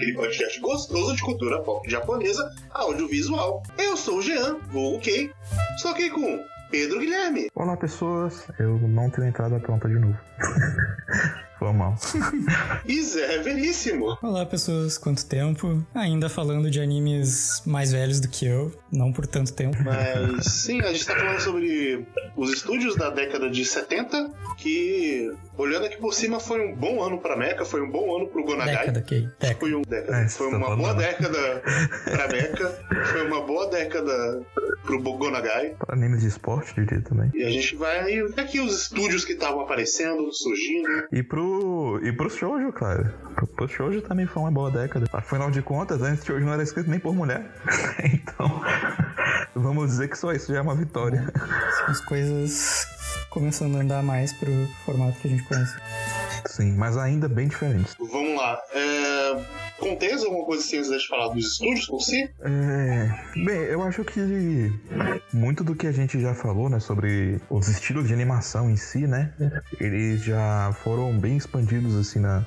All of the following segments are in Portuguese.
aquele podcast gostoso de cultura pop japonesa, audiovisual. Eu sou o Jean, vou ok. Estou aqui com Pedro Guilherme. Olá, pessoas. Eu não tenho entrada pronta de novo. Foi mal. e Zé Veríssimo. Olá, pessoas. Quanto tempo? Ainda falando de animes mais velhos do que eu. Não por tanto tempo. Mas sim, a gente tá falando sobre os estúdios da década de 70, que, olhando aqui por cima, foi um bom ano pra Mecha, foi um bom ano pro Gonagai. Década, ok. Década. Foi, um década. É, foi tá uma boa década pra Mecha, foi uma boa década pro Gonagai. Pra animes de esporte, diria também. E a gente vai... Aqui os estúdios que estavam aparecendo, surgindo. E pro... E pro shoujo, cara. Pro, pro shoujo também foi uma boa década. Afinal de contas, antes shoujo não era escrito nem por mulher. então... Vamos dizer que só isso já é uma vitória. As coisas começando a andar mais pro formato que a gente conhece. Sim, mas ainda bem diferentes. Vamos lá. É... Contens alguma coisa assim antes de falar dos estúdios por si? É... Bem, eu acho que muito do que a gente já falou, né, sobre os estilos de animação em si, né, eles já foram bem expandidos assim na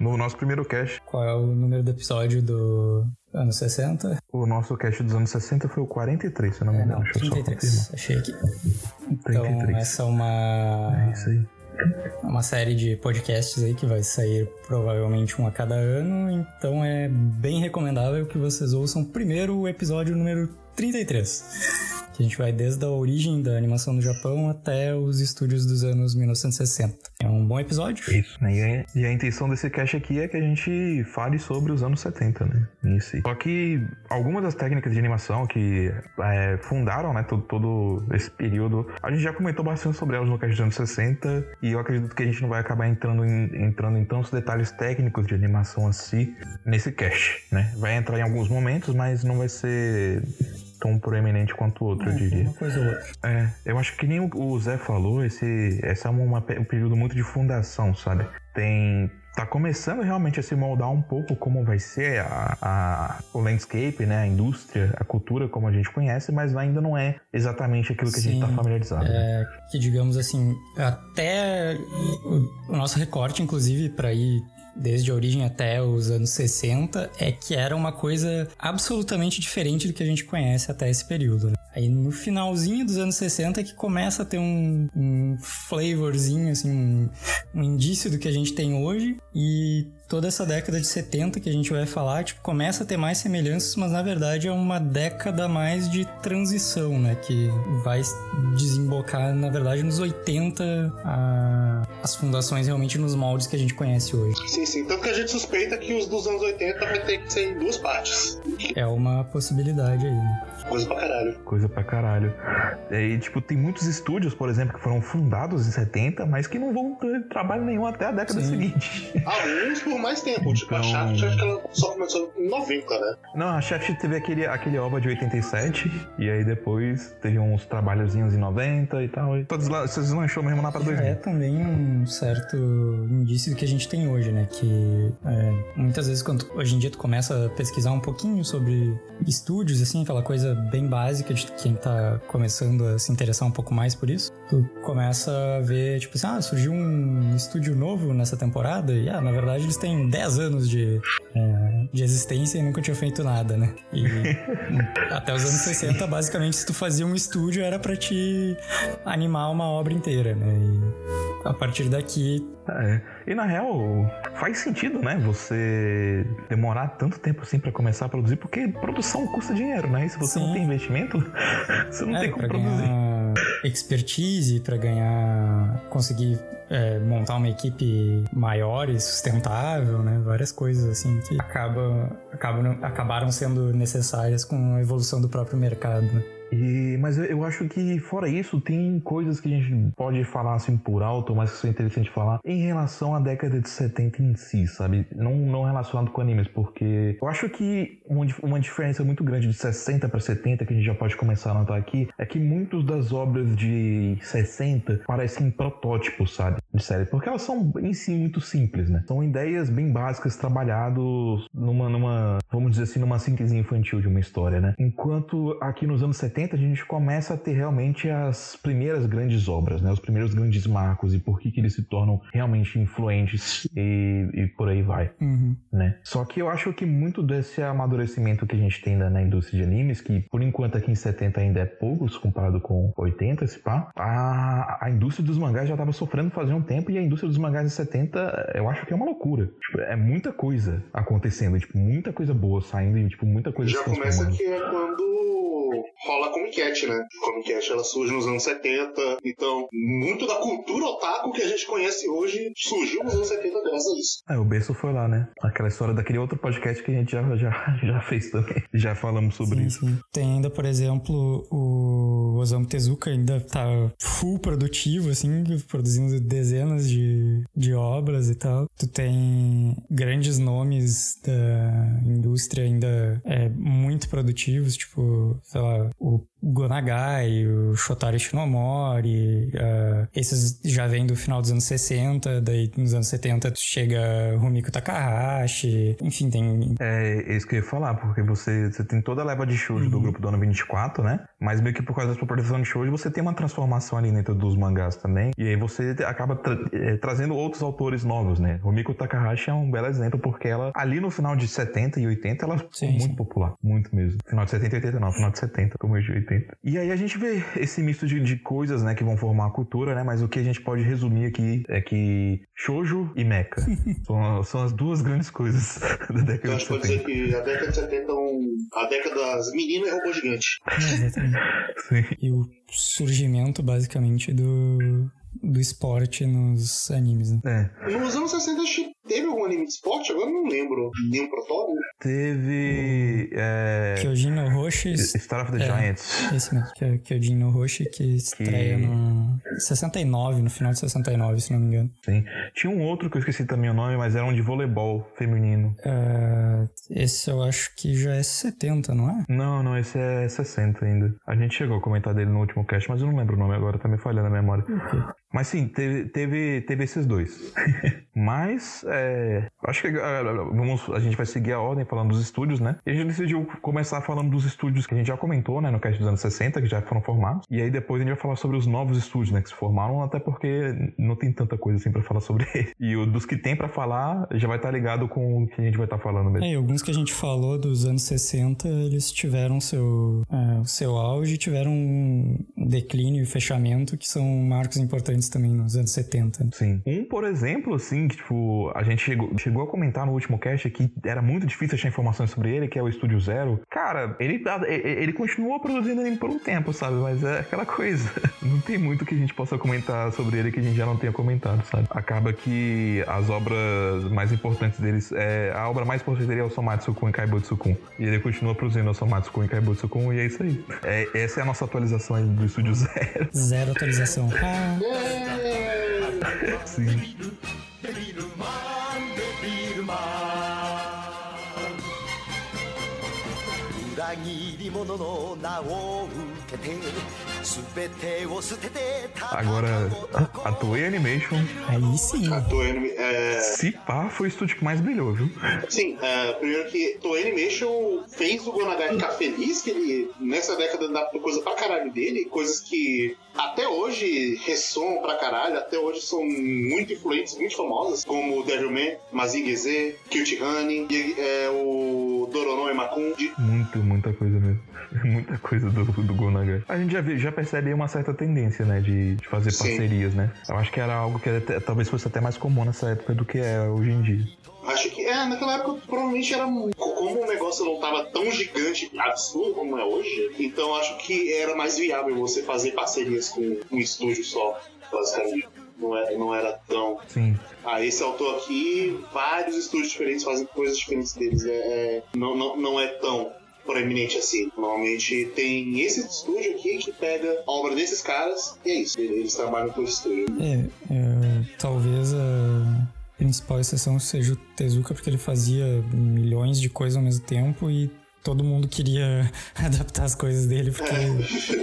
no nosso primeiro cast. Qual é o número do episódio do anos 60? O nosso cast dos anos 60 foi o 43, se eu não me engano. É, não, 33, achei aqui. Então, 33. essa é uma... É isso aí. Uma série de podcasts aí que vai sair provavelmente um a cada ano, então é bem recomendável que vocês ouçam primeiro o episódio número 33 que a gente vai desde a origem da animação no Japão até os estúdios dos anos 1960. É um bom episódio. Isso, né? E a intenção desse cast aqui é que a gente fale sobre os anos 70, né? Em. Só que algumas das técnicas de animação que é, fundaram, né, todo, todo, esse período, a gente já comentou bastante sobre elas no cast dos anos 60 e eu acredito que a gente não vai acabar entrando em, entrando em tantos detalhes técnicos de animação assim nesse cast, né? Vai entrar em alguns momentos, mas não vai ser tão proeminente quanto o outro, é, eu diria. Uma coisa ou outra. É, eu acho que nem o Zé falou, esse, esse é uma, um período muito de fundação, sabe? Tem tá começando realmente a se moldar um pouco como vai ser a, a, o landscape, né, a indústria, a cultura como a gente conhece, mas ainda não é exatamente aquilo que Sim, a gente está familiarizado. Né? É, que digamos assim, até o, o nosso recorte, inclusive, para ir desde a origem até os anos 60, é que era uma coisa absolutamente diferente do que a gente conhece até esse período. Né? Aí no finalzinho dos anos 60 é que começa a ter um, um flavorzinho, assim, um, um indício do que a gente tem hoje. E toda essa década de 70 que a gente vai falar, tipo, começa a ter mais semelhanças, mas na verdade é uma década mais de transição, né? Que vai desembocar, na verdade, nos 80, a... as fundações realmente nos moldes que a gente conhece hoje. Sim, sim. Tanto que a gente suspeita que os dos anos 80 vai ter que ser em duas partes. É uma possibilidade aí, né? Coisa pra caralho. Coisa pra caralho. E, tipo, tem muitos estúdios, por exemplo, que foram fundados em 70, mas que não vão ter trabalho nenhum até a década Sim. seguinte. Alguns por mais tempo. Tipo, então... a Shaft, acho que ela só começou em 90, né? Não, a Shaft teve aquele, aquele OVA de 87, e aí depois teve uns trabalhozinhos em 90 e tal. E todos lá, se deslanchou mesmo lá pra 2000. É também um certo indício do que a gente tem hoje, né? Que é, muitas vezes, quando hoje em dia tu começa a pesquisar um pouquinho sobre estúdios, assim, aquela coisa bem básica de quem tá começando a se interessar um pouco mais por isso, tu começa a ver, tipo assim, ah, surgiu um estúdio novo nessa temporada, e ah, na verdade eles têm 10 anos de, é, de existência e nunca tinham feito nada, né? E até os anos 60, basicamente, se tu fazia um estúdio era para te animar uma obra inteira, né? E a partir daqui é. E na real, faz sentido, né? Você demorar tanto tempo assim para começar a produzir, porque produção custa dinheiro, né? E se você Sim. não tem investimento, você não é, tem como produzir. Expertise para ganhar, conseguir é, montar uma equipe maior e sustentável, né? Várias coisas assim que acabam, acabam, acabaram sendo necessárias com a evolução do próprio mercado. E, mas eu, acho que, fora isso, tem coisas que a gente pode falar assim por alto, mas que são interessante falar em relação à década de 70 em si, sabe? Não, não relacionado com animes, porque eu acho que uma, uma diferença muito grande de 60 para 70, que a gente já pode começar a notar aqui, é que muitas das obras de 60 parecem protótipos, sabe? de série, porque elas são em si muito simples, né? São ideias bem básicas trabalhados numa, numa vamos dizer assim, numa síntese infantil de uma história, né? Enquanto aqui nos anos 70 a gente começa a ter realmente as primeiras grandes obras, né? Os primeiros grandes marcos e por que que eles se tornam realmente influentes e, e por aí vai, Uhum. né? Só que eu acho que muito desse amadurecimento que a gente tem na, na indústria de animes, que por enquanto aqui em 70 ainda é poucos comparado com 80, esse pá, a, a indústria dos mangás já tava sofrendo fazia um tempo e a indústria dos mangás em 70 eu acho que é uma loucura. Tipo, é muita coisa acontecendo, tipo, muita coisa boa saindo e, tipo, muita coisa Já se começa transformando. que é quando rola Comic Cat, né? Comic Cat ela surge nos anos 70, então muito da cultura otaku que a gente conhece hoje surgiu nos anos 70 graças a isso. É, o berço foi lá, né? Aquela história daquele outro podcast que a gente já, já, já fez também. Já falamos sobre Sim, isso. sim. Tem ainda, por exemplo, o Osamu Tezuka ainda tá full produtivo, assim, produzindo dezenas de, de obras e tal. Tu tem grandes nomes da indústria ainda é, muito produtivos, tipo, sei lá, o Gonagai, o Shotaro Shinomori, ah, esses já vêm do final dos anos 60, daí nos anos 70 tu chega Rumiko Takahashi, enfim, tem É isso que eu ia falar, porque você, você tem toda a leva de shoujo Uhum. do grupo do ano 24, né? Mas meio que por causa da proporção de shoujo, você tem uma transformação ali dentro dos mangás também. E aí você acaba tra- eh, trazendo outros autores novos, né? O Miko Takahashi é um belo exemplo, porque ela, ali no final de 70 e 80, ela ficou Sim, muito sim. popular. Muito mesmo. Final de 70 e 80 não, final de 70, como de 80. E aí a gente vê esse misto de, de coisas, né, que vão formar a cultura, né? Mas o que a gente pode resumir aqui é que shoujo e mecha são, são as duas grandes coisas da década a de gente pode 70. dizer que a década de 70 é um, a década das meninas e robô gigante. Exatamente. Sim. E o surgimento, basicamente, do, do esporte nos animes. Né? É, Nos anos 60 acho que teve algum anime de esporte, agora eu não lembro. Nenhum protótipo. teve. É, Kyojin no Roshi, Star of the É. Giants. esse mesmo, que é Kyojin no Roshi, que estreia no 69, no final de 69, se não me engano. Sim. Tinha um outro que eu esqueci também o nome, mas era um de voleibol feminino. Ah, esse eu acho que já é 70, não é? Não, não, esse é 60 ainda. A gente chegou a comentar dele no último cast, mas eu não lembro o nome agora, tá me falhando a memória. Mas sim, teve, teve, teve esses dois. mas, é, acho que ah, vamos, a gente vai seguir a ordem falando dos estúdios, né? E a gente decidiu começar falando dos estúdios que a gente já comentou, né, no cast dos anos 60, que já foram formados. E aí depois a gente vai falar sobre os novos estúdios, né, que se formaram, até porque não tem tanta coisa assim pra falar sobre eles. E o dos que tem pra falar já vai estar ligado com o que a gente vai estar falando mesmo. É, e alguns que a gente falou dos anos 60, eles tiveram seu, é, seu auge, tiveram um declínio e fechamento, que são marcos importantes também nos anos 70. né? Sim. Um, por exemplo, assim, que tipo, a gente chegou, chegou a comentar no último cast que era muito difícil achar informações sobre ele, que é o Estúdio Zero. Cara, ele, ele continuou produzindo anime por um tempo, sabe? Mas é aquela coisa. Não tem muito que a gente possa comentar sobre ele que a gente já não tenha comentado, sabe? Acaba que as obras mais importantes deles é. A obra mais importante dele é o Somatsu-kun e Kaibutsu-kun. E ele continua produzindo o Somatsu-kun e Kaibutsu-kun, e é isso aí. É, essa é a nossa atualização aí do Estúdio Zero. Zero atualização. Ah, フィルマンデビルマン裏切り者の名を受けて Agora, a, a Toei Animation, aí sim. A Toei é, se pá, foi o estúdio que mais brilhou, viu? Sim, é, primeiro que Toei Animation fez o Gonagai ficar feliz, que ele nessa década adaptou coisa pra caralho dele, coisas que até hoje ressoam pra caralho, até hoje são muito influentes, muito famosas, como Devilman, Mazinger Z, Cute Honey, e, é, o Dororon e Muito, muita coisa mesmo. Muita coisa do, do Gonagai. A gente já, vê, já percebe uma certa tendência, né? De, de fazer Sim. parcerias, né? Eu acho que era algo que até- talvez fosse até mais comum nessa época do que é hoje em dia. Acho que, é, naquela época provavelmente era. Como o negócio não tava tão gigante, absurdo como é hoje, então acho que era mais viável você fazer parcerias com um estúdio só, basicamente. Não era, não era tão. Sim. Ah, esse autor aqui, vários estúdios diferentes fazem coisas diferentes deles. É, é- não, não, não é tão proeminente assim. Normalmente tem esse estúdio aqui que pega a obra desses caras e é isso. Eles trabalham com esse estúdio. É, é, talvez a principal exceção seja o Tezuka, porque ele fazia milhões de coisas ao mesmo tempo e todo mundo queria adaptar as coisas dele, porque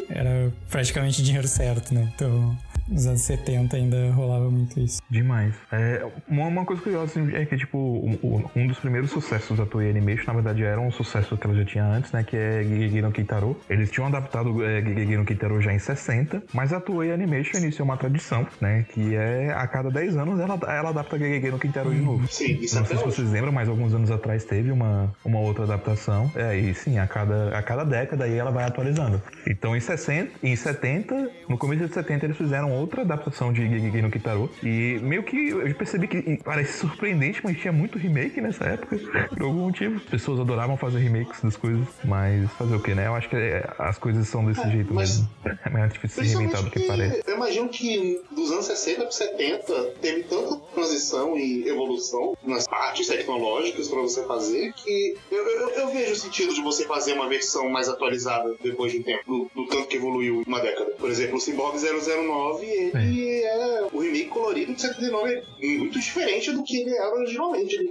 era praticamente dinheiro certo, né? Então, Nos anos 70 ainda rolava muito isso. Demais. É, uma, uma coisa curiosa assim, é que, tipo, um, um dos primeiros sucessos da Toei Animation, na verdade, era um sucesso que ela já tinha antes, né? Que é Gigegi no Kitaro. Eles tinham adaptado é, Gigegi no Kitaro já em 60, mas a Toei Animation iniciou uma tradição, né? Que é a cada 10 anos ela, ela adapta Gigegi no Kitaro de novo. Sim, isso Não sei se hoje. vocês lembram, mas alguns anos atrás teve uma, uma outra adaptação. É, e sim, a cada, a cada década aí ela vai atualizando. Então em 60, em 70, no começo de 70 eles fizeram outra adaptação de Gigegi no Kitaro. E meio que eu percebi que parece surpreendente, mas tinha muito remake nessa época. Por algum motivo. As pessoas adoravam fazer remakes das coisas. Mas fazer o que, né? Eu acho que é, as coisas são desse É, jeito mas- mesmo. É mais difícil se reinventar do que parece. eu imagino que dos anos 60 para 70 teve tanta transição e evolução nas partes tecnológicas para você fazer que eu, eu- eu vejo o sentido de você fazer uma versão mais atualizada depois de um tempo, do, do tanto que evoluiu uma década. Por exemplo, o Cyborg 009, ele é, o remake colorido de 79 é muito diferente do que ele era originalmente. ele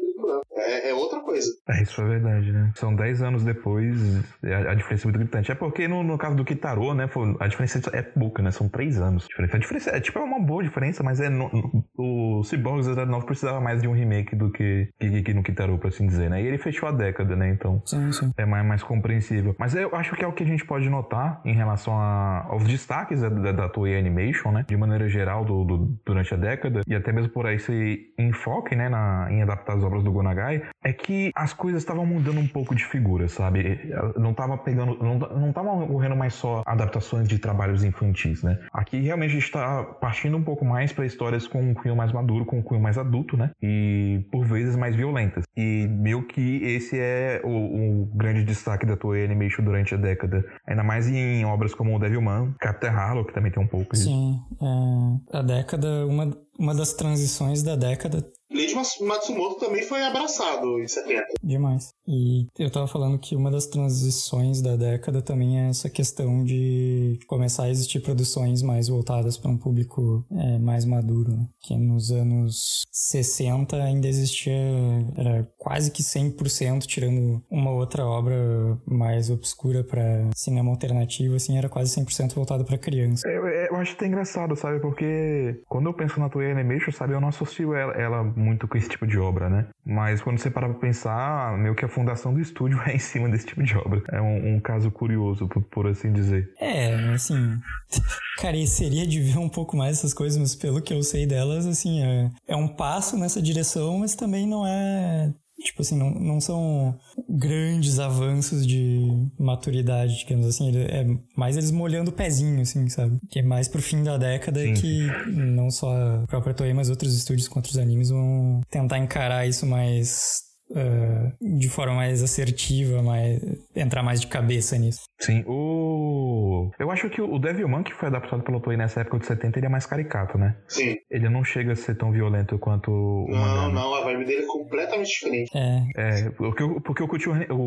É, é outra coisa. É, isso é verdade, né? São 10 anos depois, a, a diferença é muito gritante. É porque no, no caso do Kitaro, né, foi- a diferença é pouca, né? São 3 anos. de diferença. A diferença é, tipo, é uma boa diferença, mas é no- no- o Cyborg 09 precisava mais de um remake do que, que, que no Kitaro, por assim dizer, né? E ele fechou a década, né? Então Sim, sim. é mais, mais compreensível. Mas eu acho que é o que a gente pode notar em relação a- aos destaques da, da, da Toei Animation, né? De maneira geral, do, do- durante a década, e até mesmo por aí esse enfoque, né? Na, em adaptar as obras do Gonagai, é que as coisas estavam mudando um pouco de figura, sabe? Não tava pegando. Não, não ocorrendo mais só adaptações de trabalhos infantis, né? Aqui realmente a gente tá partindo um pouco mais para histórias com um cunho mais maduro, com um cunho mais adulto, né? E por vezes mais violentas. E meio que esse é o, o grande destaque da Toei Animation durante a década. Ainda mais em obras como o Devilman, Captain Harlow, que também tem um pouco. Sim. é, a década, uma, uma das transições da década Mas- Matsumoto também foi abraçado em 70. Demais. E eu tava falando que uma das transições da década também é essa questão de começar a existir produções mais voltadas para um público é, mais maduro. Né? Que nos anos 60 ainda existia, era quase que 100%, tirando uma outra obra mais obscura para cinema alternativo, assim, era quase 100% voltado para criança. Eu, eu acho até engraçado, sabe? Porque quando eu penso na Toei Animation, sabe? Eu não associo ela, ela muito com esse tipo de obra, né? Mas quando você para pra pensar, meio que a fundação do estúdio é em cima desse tipo de obra. É um, um caso curioso, por, por assim dizer. É, assim. Careceria de ver um pouco mais essas coisas, mas pelo que eu sei delas, assim, é, é um passo nessa direção, mas também não é. Tipo assim, não, não são grandes avanços de maturidade, digamos assim. É mais eles molhando o pezinho, assim, sabe? Que é mais pro fim da década Sim, que não só a própria Toei, mas outros estúdios com outros animes vão tentar encarar isso mais. Ah, de forma mais assertiva, mais, entrar mais de cabeça nisso. Sim, o. Eu acho que o Devilman, que foi adaptado pelo Toei nessa época de 70, ele é mais caricato, né? Sim. Ele não chega a ser tão violento quanto o Não, mangá. né? não, a vibe dele é completamente diferente. É, É, porque, o- porque o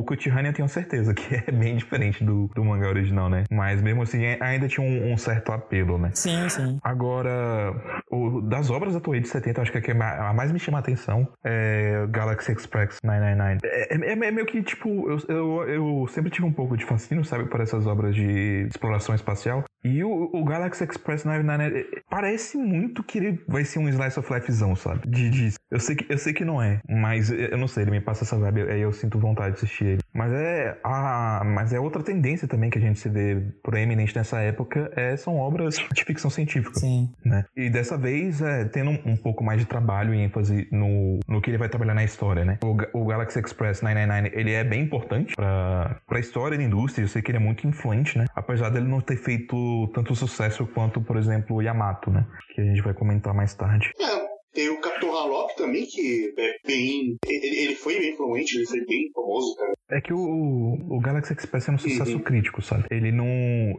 Kuchihania eu tenho certeza que é bem diferente do, do mangá original, né? Mas mesmo assim, é- ainda tinha um, um certo apelo, né? sim, sim. Agora, o- das obras da Toei de 70, eu acho que a que ma- a mais me chama a atenção é Galaxy Express 999. É, é- é meio que, tipo, eu, eu, eu sempre tive um pouco de fascínio, sabe, por essas obras de exploração espacial. E o, o Galaxy Express 999 é- parece muito que ele vai ser um slice of lifezão, sabe? De, de- eu, sei que, eu sei que não é, mas eu não sei, ele me passa essa vibe, aí eu sinto vontade de assistir ele. Mas é, a, mas é outra tendência também que a gente se vê proeminente nessa época, é, são obras de ficção científica Sim. né? E dessa vez, é, tendo um, um pouco mais de trabalho e ênfase no, no que ele vai trabalhar na história, né? O, O Galaxy Express 999, ele é bem importante pra, pra história da indústria, eu sei que ele é muito influente, né? Apesar dele não ter feito tanto sucesso quanto, por exemplo, o Yamato, né? Que a gente vai comentar mais tarde. É, tem o Capitão Harlock também, que é bem. Ele, ele foi bem influente, ele foi bem famoso, cara. É que o, o Galaxy Express é um sucesso Uhum. crítico, sabe? Ele não,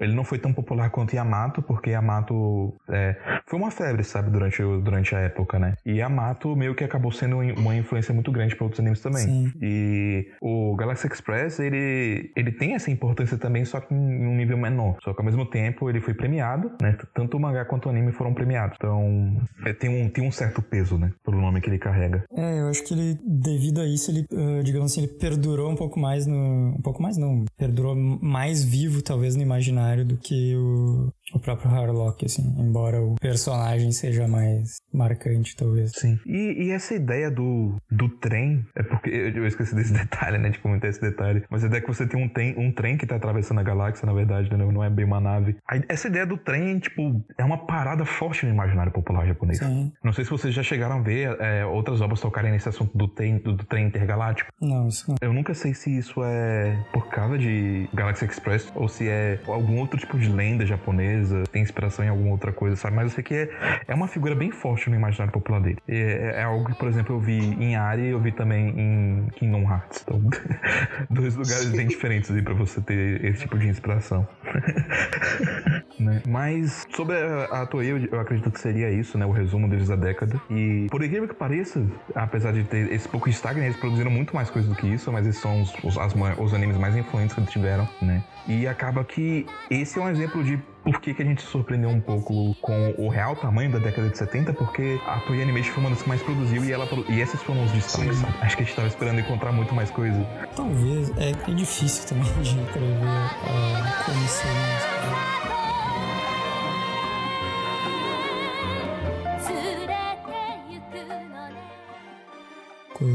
ele não foi tão popular quanto Yamato, porque Yamato é, foi uma febre, sabe, durante, durante a época, né? E Yamato meio que acabou sendo um- uma influência muito grande para outros animes também. Sim. E o Galaxy Express, ele, ele tem essa importância também, só que em um nível menor. Só que ao mesmo tempo ele foi premiado, né? Tanto o mangá quanto o anime foram premiados. Então é, tem, um, tem um certo peso, né? Pelo nome que ele carrega. É, eu acho que ele, devido a isso, ele, ah, digamos assim, ele perdurou um pouco mais no. Um pouco mais não. Perdurou mais vivo, talvez, no imaginário do que o, o próprio Harlock, assim, embora o personagem seja mais marcante, talvez. Sim. E, e, essa ideia do, do trem, é porque eu esqueci desse detalhe, né, de comentar esse detalhe, mas a ideia é que você tem um, tem, um trem que tá atravessando a galáxia, na verdade, né, não é bem uma nave. Essa ideia do trem, tipo, é uma parada forte no imaginário popular japonês. Sim. Não sei se vocês já chegaram a ver é, outras obras tocarem nesse assunto do trem, do, do trem intergaláctico. Não, isso não. Eu nunca sei se isso é por causa de Galaxy Express ou se é algum outro tipo de lenda japonesa, tem inspiração em alguma outra coisa, sabe? Mas eu sei que é, é uma figura bem forte no imaginário popular dele. É, é, algo que, por exemplo, eu vi em Ari e eu vi também em Kingdom Hearts. Então, dois lugares bem diferentes aí pra você ter esse tipo de inspiração. né? Mas sobre a, a Toei, eu, eu, acredito que seria isso, né? O resumo deles da década. E por incrível que pareça, apesar de ter esse pouco destaque, né? eles produziram muito mais coisas do que isso, mas esses são os, os, as, os animes mais influentes que eles tiveram, né? E acaba que esse é um exemplo de por que, que a gente se surpreendeu um pouco com o real tamanho da década de 70, porque a Toei Animation foi uma das que mais produziu e, ela, e esses foram os destaques, sabe? Acho que a gente tava esperando encontrar muito mais coisa. Talvez, é, é difícil também de prever uh, como ser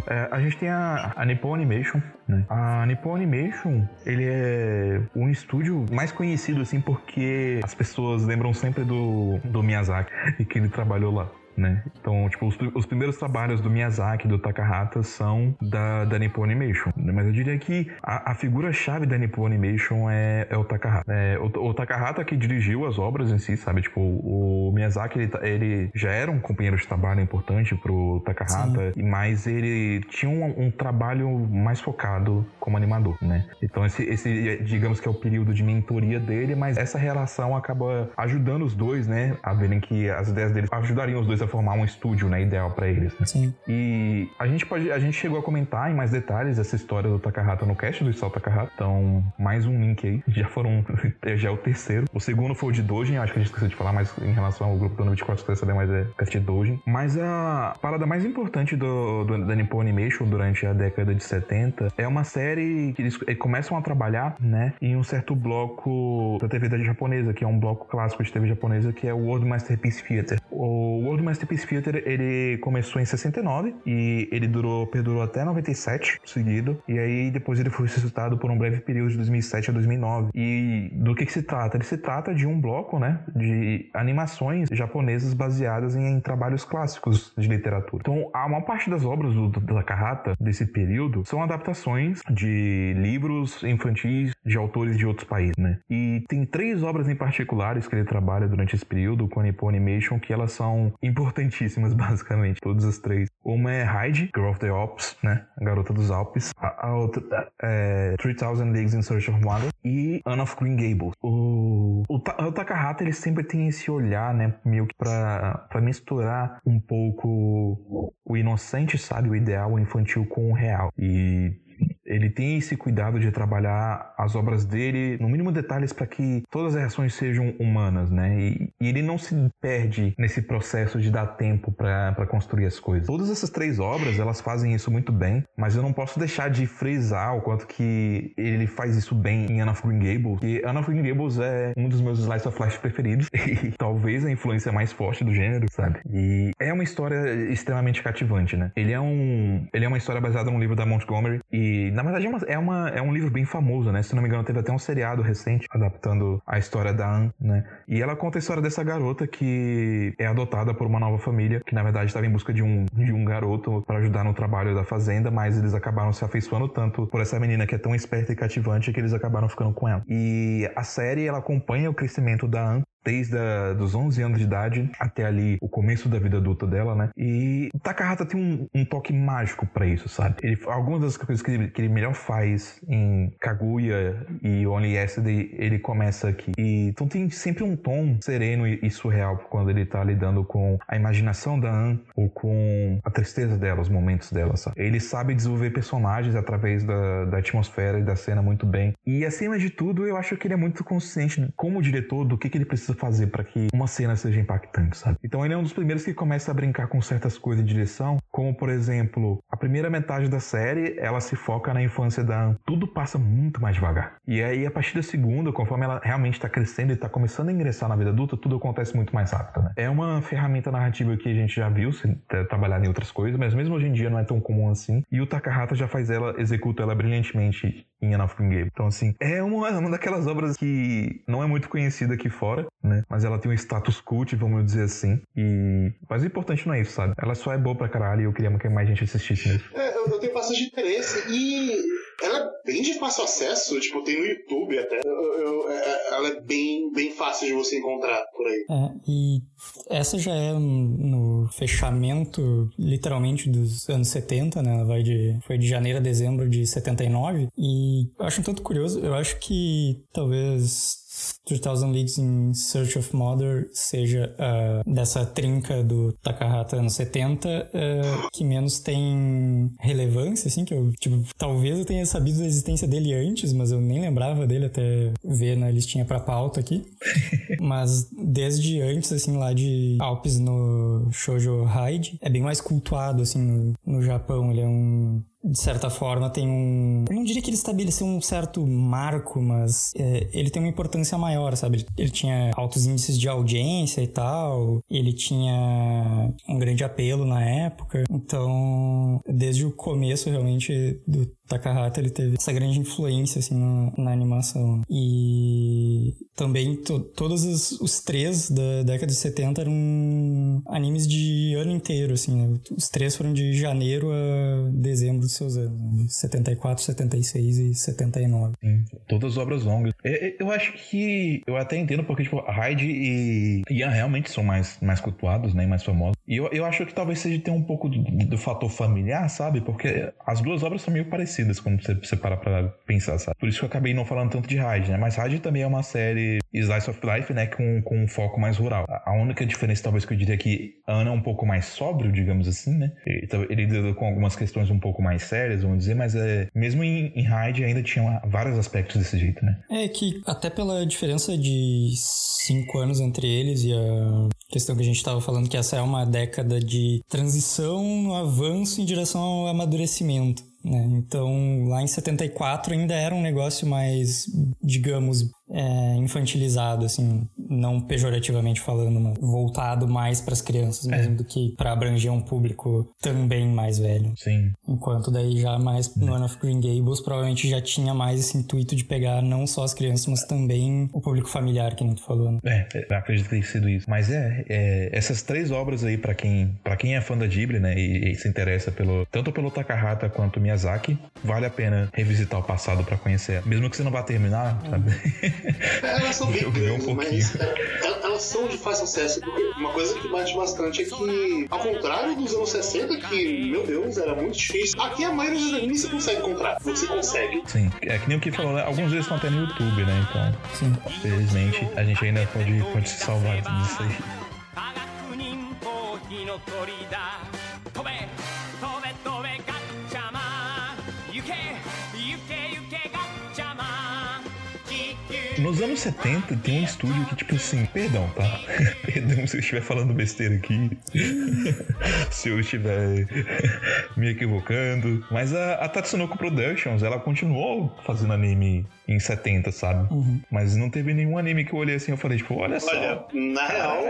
É, a gente tem a, a Nippon Animation, né? A Nippon Animation, ele é um estúdio mais conhecido, assim, porque as pessoas lembram sempre do, do Miyazaki e que ele trabalhou lá né? Então, tipo, os, os primeiros trabalhos do Miyazaki, do Takahata, são da, da Nippon Animation. Né? Mas eu diria que a, a figura-chave da Nippon Animation é, é o Takahata. É, o, o, Takahata que dirigiu as obras em si, sabe? Tipo, o, o Miyazaki, ele, ele, já era um companheiro de trabalho importante pro Takahata, Sim. mas ele tinha um, um, trabalho mais focado como animador, né? Então, esse, esse, digamos que é o período de mentoria dele, mas essa relação acaba ajudando os dois, né? A verem que as ideias dele ajudariam os dois a formar um estúdio, né, ideal para eles. Né? Sim. E a gente pode, a gente chegou a comentar em mais detalhes essa história do Takahata no cast do Isao Takahata. Então, mais um link aí. Já foram, já é o terceiro. O segundo foi o de Dojin, acho que a gente esqueceu de falar, mas em relação ao grupo do 24 você saber mais é cast de Dojin. Mas a parada mais importante do, do, da Nippon Animation durante a década de 70 é uma série que eles, eles começam a trabalhar, né, em um certo bloco da TV japonesa, que é um bloco clássico de TV japonesa, que é o World Masterpiece Theater. O World Masterpiece Masterpiece Theater, ele começou em 69 e ele durou, perdurou até 97 seguido. E aí depois ele foi ressuscitado por um breve período de 2007 a 2009. E do que, que se trata? Ele se trata de um bloco, né, de animações japonesas baseadas em, em trabalhos clássicos de literatura. Então, a maior parte das obras do, do Takahata desse período são adaptações de livros infantis de autores de outros países, né? E tem três obras em particulares que ele trabalha durante esse período com a Nippon Animation que elas são importantes importantíssimas, basicamente, todas as três. Uma é Heidi, Girl of the Alps, né? A garota dos Alpes. A, a outra é 3000 Leagues in Search of Mother. E Anne of Green Gables. O, o, o Takahata, ele sempre tem esse olhar, né? Meio que pra, pra misturar um pouco o inocente, sabe? O ideal, o infantil com o real. E ele tem esse cuidado de trabalhar as obras dele no mínimo detalhes para que todas as reações sejam humanas, né? E, e, ele não se perde nesse processo de dar tempo para construir as coisas. Todas essas três obras, elas fazem isso muito bem, mas eu não posso deixar de frisar o quanto que ele faz isso bem em Anna of Green Gables, que Anna of Green Gables é um dos meus slice of life preferidos e talvez a influência mais forte do gênero, sabe? E é uma história extremamente cativante, né? Ele é um ele é uma história baseada num livro da Montgomery e na verdade, é, uma, é, uma, é um livro bem famoso, né? Se não me engano, teve até um seriado recente adaptando a história da Anne, né? E ela conta a história dessa garota que é adotada por uma nova família, que na verdade estava em busca de um, de um garoto para ajudar no trabalho da fazenda, mas eles acabaram se afeiçoando tanto por essa menina que é tão esperta e cativante que eles acabaram ficando com ela. E a série, ela acompanha o crescimento da Anne desde a, dos 11 anos de idade até ali o começo da vida adulta dela, né? E Takahata tem um, um toque mágico para isso, sabe? Ele, algumas das coisas que ele, que ele, melhor faz em Kaguya e Only Yesterday, ele começa aqui. E, então tem sempre um tom sereno e, e, surreal quando ele tá lidando com a imaginação da Anne ou com a tristeza dela, os momentos dela, sabe? Ele sabe desenvolver personagens através da, da atmosfera e da cena muito bem. E acima de tudo, eu acho que ele é muito consciente como diretor do que, que ele precisa fazer para que uma cena seja impactante, sabe? Então ele é um dos primeiros que começa a brincar com certas coisas de direção, como por exemplo, a primeira metade da série, ela se foca na infância da tudo passa muito mais devagar. E aí a partir da segunda, conforme ela realmente está crescendo e está começando a ingressar na vida adulta, tudo acontece muito mais rápido, né? É uma ferramenta narrativa que a gente já viu trabalhar em outras coisas, mas mesmo hoje em dia não é tão comum assim. E o Takahata já faz ela, executa ela brilhantemente em An Game. Então, assim, é uma, uma daquelas obras que não é muito conhecida aqui fora, né? Mas ela tem um status cult, vamos dizer assim. E... Mas o importante não é isso, sabe? Ela só é boa pra caralho e eu queria que mais gente assistisse É, eu, eu tenho bastante interesse e ela é bem de fácil acesso, tipo, tem no YouTube até. Eu, eu, é, ela é bem, bem fácil de você encontrar por aí. É, e essa já é no fechamento, literalmente, dos anos 70, né? Ela vai de, foi de janeiro a dezembro de 79. E eu acho um tanto curioso, eu acho que talvez 3000 Leagues in Search of Mother seja uh, dessa trinca do Takahata anos 70 uh, que menos tem relevância, assim, que eu, tipo, talvez eu tenha sabido da existência dele antes, mas eu nem lembrava dele até ver na listinha pra pauta aqui. mas desde antes, assim, lá de Alpes no Shoujo Hyde, é bem mais cultuado, assim, no, no Japão. Ele é um de certa forma, tem um. Eu não diria que ele estabeleceu um certo marco, mas é, ele tem uma importância maior, sabe? Ele, ele, tinha altos índices de audiência e tal, ele tinha um grande apelo na época. Então, desde o começo, realmente, do Takahata ele teve essa grande influência assim na, na animação. E também to, todos os, os, três da década de 70 eram animes de ano inteiro assim né? os três foram de janeiro a dezembro dos seus anos né? 74 76 e 79 Sim, todas obras longas. Eu, eu, acho que eu até entendo porque tipo Hyde e Ian realmente são mais mais cultuados né mais famosos. E eu, eu acho que talvez seja ter um pouco do, do fator familiar sabe? Porque as duas obras são meio parecidas parecidas quando você, você para pra pensar, sabe? Por isso que eu acabei não falando tanto de Raid, né? Mas Raid também é uma série Slice of Life, né? Com, com um foco mais rural. A única diferença, talvez, que eu diria que Ana é um pouco mais sóbrio, digamos assim, né? Ele lida com algumas questões um pouco mais sérias, vamos dizer, mas é, mesmo em, Raid ainda tinha vários aspectos desse jeito, né? É que até pela diferença de cinco anos entre eles e a questão que a gente estava falando, que essa é uma década de transição avanço em direção ao amadurecimento. Né? Então, lá em 74 ainda era um negócio mais, digamos, é, infantilizado, assim, não pejorativamente falando, mas voltado mais para as crianças é. mesmo é. do que para abranger um público também mais velho. Sim. Enquanto daí já mais no One of Green Gables provavelmente já tinha mais esse intuito de pegar não só as crianças, mas também o público familiar que a gente falou. Né? É, é acredito que tenha sido isso. Mas é, é essas três obras aí para quem para quem é fã da Ghibli, né, e, e, se interessa pelo tanto pelo Takahata quanto Miyazaki, vale a pena revisitar o passado para conhecer, mesmo que você não vá terminar, sabe? Elas são bem grandes, um mas é, elas são de fácil acesso. Porque uma coisa que bate bastante é que, ao contrário dos anos 60, que, meu Deus, era muito difícil, aqui a maioria dos animes você consegue comprar. Você consegue. Sim, é que nem o que falou, né? Alguns deles estão até no YouTube, né? Então, Sim. felizmente, a gente ainda pode, pode se salvar disso aí. Nos anos 70 tem um estúdio que, tipo assim, perdão, tá? perdão se eu estiver falando besteira aqui. se eu estiver me equivocando. Mas a, a, Tatsunoko Productions, ela continuou fazendo anime em 70, sabe? Uhum. Mas não teve nenhum anime que eu olhei assim e falei, tipo, olha só. Olha, na real,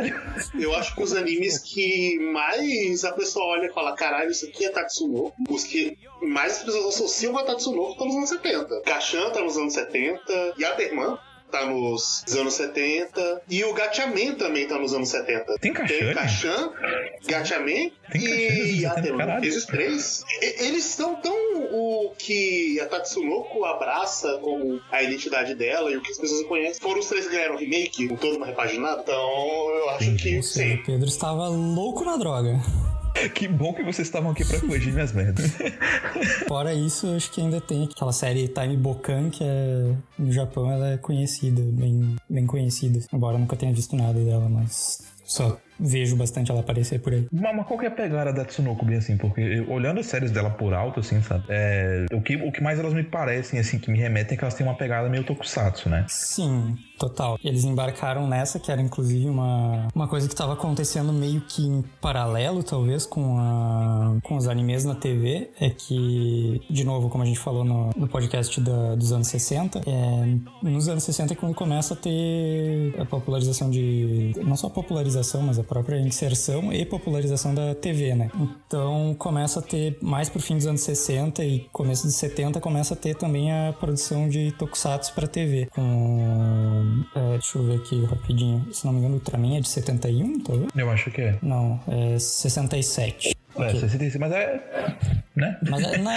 eu acho que os animes que mais a pessoa olha e fala, caralho, isso aqui é Tatsunoko, os que mais as pessoas associam a Tatsunoko estão nos anos 70. Kashan tá nos anos 70, Yaterman tá nos anos 70. E o Gatchaman também tá nos anos 70. Tem Cachan? Tem Cachan, Gatchaman e Yateman. Esses três. Eles são tão o que a Tatsunoko abraça como a identidade dela e o que as pessoas conhecem. Foram os três que ganharam remake, com todo uma repaginado. Então eu acho que sim. O Pedro estava louco na droga. Que bom que vocês estavam aqui pra corrigir minhas merdas. Fora isso, acho que ainda tem aquela série Time Bokan, que é, no Japão ela é conhecida, bem, bem conhecida. Embora eu nunca tenha visto nada dela, mas só vejo bastante ela aparecer por aí. Mas, mas qual que é a pegada da Tsunoko, bem assim? Porque eu, olhando as séries dela por alto, assim, sabe? É, o, que, o que mais elas me parecem, assim, que me remetem é que elas têm uma pegada meio tokusatsu, né? Sim, total. Eles embarcaram nessa, que era inclusive uma, uma coisa que estava acontecendo meio que em paralelo, talvez, com, a, com os animes na TV. É que, de novo, como a gente falou no, no podcast da, dos anos 60, é, nos anos 60 é quando começa a ter a popularização de. Não só a popularização, mas a própria inserção e popularização da TV, né? Então começa a ter, mais pro fim dos anos 60 e começo dos 70, começa a ter também a produção de tokusatsu pra TV. Com. É, deixa eu ver aqui rapidinho. Se não me engano, Ultraman é de 71, talvez? Eu acho que é. Não, é 67. É, Ok. 66, mas é. Né? Mas é na,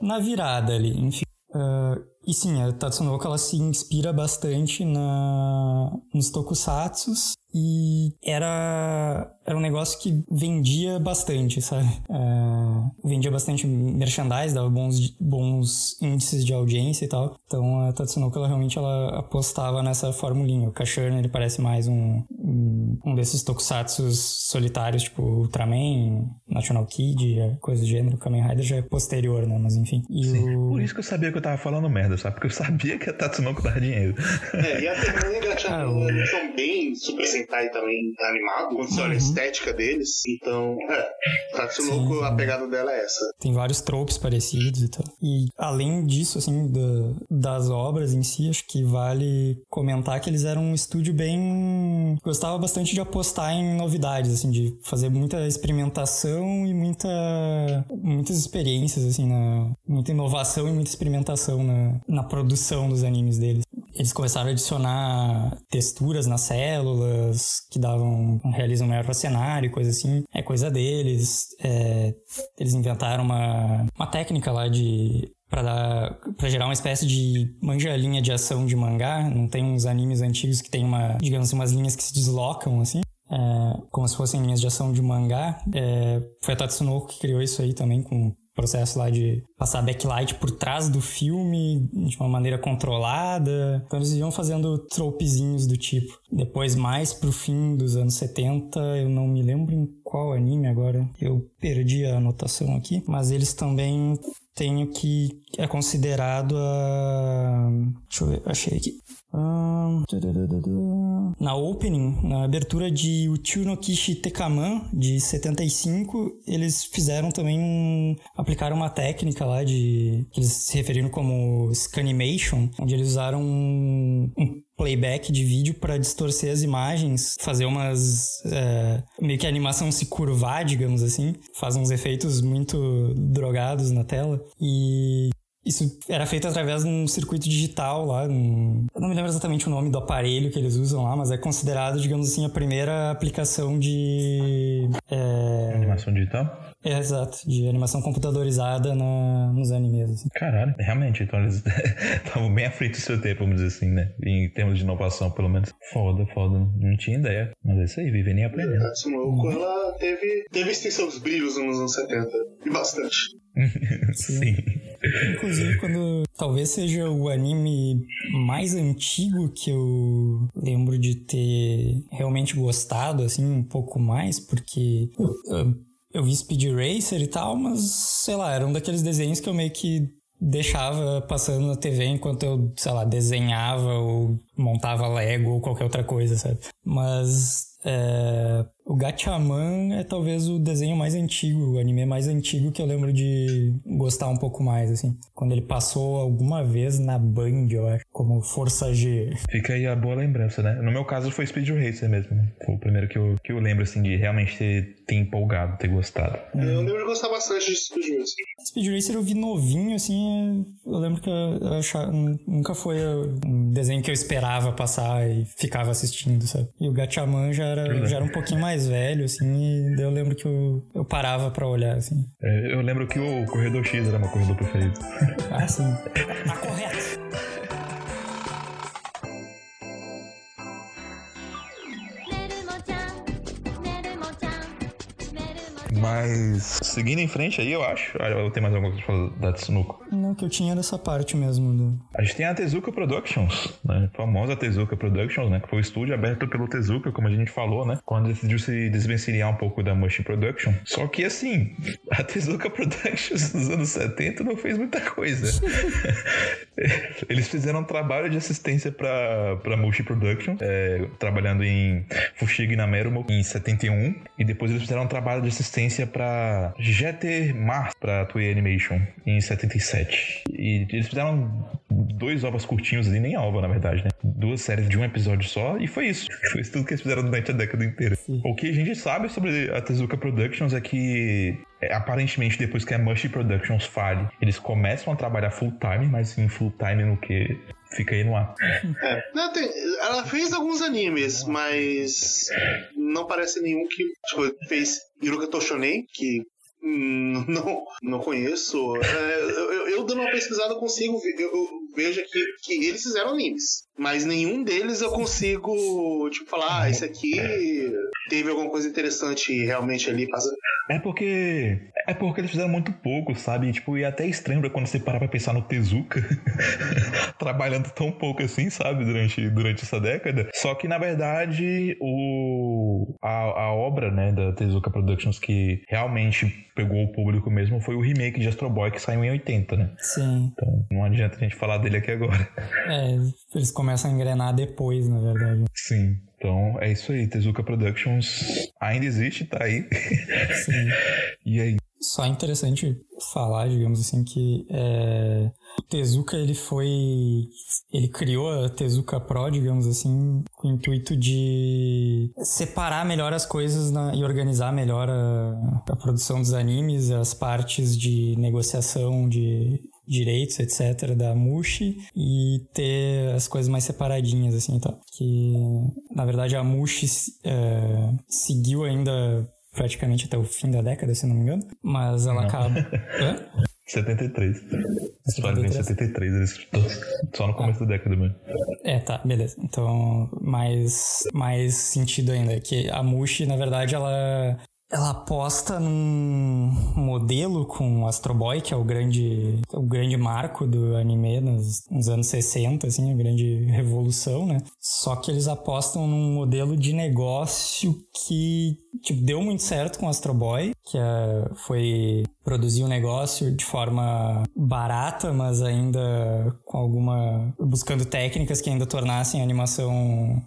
na virada ali, enfim. Ah, e sim, a Tatsunoko ela se inspira bastante na, nos tokusatsus e era, era um negócio que vendia bastante, sabe? Ah, vendia bastante merchandise, dava bons, bons índices de audiência e tal. Então a Tatsunoko ela realmente ela apostava nessa formulinha. O Kashan ele parece mais um, um, um desses tokusatsus solitários, tipo Ultraman, National Kid, é coisa do gênero. Kamen Rider já é posterior, né? Mas enfim. E o... Por isso que eu sabia que eu tava falando merda, sabe? Porque eu sabia que a Tatsunoko dava dinheiro. É, e a Termina e a Ah, Gatchaman o- eles são bem Super Sentai também animado, quando você olha a estética deles. Então, é, Tatsunoko, Sim. a pegada dela é essa. Tem vários tropes parecidos e tal. E além disso, assim, da- das obras em si, acho que vale comentar que eles eram um estúdio bem. Gostava bastante de apostar em novidades, assim, de fazer muita experimentação e muita. muitas experiências, assim, na. muita inovação e muita experimentação na, na produção dos animes deles. Eles começaram a adicionar texturas nas células que davam um realismo maior para cenário, coisa assim. É coisa deles. É, eles inventaram uma, uma técnica lá de para gerar uma espécie de manja linha de ação de mangá. Não tem uns animes antigos que tem uma, digamos assim, umas linhas que se deslocam assim. É, como se fossem linhas de ação de mangá. É, foi a Tatsunoko que criou isso aí também com processo lá de passar backlight por trás do filme de uma maneira controlada. Então eles iam fazendo tropezinhos do tipo. Depois, mais pro fim dos anos 70, eu não me lembro em qual anime agora. Eu perdi a anotação aqui. Mas eles também têm o que é considerado a. Deixa eu ver, achei aqui. Na opening, na abertura de Uchu no Kishi Tekaman, de 75, eles fizeram também um. aplicaram uma técnica lá de. que eles se referiram como Scanimation, onde eles usaram um, um playback de vídeo para distorcer as imagens, fazer umas. é, meio que a animação se curvar, digamos assim, faz uns efeitos muito drogados na tela. E isso era feito através de um circuito digital lá. um- Eu não me lembro exatamente o nome do aparelho que eles usam lá, mas é considerado, digamos assim, a primeira aplicação de. É, Animação digital? é, exato, de animação computadorizada na, nos animes. Assim. Caralho, realmente, então eles estavam bem à frente do seu tempo, vamos dizer assim, né? Em termos de inovação, pelo menos. Foda, foda. Não tinha ideia. Mas é isso aí, viver nem aprendendo. Tatsunoko, ela teve, teve extensão dos brilhos nos anos 70. E bastante. Sim. Inclusive, quando talvez seja o anime mais antigo que eu lembro de ter realmente gostado, assim, um pouco mais, porque eu, vi Speed Racer e tal, mas sei lá, era um daqueles desenhos que eu meio que deixava passando na TV enquanto eu, sei lá, desenhava ou montava Lego ou qualquer outra coisa, sabe? Mas é, o Gatchaman é talvez o desenho mais antigo, o anime mais antigo que eu lembro de gostar um pouco mais, assim. Quando ele passou alguma vez na Band, eu acho, como Força G. Fica aí a boa lembrança, né? No meu caso foi Speed Racer mesmo, né? Foi o primeiro que eu, que eu lembro, assim, de realmente ter, ter empolgado, ter gostado. Eu lembro de gostar bastante de Speed Racer. Speed Racer eu vi novinho, assim, eu lembro que eu achava, nunca foi um desenho que eu esperava passar e ficava assistindo, sabe? E o Gatchaman já era, já era um pouquinho mais velho, assim, e eu lembro que eu, eu parava pra olhar, assim. É, eu lembro que o Corredor X era meu corredor preferido. Ah, sim. Tá correto. Mas, seguindo em frente aí, eu acho. Ah, Eu tenho mais alguma coisa pra falar da Tsunuko. Não, que eu tinha dessa parte mesmo. Do... A gente tem a Tezuka Productions, né? A famosa Tezuka Productions, né? Que foi o estúdio aberto pelo Tezuka, como a gente falou, né? Quando decidiu se desvencilhar um pouco da Mush Production. Só que, assim, a Tezuka Productions nos anos 70 não fez muita coisa. Eles fizeram um trabalho de assistência pra, pra Mushi Production, é, trabalhando em Fushigi na Merumo em 71. E depois eles fizeram um trabalho de assistência pra GT Mars, pra Toei Animation, em 77. E eles fizeram dois ovos curtinhos ali, nem ova, na verdade, né? Duas séries de um episódio só, e foi isso. Foi isso tudo que eles fizeram durante a década inteira. O que a gente sabe sobre a Tezuka Productions é que é, aparentemente, depois que a Mushi Productions fale, eles começam a trabalhar full time, mas em full time no que fica aí no ar. É. Não, tem- ela fez alguns animes, mas não parece nenhum que tipo, fez Iruka Toshonen, que não, não conheço. É, eu, eu- eu dando uma pesquisada consigo eu, eu vejo aqui que eles fizeram animes. Mas nenhum deles eu consigo, tipo, falar, ah, esse aqui teve alguma coisa interessante realmente ali. Passa... É porque. É porque eles fizeram muito pouco, sabe? Tipo, e é até estranho pra quando você parar pra pensar no Tezuka trabalhando tão pouco assim, sabe? Durante, durante essa década. Só que, na verdade, o, a, a obra, né, da Tezuka Productions que realmente pegou o público mesmo foi o remake de Astro Boy que saiu em 80, né? Sim. Então não adianta a gente falar dele aqui agora. É, eles começam a engrenar depois, na verdade. Sim. Então é isso aí. Tezuka Productions ainda existe, tá aí. Sim. e aí? Só é interessante falar, digamos assim, que é, Tezuka ele foi. Ele criou a Tezuka Pro, digamos assim, com o intuito de separar melhor as coisas na- e organizar melhor a, a produção dos animes, as partes de negociação de direitos, etc., da Mushi e ter as coisas mais separadinhas, assim, tá? Que, na verdade, a Mushi é, seguiu ainda praticamente até o fim da década, se não me engano. Mas ela Não. acaba. Hã? 73. Essa história vem em 73, eles só no começo da década mesmo. É, tá, beleza. Então, mais, mais sentido ainda. Que a Mushi, na verdade, ela. Ela aposta num modelo com o Astro Boy, que é o grande, o grande marco do anime nos, nos anos 60, assim, a grande revolução, né? Só que eles apostam num modelo de negócio que tipo, deu muito certo com o Astro Boy, que é, foi produzir um negócio de forma barata, mas ainda com alguma. buscando técnicas que ainda tornassem a animação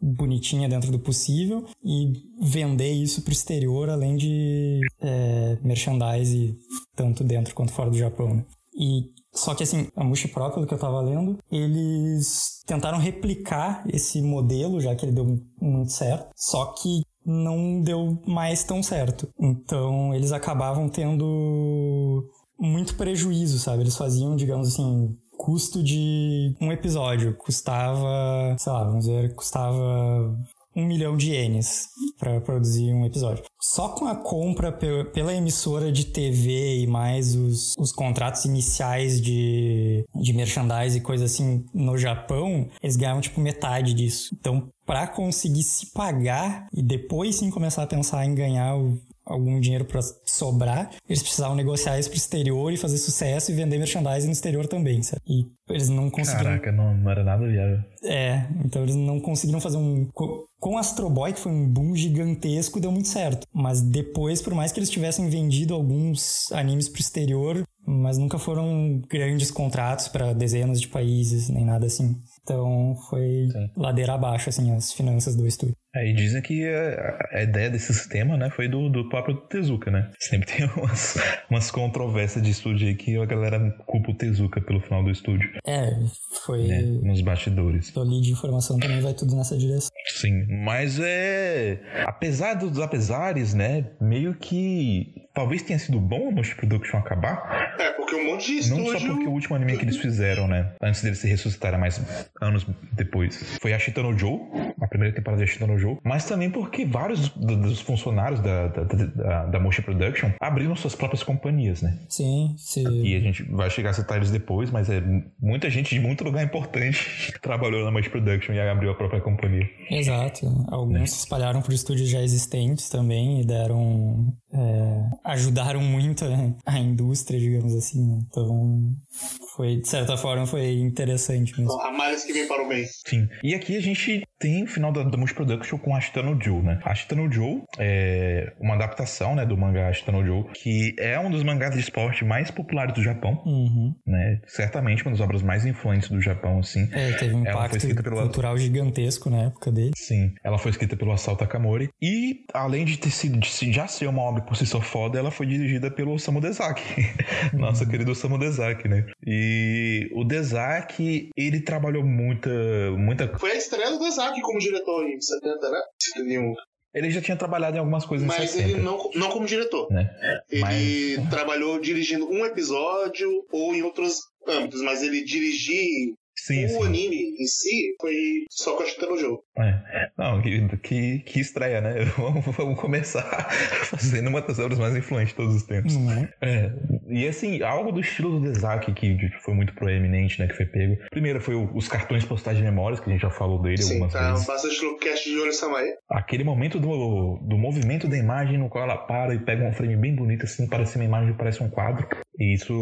bonitinha dentro do possível e vender isso pro exterior, além de é, merchandise, tanto dentro quanto fora do Japão. Né? E só que assim, a Mushi Pro, pelo que eu tava lendo, eles tentaram replicar esse modelo, já que ele deu muito certo, só que não deu mais tão certo. Então eles acabavam tendo muito prejuízo, sabe? Eles faziam, digamos assim, custo de um episódio custava, sei lá, vamos dizer, custava um milhão de ienes para produzir um episódio. Só com a compra pe- pela emissora de TV e mais os, os contratos iniciais de, de merchandise e coisa assim no Japão, eles ganhavam tipo metade disso. Então, para conseguir se pagar e depois sim começar a pensar em ganhar o- algum dinheiro para sobrar, eles precisavam negociar isso pro exterior e fazer sucesso e vender merchandise no exterior também, sabe? E eles não conseguiram Caraca, não, não era nada viável. é, então eles não conseguiram fazer um. co- Com Astro Boy, que foi um boom gigantesco, deu muito certo. Mas depois, por mais que eles tivessem vendido alguns animes pro exterior, mas nunca foram grandes contratos para dezenas de países, nem nada assim. Então foi Sim. ladeira abaixo, assim, as finanças do estúdio. É, e dizem que a, a ideia desse sistema, né, foi do, do próprio Tezuka, né? Sempre tem umas, umas controvérsias de estúdio aí que a galera culpa o Tezuka pelo final do estúdio, É, foi. né? Nos bastidores. Eu li de informação também, vai tudo nessa direção. Sim, mas é. Apesar dos apesares, né? Meio que. Talvez tenha sido bom a Motion Production acabar. É, porque um monte de Não estúdio. só porque o último anime que eles fizeram, né? Antes deles se ressuscitarem mais anos depois. Foi a Shitano Joe, a primeira temporada de Shitano Joe. Mas também porque vários do- dos funcionários da, da, da, da Motion Production abriram suas próprias companhias, né? Sim, se. E a gente vai chegar a citar eles depois, mas é muita gente de muito lugar importante que trabalhou na Motion Production e abriu a própria companhia. Exato. Alguns se espalharam por estúdios já existentes também e deram é, ajudaram muito a, indústria, digamos assim. Né? Então, foi, de certa forma, foi interessante mesmo. A males que vem para o bem. Sim. E aqui a gente tem o final da, da Production com Ashitano Joe, né? Ashitano Joe é uma adaptação, né, do mangá Ashitano Joe, que é um dos mangás de esporte mais populares do Japão, uhum. né? Certamente uma das obras mais influentes do Japão, assim. É, teve um ela impacto pelo... cultural gigantesco na época dele. Sim. Ela foi escrita pelo Asao Takamori e, além de ter sido, de já ser uma obra por si só foda, ela foi dirigida pelo Osamu Dezaki. Uhum. Nosso querido Osamu Dezaki, né? E o Dezaki, ele trabalhou muita, muita... Foi a estreia do Dezaki como diretor em 70, né? 71. Ele já tinha trabalhado em algumas coisas Mas em 60. ele não, não como diretor. Né? Ele mas... trabalhou dirigindo um episódio ou em outros âmbitos, mas ele dirigir Sim, o sim. anime em si foi só com a no jogo. É. Não, que, que, que estreia, né? Vamos, vamos começar fazendo uma das obras mais influentes de todos os tempos. Não é? E assim, algo do estilo do Dezaki que foi muito proeminente, né? Que foi pego. Primeiro foi o, os cartões postais de memórias, que a gente já falou dele sim, algumas tá vezes. bastante no cast de Olho Samae. Aquele momento do, do movimento da imagem no qual ela para e pega um frame bem bonito, assim, parece uma imagem, parece um quadro. E isso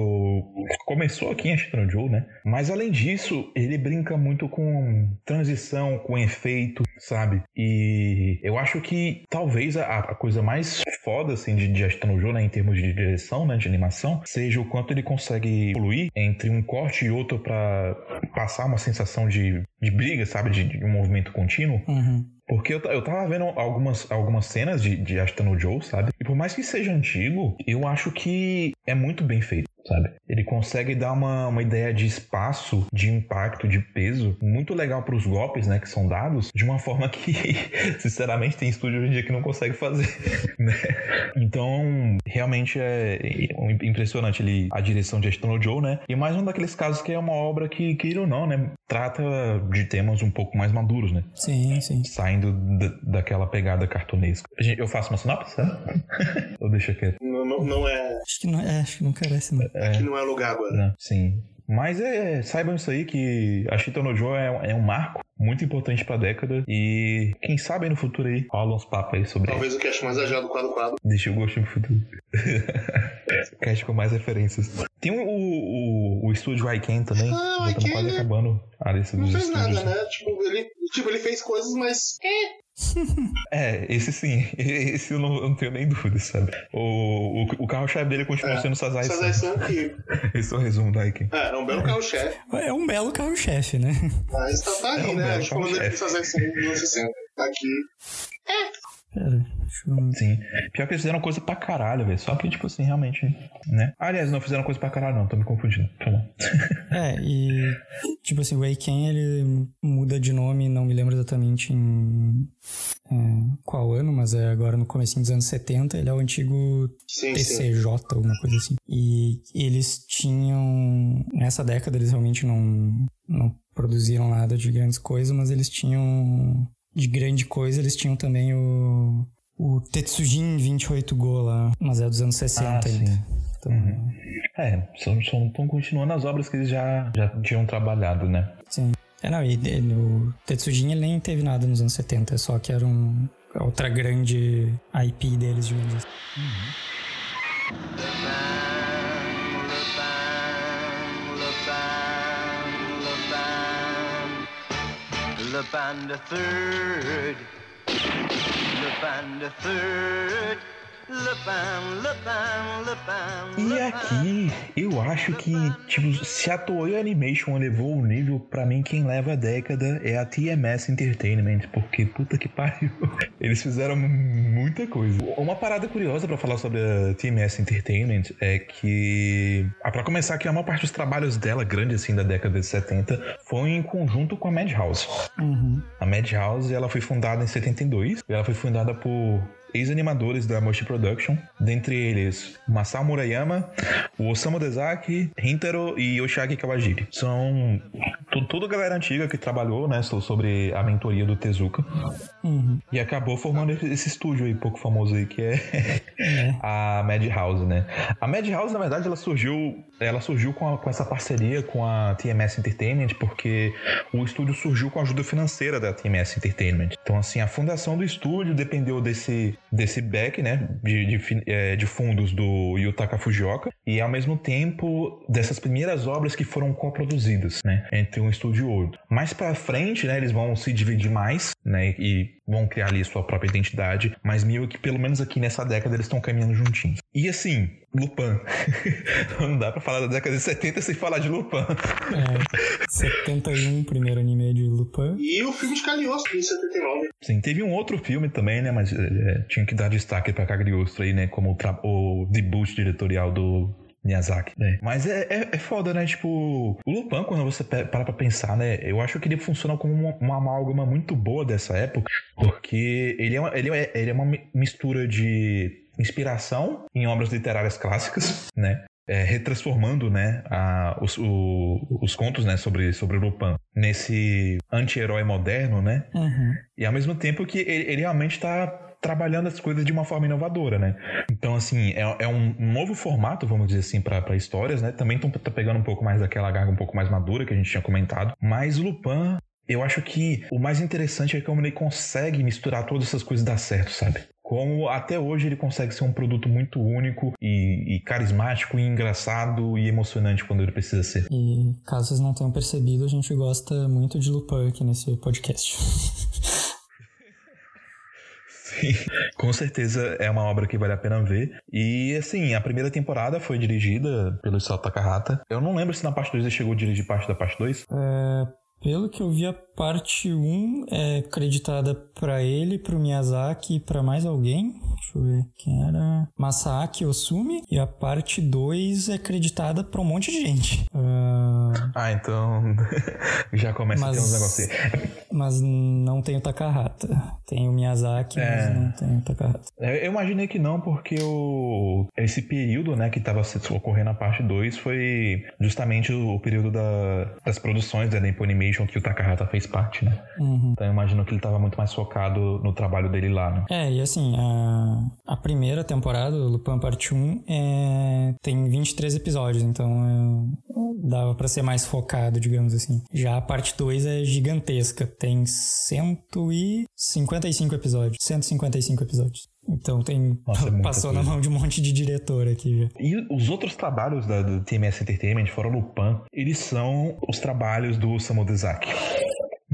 começou aqui em Ashton Joe, né? Mas além disso, ele brinca muito com transição, com efeito, sabe? E eu acho que talvez a, a coisa mais foda, assim, de, de Ashton Joe, né, em termos de direção, né, de animação, seja o quanto ele consegue evoluir entre um corte e outro para passar uma sensação de, de briga, sabe? De, de um movimento contínuo. Uhum. Porque eu, eu tava vendo algumas, algumas cenas de, de Ashton Joe, sabe? E por mais que seja antigo, eu acho que é muito bem feito sabe? Ele consegue dar uma, uma ideia de espaço, de impacto, de peso muito legal para os golpes, né, que são dados, de uma forma que, sinceramente, tem estúdio hoje em dia que não consegue fazer, né? Então, realmente é impressionante ele, a direção de Ashton Joe, né? E mais um daqueles casos que é uma obra que, queira ou não, né, trata de temas um pouco mais maduros, né? Sim, sim. Saindo daquela pegada cartunesca. Eu faço uma sinopse, né? Ou deixa quieto? Não, não, não é... Acho que não, é, acho que não carece, não. É. Aqui não é lugar agora. Não, sim. Mas é, saibam isso aí que a Shita no Joe é, é um marco muito importante pra década e quem sabe aí no futuro aí rola uns papos aí sobre Talvez o cast mais ajado quadro quadro. Deixa eu gostar pro futuro. cast com mais referências. Tem o, o, o estúdio Iken também, ah, já estamos quase acabando a lista dos Não fez nada, né? Tipo ele, tipo, ele fez coisas, mas... É. é, esse sim. Esse eu não, eu não tenho nem dúvida, sabe? O, o, o carro-chefe dele continua é, sendo Sazai Sazai-san que... Esse é o resumo da Iken. É, é um belo carro-chefe. É um belo carro-chefe, né? Mas tá, tá aí, é um né? Gente falando de Sazai-san nos 60. Aqui... É... Pera, deixa eu... Sim. Pior que eles fizeram coisa pra caralho, velho. Só que, tipo assim, realmente, né? Aliás, não fizeram coisa pra caralho, não. Tô me confundindo. Tá bom. é, e... Tipo assim, o Weiken, ele muda de nome, não me lembro exatamente em... É, qual ano, mas é agora no começo dos anos 70. Ele é o antigo sim, TCJ, sim. alguma coisa assim. E eles tinham... Nessa década, eles realmente não... Não produziram nada de grandes coisas, mas eles tinham de grande coisa, eles tinham também o, o Tetsujin 28 Go lá, mas é dos anos 60 ah, ainda. Sim. Então, uhum. É, estão continuando as obras que eles já, já tinham trabalhado, né? Sim. É, não, e, e o Tetsujin ele nem teve nada nos anos 70, só que era um, outra grande IP deles, digamos assim. Uhum. Lupin the Third. Lupin the Third. E aqui, eu acho que, tipo, se a Toei Animation levou o nível, para mim quem leva a década é a TMS Entertainment, porque puta que pariu. Eles fizeram muita coisa. Uma parada curiosa para falar sobre a TMS Entertainment é que, ah, para começar, que a maior parte dos trabalhos dela, grande assim, da década de 70, foi em conjunto com a Madhouse. Uhum. A Madhouse, ela foi fundada em 72, e ela foi fundada por ex-animadores da Moshi Production, dentre eles Masao Murayama, o Osamu Dezaki, Hintaro e Yoshiaki Kawajiri. São a galera antiga que trabalhou, né, sobre a mentoria do Tezuka. Uhum. E acabou formando esse estúdio aí, pouco famoso aí, que é, é. a Madhouse, né? A Madhouse, na verdade, ela surgiu, ela surgiu com, a, com essa parceria com a TMS Entertainment, porque o estúdio surgiu com a ajuda financeira da TMS Entertainment. Então, assim, a fundação do estúdio dependeu desse, desse back, né, de, de, é, de fundos do Yutaka Fujioka, e ao mesmo tempo dessas primeiras obras que foram coproduzidas, né, entre um estúdio e outro. Mais para frente, né, eles vão se dividir mais, né, e vão criar ali sua própria identidade, mas meio que pelo menos aqui nessa década eles estão caminhando juntinhos. E assim, Lupin. Não dá pra falar da década de 70 sem falar de Lupin. É, 71, primeiro anime de Lupin. E o filme de Cagliostro, em 79. Sim, teve um outro filme também, né, mas é, tinha que dar destaque pra Cagliostro aí, né, como o, o debut diretorial do Miyazaki. É. Mas é, é, é, foda, né? Tipo, o Lupin, quando você para pra pensar, né? Eu acho que ele funciona como uma, uma amálgama muito boa dessa época, porque ele é uma, ele é, ele é uma mistura de inspiração em obras literárias clássicas, né? É, retransformando né, a, os, o, os contos né, sobre, sobre o Lupin nesse anti-herói moderno, né? Uhum. E ao mesmo tempo que ele, ele realmente está trabalhando as coisas de uma forma inovadora, né? Então, assim, é, é um novo formato, vamos dizer assim, para histórias, né? Também estão tá pegando um pouco mais daquela garra um pouco mais madura que a gente tinha comentado. Mas o Lupin eu acho que o mais interessante é como ele consegue misturar todas essas coisas e dar certo, sabe? Como até hoje ele consegue ser um produto muito único e, e, carismático e engraçado e emocionante quando ele precisa ser. E caso vocês não tenham percebido, a gente gosta muito de Lupin aqui nesse podcast. Sim, com certeza é uma obra que vale a pena ver. E assim, a primeira temporada foi dirigida pelo Isao Takahata. Eu não lembro se na parte 2 ele chegou a dirigir parte da parte 2. É, pelo que eu vi, a parte 1 é creditada para ele, pro Miyazaki e pra mais alguém. Deixa eu ver quem era. Masaaki Osumi. E a parte 2 é creditada pra um monte de gente. Uh... Ah, então já começa mas, a ter uns negócios. Mas não tem o Takahata. Tem o Miyazaki, é... mas não tem o Takahata. É, eu imaginei que não, porque o... esse período né, que estava ocorrendo a parte 2 foi justamente o período da... das produções da Nempo Animation que o Takahata fez parte, né? Uhum. Então eu imagino que ele estava muito mais focado no trabalho dele lá, né? É, e assim, a, a primeira temporada, o Lupin Parte 1, é, tem 23 episódios, então é, dava para ser mais focado, digamos assim. Já a parte 2 é gigantesca, tem 155 episódios. 155 episódios. Então tem Nossa, é passou coisa. na mão de um monte de diretor aqui já. E os outros trabalhos da, do TMS Entertainment, fora Lupin, eles são os trabalhos do Samu Dezaki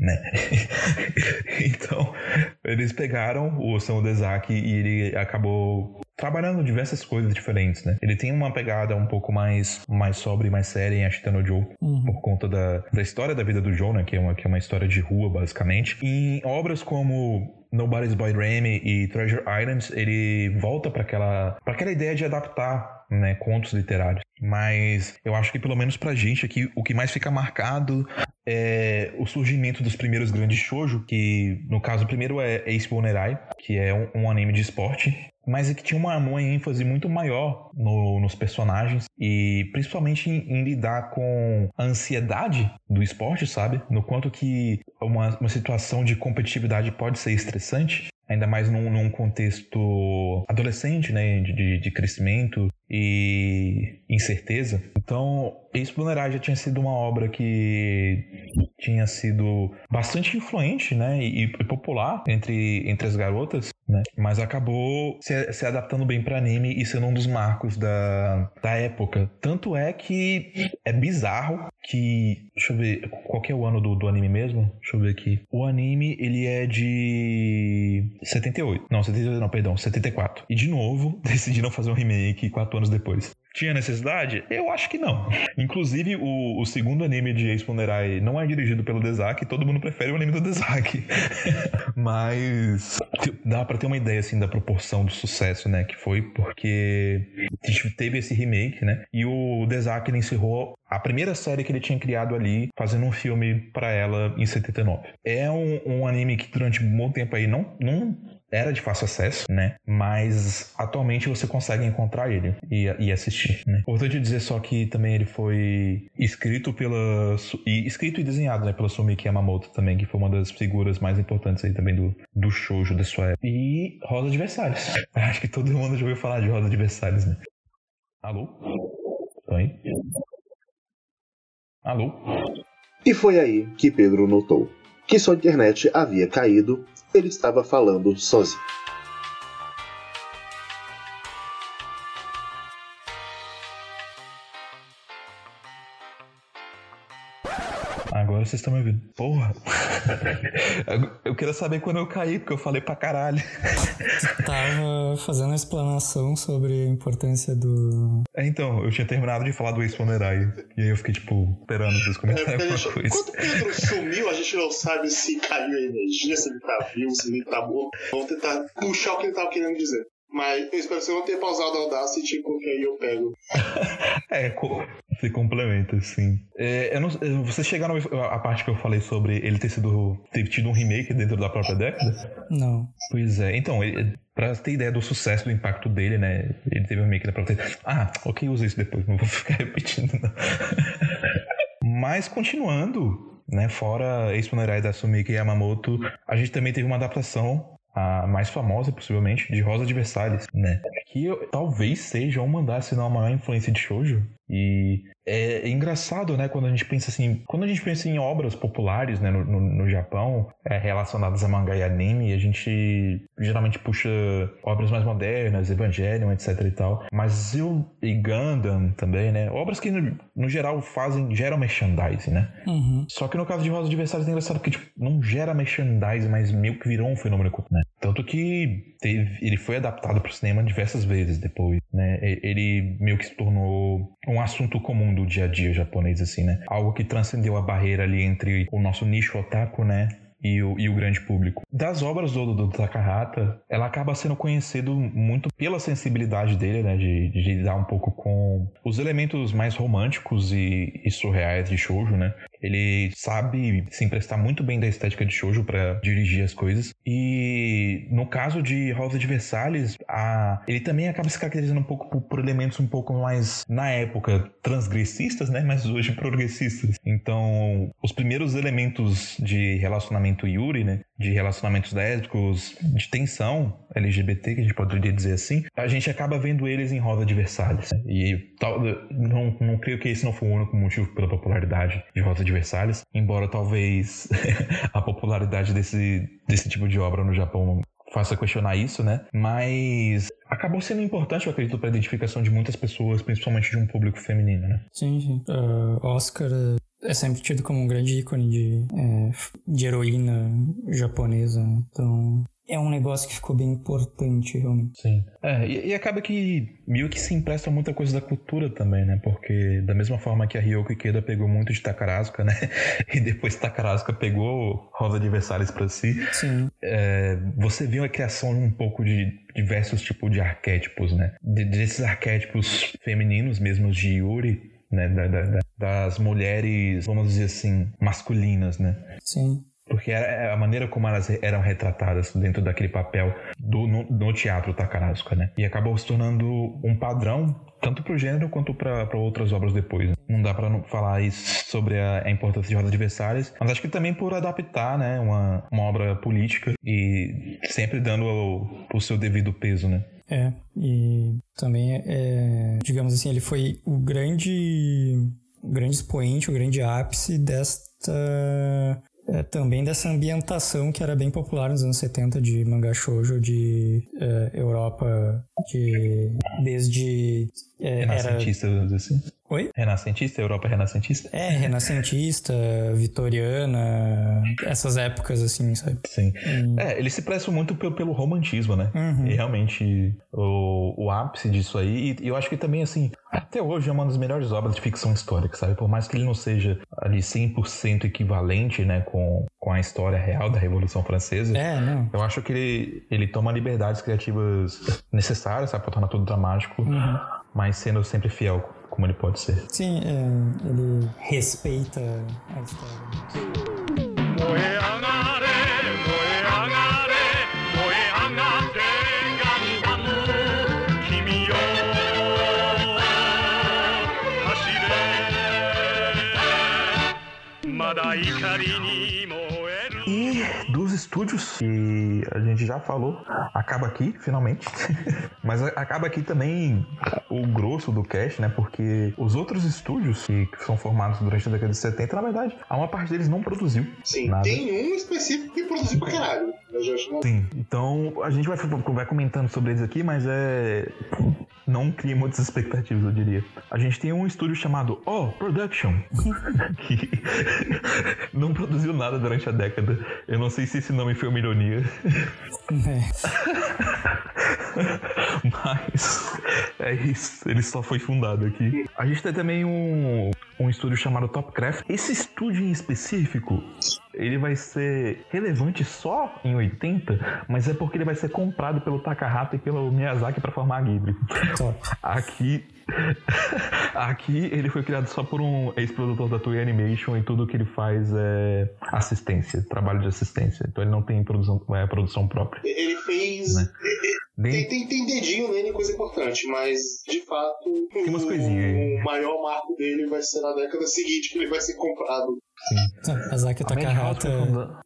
né? então, eles pegaram o Osamu Dezaki e ele acabou trabalhando diversas coisas diferentes, né? Ele tem uma pegada um pouco mais, mais sobre, mais séria em Ashita no Joe, uhum. por conta da, da história da vida do Joe, né? Que é, uma, que é uma história de rua, basicamente. E em obras como Nobody's Boy Remy e Treasure Islands, ele volta para aquela, aquela ideia de adaptar né, contos literários. Mas eu acho que pelo menos pra gente aqui, o que mais fica marcado é o surgimento dos primeiros grandes shoujo, que no caso o primeiro é Ace Bonerai, que é um, um anime de esporte, mas é que tinha uma, uma ênfase muito maior no, nos personagens e principalmente em, em, lidar com a ansiedade do esporte, sabe? No quanto que uma, uma situação de competitividade pode ser estressante ainda mais num, num contexto adolescente, né, de, de, crescimento e incerteza. Então, Explorar já tinha sido uma obra que tinha sido bastante influente, né, e, e popular entre, entre as garotas, né, mas acabou se, se adaptando bem para anime e sendo um dos marcos da, da época. Tanto é que é bizarro que, deixa eu ver, qual que é o ano do, do anime mesmo? Deixa eu ver aqui. O anime, ele é de 78. Não, 78 não, perdão, 74. E de novo, decidiram fazer um remake quatro anos depois. Tinha necessidade? Eu acho que não. Inclusive, o, o segundo anime de Ace Ponderai não é dirigido pelo Dezaki, todo mundo prefere o anime do Dezaki. Mas dá para ter uma ideia assim da proporção do sucesso, né, que foi porque teve esse remake, né? E o Dezaki encerrou a primeira série que ele tinha criado ali, fazendo um filme para ela em 79. É um, um anime que durante um bom tempo aí não, não era de fácil acesso, né? Mas atualmente você consegue encontrar ele e, e assistir. Né? Importante dizer só que também ele foi escrito pela e escrito e desenhado, né, pela Sumiki Yamamoto também, que foi uma das figuras mais importantes aí também do, do shoujo da sua época. E Rosa de Versalhes. Acho que todo mundo já ouviu falar de Rosa de Versalhes, né? Alô? Estão aí? Alô? E foi aí que Pedro notou que sua internet havia caído, ele estava falando sozinho. Agora vocês estão me ouvindo. Porra! Eu queria saber quando eu caí, porque eu falei pra caralho. Tava fazendo a explanação sobre a importância do. É, então, eu tinha terminado de falar do ex-Pomerai. E aí eu fiquei, tipo, esperando vocês comentarem É, alguma deixa- coisa. Quando o Pedro sumiu, a gente não sabe se caiu a energia, se ele tá vivo, se ele tá morto. Vamos tentar puxar o que ele tava querendo dizer. Mas eu espero que você não tenha pausado o Audacity, porque aí eu pego. É, se complementa, sim. É, eu não, vocês chegaram a parte que eu falei sobre ele ter sido ter tido um remake dentro da própria década? Não. Pois é, então, ele, pra ter ideia do sucesso, do impacto dele, né? Ele teve um remake da própria década. Ah, ok, usa isso depois, não vou ficar repetindo, não. Mas continuando, né? Fora Ex-Funerai da Sumiki Yamamoto, a gente também teve uma adaptação. A mais famosa, possivelmente, de Rosa de Versalhes, né? Que talvez seja uma das, se não a maior influência de shoujo. E é engraçado, né, quando a gente pensa assim, quando a gente pensa em obras populares, né, no, no, no Japão, é, relacionadas a mangá e anime, a gente geralmente puxa obras mais modernas, Evangelion, etc e tal. Mas eu e Gundam também, né, obras que no, no geral fazem, geram merchandising, né? Uhum. Só que no caso de Rosa Versalhes é engraçado porque tipo, não gera merchandising, mas meio que virou um fenômeno né? Tanto que teve, ele foi adaptado para o cinema diversas vezes depois, né? Ele meio que se tornou um assunto comum do dia a dia japonês, assim, né? Algo que transcendeu a barreira ali entre o nosso nicho otaku, né? E o, e o grande público. Das obras do, do Takahata, ela acaba sendo conhecido muito pela sensibilidade dele, né? De, de lidar um pouco com os elementos mais românticos e, e surreais de shoujo, né? Ele sabe se emprestar muito bem da estética de shoujo para dirigir as coisas. E no caso de Rosa de Versalhes, a... ele também acaba se caracterizando um pouco por, por elementos um pouco mais, na época, transgressistas, né? Mas hoje progressistas. Então, os primeiros elementos de relacionamento Yuri, né? De relacionamentos lésbicos, de tensão LGBT, que a gente poderia dizer assim, a gente acaba vendo eles em Rosa de Versalhes. E não, não creio que esse não foi o único motivo pela popularidade de Rosa de Versalhes, embora talvez a popularidade desse, desse tipo de obra no Japão faça questionar isso, né? Mas acabou sendo importante, eu acredito, para a identificação de muitas pessoas, principalmente de um público feminino, né? Sim, sim. Ah, Oscar é sempre tido como um grande ícone de, é, de heroína japonesa. Então, é um negócio que ficou bem importante, realmente. Sim. É, e, e acaba que meio que se empresta muita coisa da cultura também, né? Porque da mesma forma que a Ryoko Ikeda pegou muito de Takarazuka, né? E depois Takarazuka pegou Rosa de Versalhes pra si, Sim. é, você viu a criação um pouco de diversos tipos de arquétipos, né? De- desses arquétipos femininos mesmo de Yuri, né? Da- da- da- das mulheres, vamos dizer assim, masculinas, né? Sim. Porque era a maneira como elas eram retratadas dentro daquele papel do, no, no teatro Takarazuka, né? E acabou se tornando um padrão tanto pro gênero quanto para outras obras depois. né? Não dá para não falar isso sobre a, a importância de Rosa de Versalhes, mas acho que também por adaptar, né, uma, uma obra política e sempre dando o, o seu devido peso, né? É, e também é, digamos assim, ele foi o grande, o grande expoente, o grande ápice desta é, também dessa ambientação que era bem popular nos anos 70 de mangá shoujo de é, Europa, de desde é, era Renascentista, dizer assim. Oi? Renascentista, Europa renascentista? é renascentista, vitoriana, essas épocas assim, sabe? Sim. Hum. É, ele se presta muito pelo, pelo romantismo, né? Uhum. E realmente o, o ápice disso aí, e eu acho que também, assim, até hoje é uma das melhores obras de ficção histórica, sabe? Por mais que ele não seja ali 100% equivalente, né, com, com a história real da Revolução Francesa, É, não. eu acho que ele, ele toma liberdades criativas necessárias, sabe, pra tornar tudo dramático, Uhum mas sendo sempre fiel como ele pode ser. Sim, é, ele respeita a história. Maria estúdios e a gente já falou. Acaba aqui, finalmente. Mas acaba aqui também o grosso do cast, né? Porque os outros estúdios que, que são formados durante a década de 70, na verdade, a uma parte deles não produziu. Sim, nada. tem um específico que produziu pra caralho. Sim, então a gente vai, vai comentando sobre eles aqui, mas é não cria muitas expectativas, eu diria. A gente tem um estúdio chamado Oh Production, que não produziu nada durante a década. Eu não sei se esse nome foi uma ironia. Mas é isso, ele só foi fundado aqui. A gente tem também um, um estúdio chamado Topcraft. Esse estúdio em específico, ele vai ser relevante só em 80, mas é porque ele vai ser comprado pelo Takahata e pelo Miyazaki para formar a Ghibli. Aqui Aqui ele foi criado só por um ex-produtor da Toei Animation e tudo que ele faz é assistência, trabalho de assistência. Então ele não tem produção, é, produção própria. Ele fez. Né? Tem, tem, tem dedinho nele, coisa importante, mas de fato Tem umas coisinhas aí. o maior marco dele vai ser na década seguinte, que ele vai ser comprado. Miyazaki e Takahata,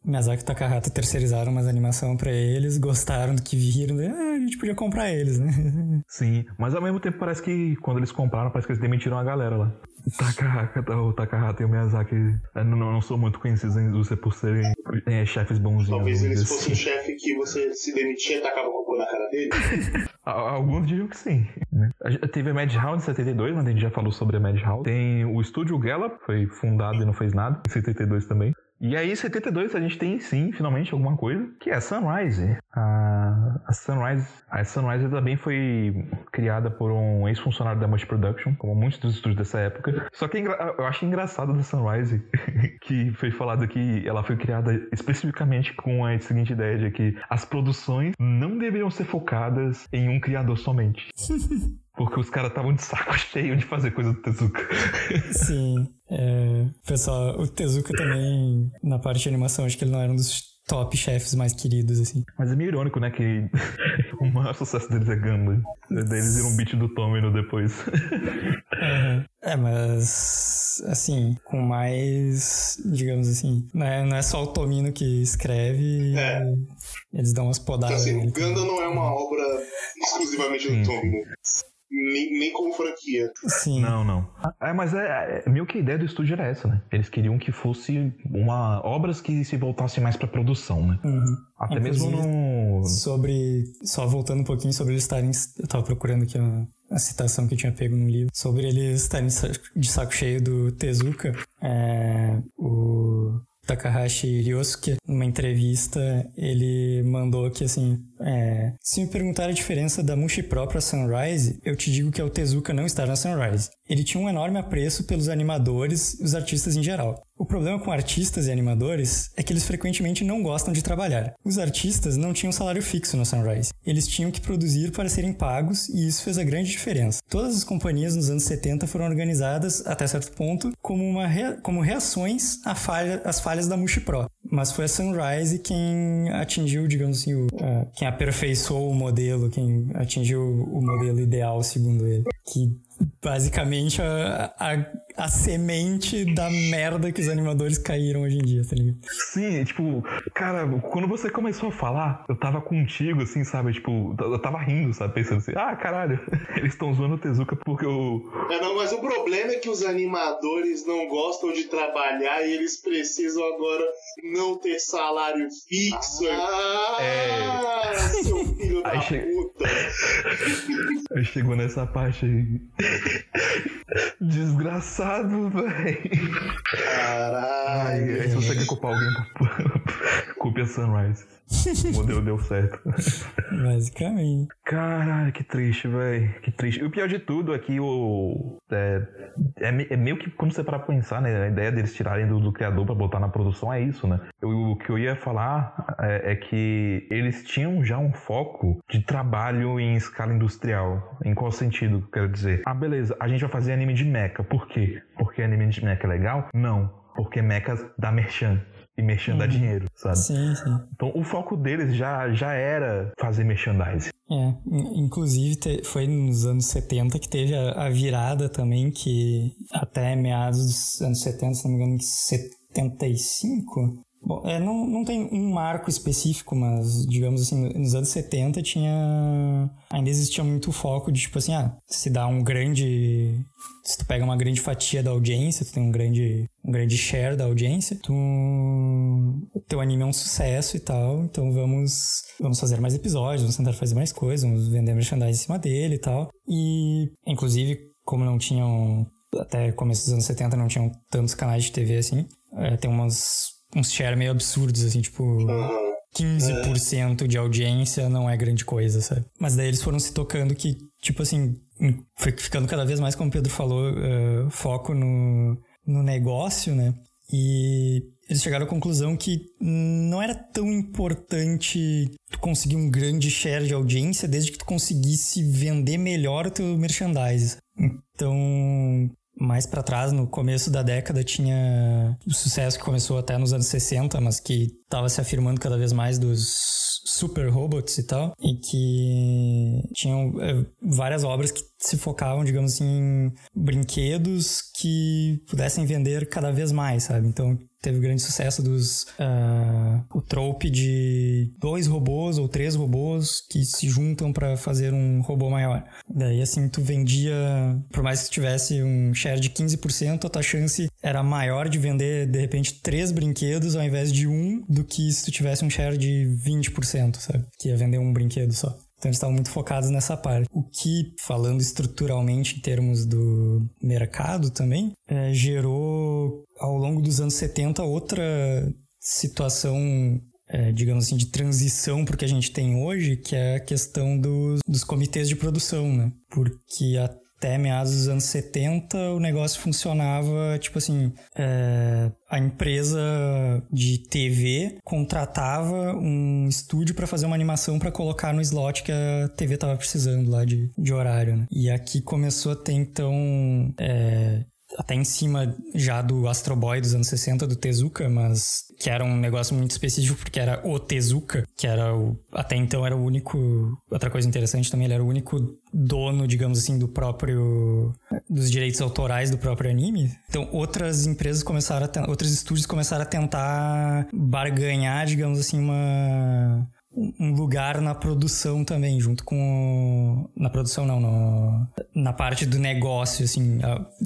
Miyazaki e Takahata terceirizaram umas animação pra eles, gostaram do que viram, né? ah, a gente podia comprar eles, né? Sim, mas ao mesmo tempo parece que quando eles compraram, parece que eles demitiram a galera lá. Takahata, o Takahata e o Miyazaki não, não são muito conhecidos na indústria por serem eh, chefes bonzinhos. Talvez eles dizer fossem um assim. chefe que você se demitia e tacava cocô na cara dele. Alguns diriam que sim. né? Teve a Madhouse em 72, mas a gente já falou sobre a Madhouse. Tem o estúdio Gallop, foi fundado e não fez nada, em 72 também. E aí, em 72, a gente tem sim, finalmente, alguma coisa, que é a Sunrise. A, a Sunrise. A Sunrise também foi criada por um ex-funcionário da Much Production, como muitos dos estúdios dessa época. Só que é eu acho engraçado da Sunrise que foi falado que ela foi criada especificamente com a seguinte ideia de que as produções não deveriam ser focadas em um criador somente. Porque os caras estavam de saco cheio de fazer coisa do Tezuka. Sim. É, pessoal, o Tezuka também, na parte de animação, acho que ele não era um dos top chefes mais queridos, assim. Mas é meio irônico, né? Que o maior sucesso deles é Gundam. Daí eles viram um beat do Tomino depois. É, mas assim, com mais, digamos assim, não é, não é só o Tomino que escreve, É. eles dão umas Então, podadas. assim, nele o Gundam não é uma obra exclusivamente do sim. Tomino. Nem, nem como franquia. Sim. Não, não. É, mas é, é meio que a ideia do estúdio era essa, né? Eles queriam que fosse uma obras que se voltassem mais pra produção, né? Uhum. Até mesmo no. Sobre. Só voltando um pouquinho sobre eles estarem. Eu tava procurando aqui a, a citação que eu tinha pego no livro. Sobre eles estarem de saco cheio do Tezuka. É, o Takahashi Ryosuke, numa entrevista, ele mandou que assim. É, se me perguntar a diferença da Mushi Pro pra Sunrise, eu te digo que é o Tezuka não estar na Sunrise. Ele tinha um enorme apreço pelos animadores e os artistas em geral. O problema com artistas e animadores é que eles frequentemente não gostam de trabalhar. Os artistas não tinham salário fixo na Sunrise. Eles tinham que produzir para serem pagos e isso fez a grande diferença. Todas as companhias nos anos 70 foram organizadas, até certo ponto, como, uma rea- como reações falha- às falhas da Mushi Pro. Mas foi a Sunrise quem atingiu, digamos assim, o, ah, quem aperfeiçoou o modelo, quem atingiu o modelo ideal, segundo ele. Que basicamente a, a, a semente da merda que os animadores caíram hoje em dia, tá ligado? Sim, tipo, cara, quando você começou a falar, eu tava contigo, assim, sabe? Tipo, eu tava rindo, sabe? Pensando assim, ah, caralho, eles estão zoando o Tezuka porque o. É, não, mas o problema é que os animadores não gostam de trabalhar e eles precisam agora não ter salário fixo. Ah, seu filho da chega- puta. Aí chegou nessa parte aí. Desgraçado, velho. Ai, Caralho. aí se você quer culpar alguém, culpe a Sunrise. O modelo deu certo. Basicamente. Caralho, que triste, velho. Que triste. E o pior de tudo é que o. É, é, é meio que quando você parar pra pensar, né? A ideia deles tirarem do, do criador pra botar na produção é isso, né? Eu- o que eu ia falar é, é que eles tinham já um foco de trabalho em escala industrial. Em qual sentido que eu quero dizer? Ah, beleza, a gente vai fazer anime de mecha. Por quê? Porque anime de mecha é legal? Não. Porque mecha dá merchan. E merchan dá dinheiro, sabe? Sim, sim. Então o foco deles já, já era fazer merchandising. É, in- inclusive te- foi nos anos 70 que teve a, a virada também, que até meados dos anos 70, se não me engano, em se- 75, Bom, é, não, não tem um marco específico, mas, digamos assim, nos anos 70 tinha. Ainda existia muito foco de, tipo assim, ah, se dá um grande. Se tu pega uma grande fatia da audiência, tu tem um grande, um grande share da audiência, tu. Teu anime é um sucesso e tal, então vamos. Vamos fazer mais episódios, vamos tentar fazer mais coisas, vamos vender merchandising em cima dele e tal. E, inclusive, como não tinham. Até começo dos anos 70 não tinham tantos canais de TV assim. É, tem umas uns share meio absurdos, assim, tipo. Uhum. 15% de audiência não é grande coisa, sabe? Mas daí eles foram se tocando que, tipo assim, foi ficando cada vez mais, como o Pedro falou, uh, foco no, no negócio, né? E eles chegaram à conclusão que não era tão importante tu conseguir um grande share de audiência desde que tu conseguisse vender melhor o teu merchandise. Então, mais para trás, no começo da década, tinha o sucesso que começou até nos anos 60, mas que estava se afirmando cada vez mais dos super robots e tal, e que tinham é, várias obras que se focavam, digamos assim, em brinquedos que pudessem vender cada vez mais, sabe? Então teve grande sucesso dos uh, o trope de dois robôs ou três robôs que se juntam para fazer um robô maior. Daí assim tu vendia, por mais que tivesse um share de 15%, a tua chance era maior de vender de repente três brinquedos ao invés de um do que se tu tivesse um share de 20%, sabe? Que ia vender um brinquedo só. Então eles estavam muito focados nessa parte. O que, falando estruturalmente em termos do mercado também, é, gerou ao longo dos anos 70 outra situação é, digamos assim, de transição para o que a gente tem hoje, que é a questão dos, dos comitês de produção, né? Porque a até meados dos anos 70 o negócio funcionava tipo assim é, a empresa de TV contratava um estúdio para fazer uma animação para colocar no slot que a TV tava precisando lá de, de horário né? e aqui começou a ter então é, até em cima já do Astro Boy dos anos 60 do Tezuka, mas que era um negócio muito específico porque era o Tezuka, que era o até então era o único, outra coisa interessante também, ele era o único dono, digamos assim, do próprio dos direitos autorais do próprio anime. Então, outras empresas começaram a outros estúdios começaram a tentar barganhar, digamos assim, uma um lugar na produção também, junto com. Na produção, não, no, na parte do negócio, assim,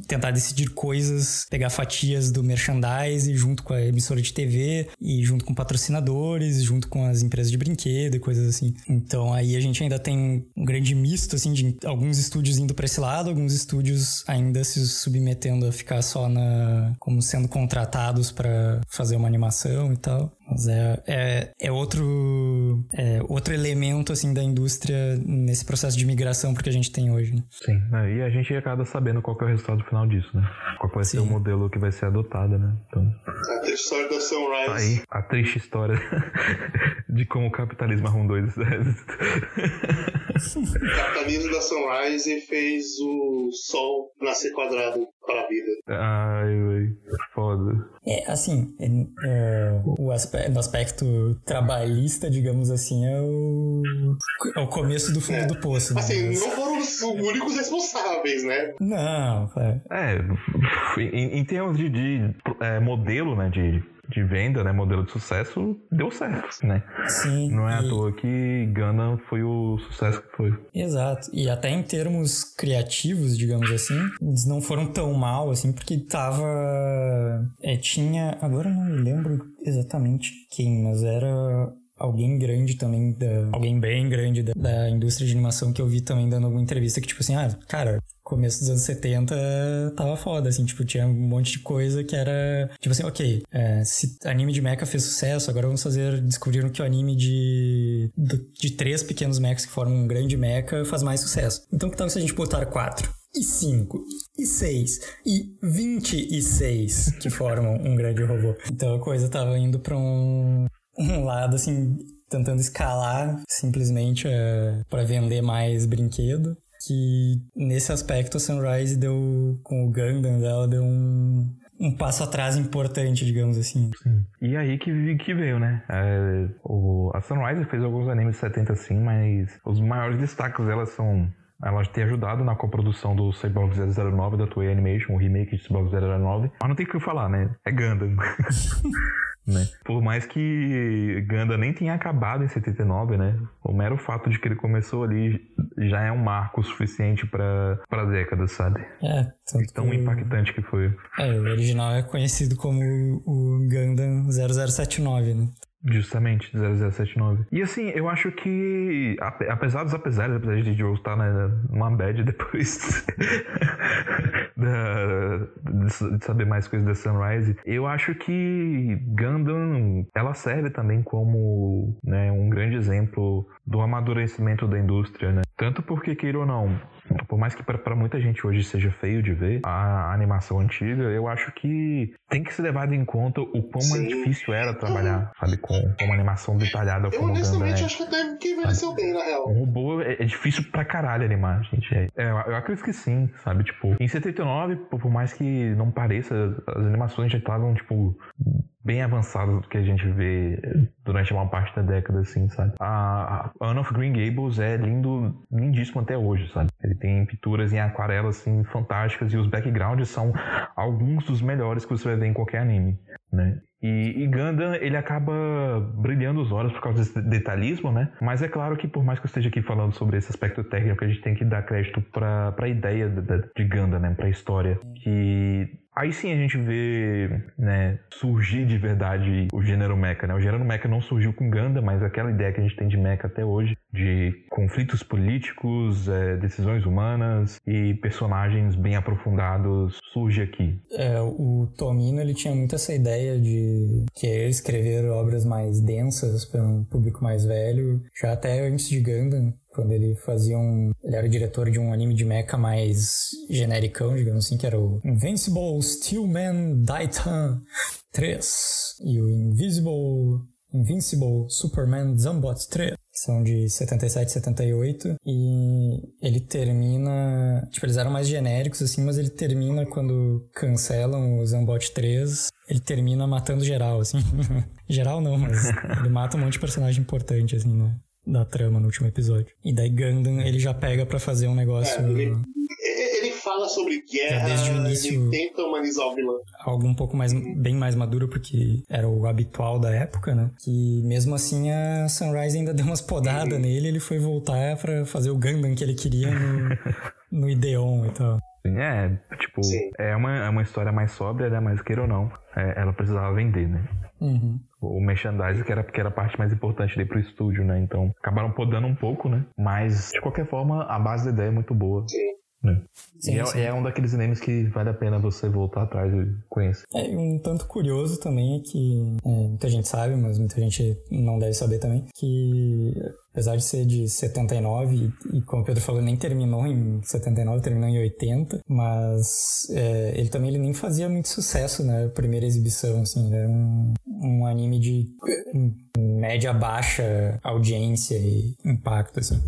tentar decidir coisas, pegar fatias do merchandise junto com a emissora de TV e junto com patrocinadores, junto com as empresas de brinquedo e coisas assim. Então aí a gente ainda tem um grande misto, assim, de alguns estúdios indo para esse lado, alguns estúdios ainda se submetendo a ficar só na. como sendo contratados para fazer uma animação e tal. Mas é, é, é outro, é outro elemento assim da indústria nesse processo de migração porque a gente tem hoje. Né? Sim, né? e a gente acaba sabendo qual é o resultado final disso, né? Qual vai Sim. ser o modelo que vai ser adotado, né? Então... A triste história da Sunrise. Aí, a triste história de como o capitalismo arrumou esse O capitalismo da Sunrise fez o sol nascer quadrado para a vida. Ai, velho. Foda. É, assim, é, é, o aspecto, no aspecto trabalhista, digamos assim, é o, é o começo do fundo é. do poço. Né? Assim, mas... não foram os únicos responsáveis, né? Não, é. É, em, em termos de, de é, modelo, né, de de venda, né, modelo de sucesso, deu certo, né? Sim. Não é e... à toa que Gana foi o sucesso que foi. Exato. E até em termos criativos, digamos assim, eles não foram tão mal, assim, porque tava... É, tinha... Agora não me lembro exatamente quem, mas era alguém grande também, da, alguém bem grande da, da, indústria de animação que eu vi também dando alguma entrevista que, tipo assim, ah, cara, começo dos anos 70 tava foda, assim, tipo, tinha um monte de coisa que era, tipo assim, ok, é, se anime de mecha fez sucesso, agora vamos fazer, descobriram que o anime de, de três pequenos mechas que formam um grande mecha faz mais sucesso. Então que tal se a gente botar quatro? e 5, e 6, e 26 que formam um grande robô. Então a coisa tava indo pra um, um lado, assim, tentando escalar simplesmente é, para vender mais brinquedo. Que nesse aspecto a Sunrise deu, com o Gundam dela, deu um, um passo atrás importante, digamos assim. Sim. E aí que, que veio, né? É, o, a Sunrise fez alguns animes 70 sim, mas os maiores destaques delas são ela ter ajudado na coprodução do Cyborg 009 da Toei Animation, o remake de Cyborg 009. Mas não tem o que falar, né? É Gundam. né? Por mais que Ganda nem tenha acabado em 79, né? O mero fato de que ele começou ali já é um marco suficiente para para décadas, sabe? É, tanto tão que- impactante que foi. É, o original é conhecido como o Gundam 0079, né? Justamente, 0079. E assim, eu acho que, ape- apesar dos apesares, apesar de Joe estar né, numa bad depois da- de saber mais coisas da Sunrise, eu acho que Gundam, ela serve também como né, um grande exemplo do amadurecimento da indústria, né? Tanto porque, queira ou não, por mais que para muita gente hoje seja feio de ver a animação antiga, eu acho que tem que ser levado em conta o quão mais Sim. difícil era trabalhar, sabe, com, com uma animação detalhada Eu honestamente é. acho que até que envelheceu bem, na real. Um robô é, é difícil pra caralho animar, gente. É, é, eu, acredito que sim, sabe? Tipo, em 79, por, por mais que não pareça, as animações já estavam, tipo, bem avançadas do que a gente vê durante uma parte da década, assim, sabe? A, a Anne of Green Gables é lindo, lindíssimo até hoje, sabe? Ele tem pinturas em aquarela, assim, fantásticas e os backgrounds são alguns dos melhores que você vai ver em qualquer anime, né? E, e ele acaba brilhando os olhos por causa desse detalhismo, né? Mas é claro que por mais que eu esteja aqui falando sobre esse aspecto técnico, a gente tem que dar crédito pra, pra ideia da- de Gundam, né? Pra história. Que Aí sim a gente vê, né, surgir de verdade o gênero mecha, né? O gênero mecha não surgiu com Gundam, mas aquela ideia que a gente tem de mecha até hoje, de conflitos políticos, é, decisões humanas e personagens bem aprofundados, surge aqui. É, o Tomino ele tinha muito essa ideia de querer escrever obras mais densas para um público mais velho, já até antes de Gundam, quando ele fazia um. Ele era o diretor de um anime de mecha mais genericão, digamos assim, que era o Invincible Steelman Daitan 3 e o Invisible. Invincible Superman Zambot 3, que são de 77 e 78, e ele termina. Tipo, eles eram mais genéricos, assim, mas ele termina quando cancelam o Zambot 3, ele termina matando geral, assim. geral não, mas ele mata um monte de personagem importante, assim, né? Da trama no último episódio. E daí Gundam ele já pega pra fazer um negócio. É, ele- Ele fala sobre guerra, desde o início- ele tenta humanizar o vilão. algo um pouco mais bem mais maduro porque era o habitual da época, né? Que mesmo assim a Sunrise ainda deu umas podadas nele, ele foi voltar pra fazer o Gundam que ele queria no, no Ideon e tal. É, tipo, Sim. é uma, é uma história mais sóbria, né? Mas queira ou não, é, ela precisava vender, né? Uhum. O merchandising, que era, que era a parte mais importante ali pro estúdio, né? Então, acabaram podando um pouco, né? Mas, de qualquer forma, a base da ideia é muito boa. Sim. Né? Sim, e é, sim. é um daqueles animes que vale a pena você voltar atrás e conhecer. É, um tanto curioso também é que é, muita gente sabe, mas muita gente não deve saber também, que apesar de ser de 79, e, e como o Pedro falou, nem terminou em 79, terminou em 80, mas é, ele também ele nem fazia muito sucesso na primeira exibição, assim, era um, um anime de média baixa audiência e impacto, assim.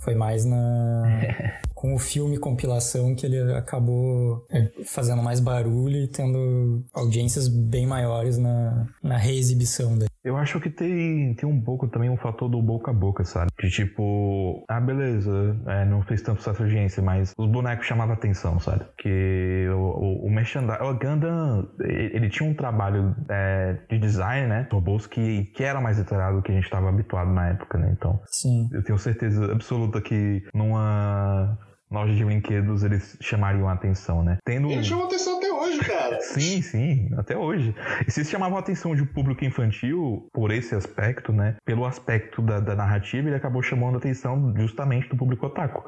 Foi mais na com o filme compilação que ele acabou é, fazendo mais barulho e tendo audiências bem maiores na, na reexibição dele. Eu acho que tem, tem um pouco também um fator do boca a boca, sabe? De tipo, ah, beleza, é, não fez tanto sucesso audiência, mas os bonecos chamavam atenção, sabe? Que o, o, o merchandising. O Gundam, ele ele tinha um trabalho é, de design, né? Robôs que, que era mais detalhado do que a gente estava habituado na época, né? Então, Sim. eu tenho certeza absoluta que numa loja de brinquedos eles chamariam a atenção, né? Tendo. Ele chamou atenção até hoje, cara. Sim, sim, até hoje. E se chamavam a atenção de um público infantil por esse aspecto, né? Pelo aspecto da, da narrativa, ele acabou chamando a atenção justamente do público otaku.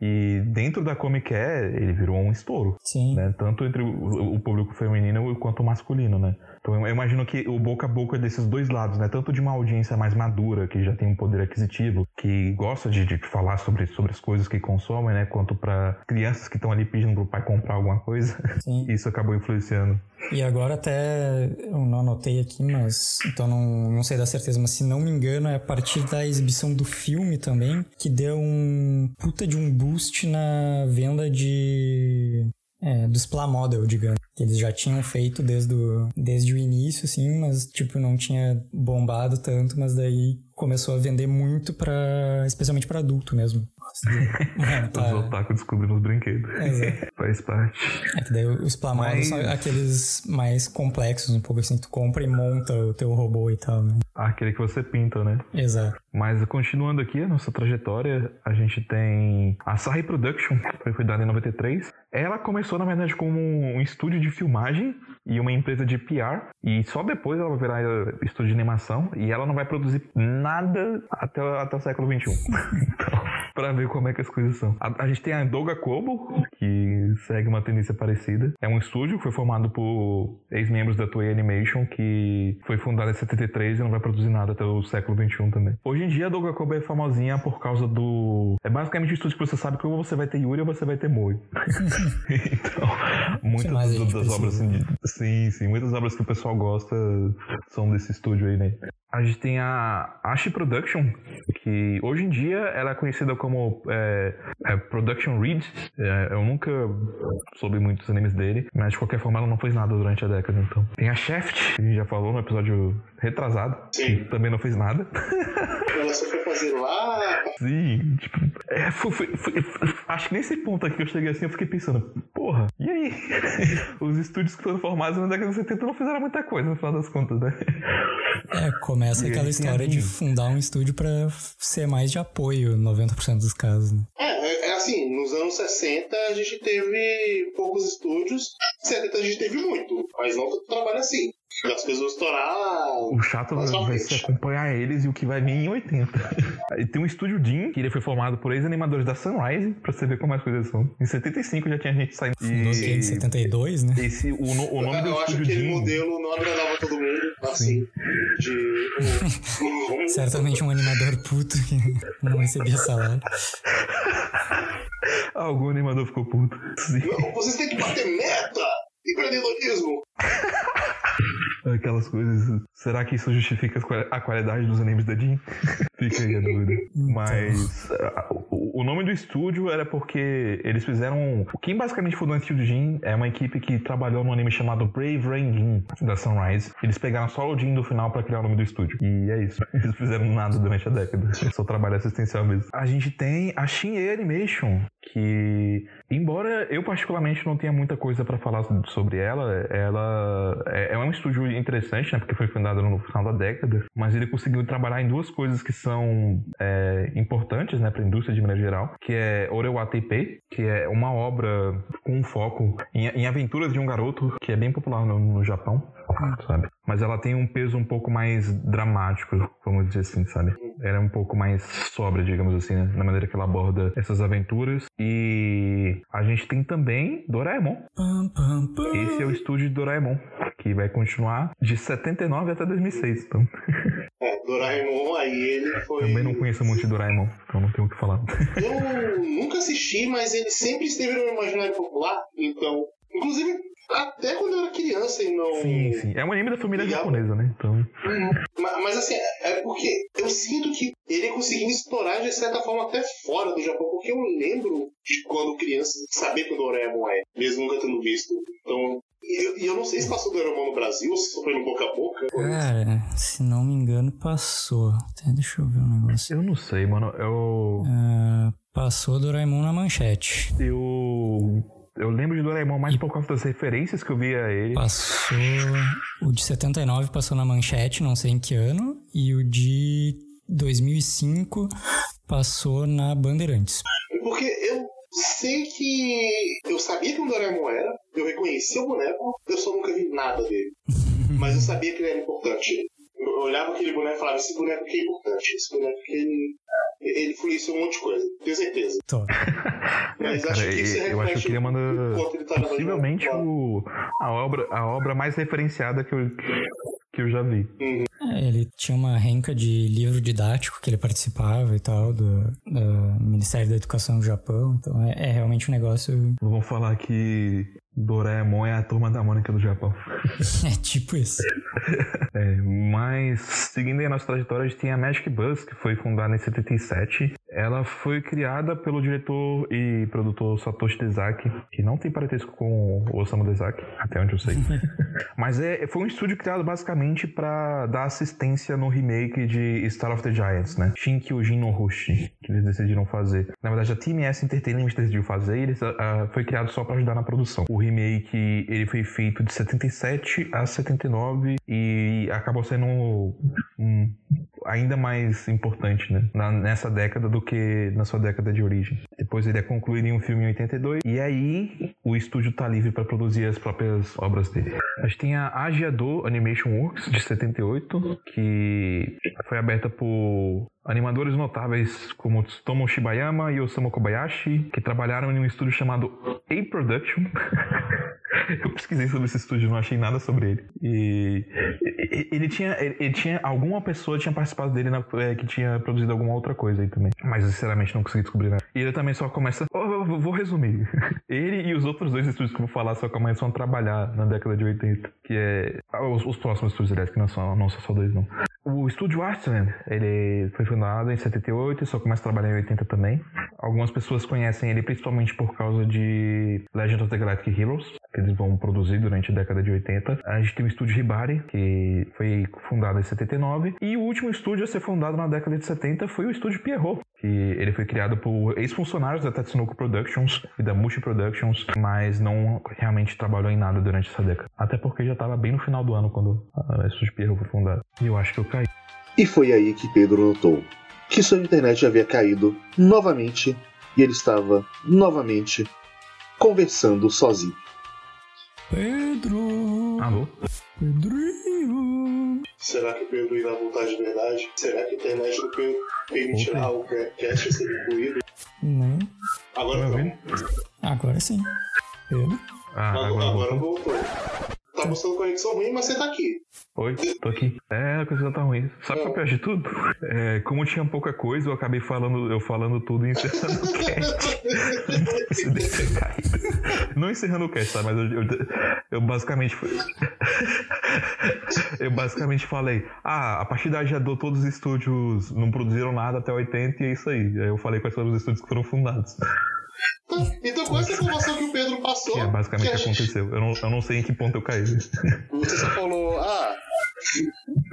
E dentro da Comic Con, ele virou um estouro, Sim. né? Tanto entre o, o público feminino quanto o masculino, né? Então eu imagino que o boca a boca é desses dois lados, né? Tanto de uma audiência mais madura, que já tem um poder aquisitivo, que gosta de, de falar sobre, sobre as coisas que consomem, né? Quanto para crianças que estão ali pedindo pro pai comprar alguma coisa. Sim. Isso acabou influenciando. E agora até eu não anotei aqui, mas então não, não sei da certeza, mas se não me engano é a partir da exibição do filme também que deu um puta de um boost na venda de é, dos Pla Model, digamos. Que eles já tinham feito desde o, desde o início, assim, mas tipo não tinha bombado tanto, mas daí começou a vender muito para especialmente para adulto mesmo. É, tá. Os otaku descobrindo os brinquedos. Exato. Faz parte. É que daí os Plamodos Mas- são aqueles mais complexos, um pouco assim, tu compra e monta o teu robô e tal, né? Aquele que você pinta, né? Exato. Mas continuando aqui a nossa trajetória, a gente tem a Sarri Production, que foi fundada em 93. Ela começou, na verdade, como um estúdio de filmagem e uma empresa de PR. E só depois ela vai virar eh, estúdio de animação. E ela não vai produzir nada até, até o século XXI. então, pra ver como é que as coisas são. A, a gente tem a Doga Kobo, que segue uma tendência parecida. É um estúdio que foi formado por ex-membros da Toei Animation, que foi fundada em 73 e não vai produzir nada até o século XXI também. Hoje em dia, a Doga Kobo é famosinha por causa do... É basicamente um estúdio que você sabe que ou você vai ter Yuri ou você vai ter Moi. então, muitas das obras... assim, Sim, sim. Muitas obras que o pessoal gosta são desse estúdio aí, né? A gente tem a Ashi Production, que hoje em dia ela é conhecida como é, é, Production Read. É, eu nunca soube muitos animes dele, mas de qualquer forma ela não fez nada durante a década, então. Tem a Shaft, que a gente já falou no episódio retrasado, Sim. que também não fez nada. Ela só foi fazer lá. Sim, tipo, é, foi- foi- foi- acho que nesse ponto aqui que eu cheguei assim, eu fiquei pensando, porra, e aí? Os estúdios que foram formados na década de 70 não fizeram muita coisa, no final das contas, né? É, começa aquela história de fundar um estúdio pra ser mais de apoio, 90% dos casos, né? É, é, é assim, nos anos 60 a gente teve poucos estúdios, 70 a gente teve muito, mas não tanto trabalho assim. E as coisas vão estourar. O chato vai frente. ser acompanhar eles e o que vai vir em 80. Aí tem um estúdio Jim, que ele foi formado por ex-animadores da Sunrise, pra você ver como as coisas são. Em 75 já tinha gente saindo. Aqui em 72, né? Esse, o, no- o nome do eu acho que aquele Jim. modelo não agradava todo mundo, assim. De. Certamente um animador puto que não recebia salário. Algum animador ficou puto. Sim. Não, vocês têm que bater meta! Empreendedorismo! Aquelas coisas. Será que isso justifica a qualidade dos animes da Jim? Fica aí a dúvida. Mas ah, o nome do estúdio era porque eles fizeram. Quem basicamente fundou o estúdio Jin é uma equipe que trabalhou num anime chamado Brave Rangin da Sunrise. Eles pegaram só o Jin do final pra criar o nome do estúdio. E é isso. Eles fizeram nada durante a década. Só trabalho assistencial mesmo. A gente tem a Shin Animation, que embora eu particularmente não tenha muita coisa pra falar sobre ela, ela é, é um estúdio interessante, né, porque foi fundado no final da década, mas ele conseguiu trabalhar em duas coisas que são é, importantes, né, para a indústria de maneira geral, que é Orewa TP, que é uma obra com um foco em, em aventuras de um garoto que é bem popular no, no Japão, sabe? Mas ela tem um peso um pouco mais dramático, vamos dizer assim, sabe? Ela é um pouco mais sóbria, digamos assim, né? na maneira que ela aborda essas aventuras. E a gente tem também Doraemon. Esse é o estúdio de Doraemon, que vai continuar de 79 até 2006. Então, É, Doraemon, aí ele foi. também não conheço muito de Doraemon, então não tenho o que falar. Eu nunca assisti, mas ele sempre esteve no imaginário popular, então. Inclusive, até quando eu era criança e não. Sim, sim. É um anime da família Legal. japonesa, né? Então, Uhum. Ma- Mas assim, é porque eu sinto que ele conseguiu estourar de certa forma até fora do Japão, porque eu lembro de quando criança saber que o Doraemon é, mesmo nunca tendo visto. Então. E eu, eu não sei se passou Doraemon no Brasil, ou se só foi no boca a boca. Cara, se não me engano, passou. Até deixa eu ver um negócio. eu não sei, mano. Eu. Ah, passou Doraemon na manchete. Eu. Eu lembro de Doraemon mais por causa das referências que eu vi a ele. Passou. O de 79 passou na manchete, não sei em que ano. E o de 2005 passou na Bandeirantes. Porque eu sei que. Eu sabia que o Doraemon era, eu reconhecia o boneco, eu só nunca vi nada dele. Mas eu sabia que ele era importante. Eu olhava aquele boneco e falava: esse boneco aqui é importante, esse boneco aqui ele. Ele influenciou um monte de coisa, tenho certeza. Top. Mas Cara, acho que isso eu acho que ele é uma da- tá Possivelmente o, a, obra, a obra mais referenciada que eu, que eu já vi. É, ele tinha uma renca de livro didático que ele participava e tal, do, do Ministério da Educação do Japão. Então é, é realmente um negócio. Vamos falar que Doraemon é a turma da Mônica do Japão. É tipo isso. É, mas, seguindo aí a nossa trajetória, a gente tem a Magic Bus, que foi fundada em 77. Ela foi criada pelo diretor e produtor Satoshi Dezaki, que não tem parentesco com o Osamu Dezaki, até onde eu sei. Mas é, foi um estúdio criado basicamente para dar assistência no remake de Star of the Giants, né? Shinkyojin no Hoshi, que eles decidiram fazer. Na verdade, a Team S Entertainment decidiu fazer e ele uh, foi criado só para ajudar na produção. O remake, ele foi feito de 77 a 79 e acabou sendo um, ainda mais importante, né? Na, nessa década do que na sua década de origem. Depois ele é concluído em um filme em 82 e aí o estúdio tá livre para produzir as próprias obras dele. A gente tem a Agiador Animation Works de 78, que foi aberta por animadores notáveis como Tsutomu Shibayama e Osamu Kobayashi, que trabalharam em um estúdio chamado A Production. Eu pesquisei sobre esse estúdio, não achei nada sobre ele. E ele tinha, ele tinha alguma pessoa tinha participado dele na, é, que tinha produzido alguma outra coisa aí também. Mas sinceramente não consegui descobrir nada. E ele também só começa, oh, vou resumir. Ele e os outros dois estúdios que eu vou falar só começam a trabalhar na década de 80, que é os, os próximos estúdios, aliás, que não são, não são só dois não. O estúdio Artland, ele foi fundado em 78 e só começa a trabalhar em 80 também. Algumas pessoas conhecem ele principalmente por causa de Legend of the Galactic Heroes, que eles vão produzir durante a década de 80. A gente tem o estúdio Hibari, que foi fundado em 79. E o último estúdio a ser fundado na década de 70 foi o estúdio Pierrot, que ele foi criado por ex-funcionários da Tatsunoko Productions e da Mushi Productions, mas não realmente trabalhou em nada durante essa década. Até porque já estava bem no final do ano quando o estúdio Pierrot foi fundado. E eu acho que E foi aí que Pedro notou que sua internet havia caído novamente e ele estava novamente conversando sozinho. Pedro! Alô? Pedrinho! Será que o Pedro irá voltar de verdade? Será que a internet do Pedro permitirá o cast ser incluído? Não. Agora Tá? Agora sim. Pedro? Ah, Agora, agora agora voltou. voltou. Tá mostrando conexão ruim, mas você tá aqui. Oi, tô aqui. É, a coisa tá ruim. Sabe que é o pior de tudo? É, como tinha pouca coisa, eu acabei falando, eu falando tudo e encerrando o cast. Isso deve ter caído. Não encerrando o cast, tá? Mas eu, eu, eu basicamente. eu basicamente falei: ah, a partir da Jadô todos os estúdios não produziram nada até 80 e é isso aí. Aí eu falei quais foram os estúdios que foram fundados. Então, com essa informação que o Pedro passou, Que é basicamente o que gente- aconteceu. Eu não, eu não sei em que ponto eu caí. você só falou, ah,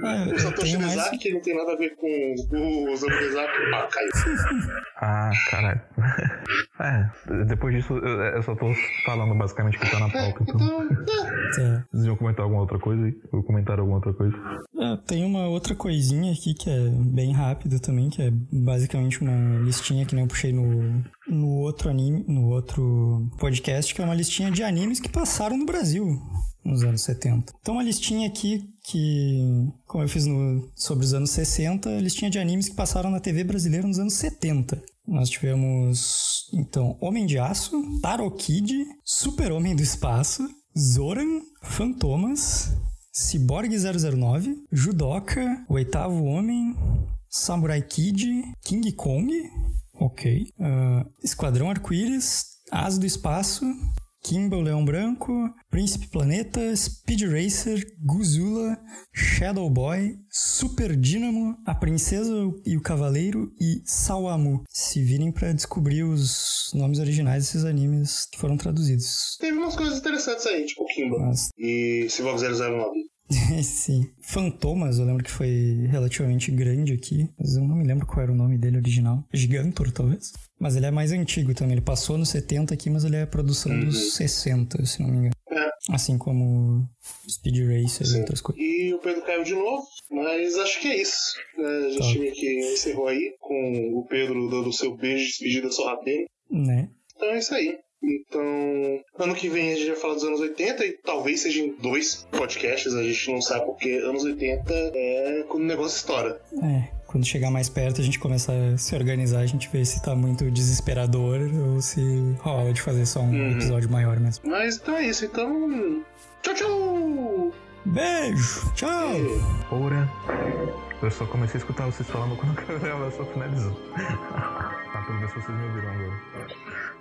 Ah, o eu Satoshi tenho mais... Dezaki não tem nada a ver com o Osamu Dezaki. Ah, caiu. Ah, caralho. É, depois disso eu, eu só tô falando basicamente o que tá na pauta. Então. Então, é. Vocês iam comentar alguma outra coisa aí? Ou comentar alguma outra coisa? Ah, tem uma outra coisinha aqui que é bem rápido também, que é basicamente uma listinha que nem eu puxei no, no outro anime, no outro podcast, que é uma listinha de animes que passaram no Brasil nos anos 70. Então uma listinha aqui que, como eu fiz no, sobre os anos 60, listinha de animes que passaram na TV brasileira nos anos 70. Nós tivemos, então, Homem de Aço, Taro Kid, Super-Homem do Espaço, Zoran, Fantomas, Cyborg 009, Judoka, O Oitavo Homem, Samurai Kid, King Kong, ok, ah, Esquadrão Arco-Íris, As do Espaço, Kimball Leão Branco, Príncipe Planeta, Speed Racer, Guzula, Shadow Boy, Super Dynamo, A Princesa e o Cavaleiro e Sawamu. Se virem pra descobrir os nomes originais desses animes que foram traduzidos. teve umas coisas interessantes aí, tipo Kimba Mas e Cyborg 009. Sim. Fantomas, eu lembro que foi relativamente grande aqui, mas eu não me lembro qual era o nome dele original. Gigantor, talvez. Mas ele é mais antigo também. Ele passou nos 70 aqui, mas ele é produção dos 60, se não me engano. É. Assim como Speed Racer e Sim. outras coisas. E o Pedro caiu de novo, mas acho que é isso. né? A gente Tá. meio que encerrou aí com o Pedro dando o seu beijo de despedida sorrateiro. Né? Então é isso aí. Então, ano que vem a gente vai falar dos anos 80 e talvez sejam dois podcasts, a gente não sabe porque anos 80 é quando o negócio estoura. É. Quando chegar mais perto, a gente começa a se organizar, a gente vê se tá muito desesperador ou se rola de fazer só um Uhum. episódio maior mesmo. Mas então é isso, então. Tchau, tchau! Beijo! Tchau! Ora. Eu só comecei a escutar vocês falando quando a gravação finalizou. tá, pra ver se vocês me ouviram agora.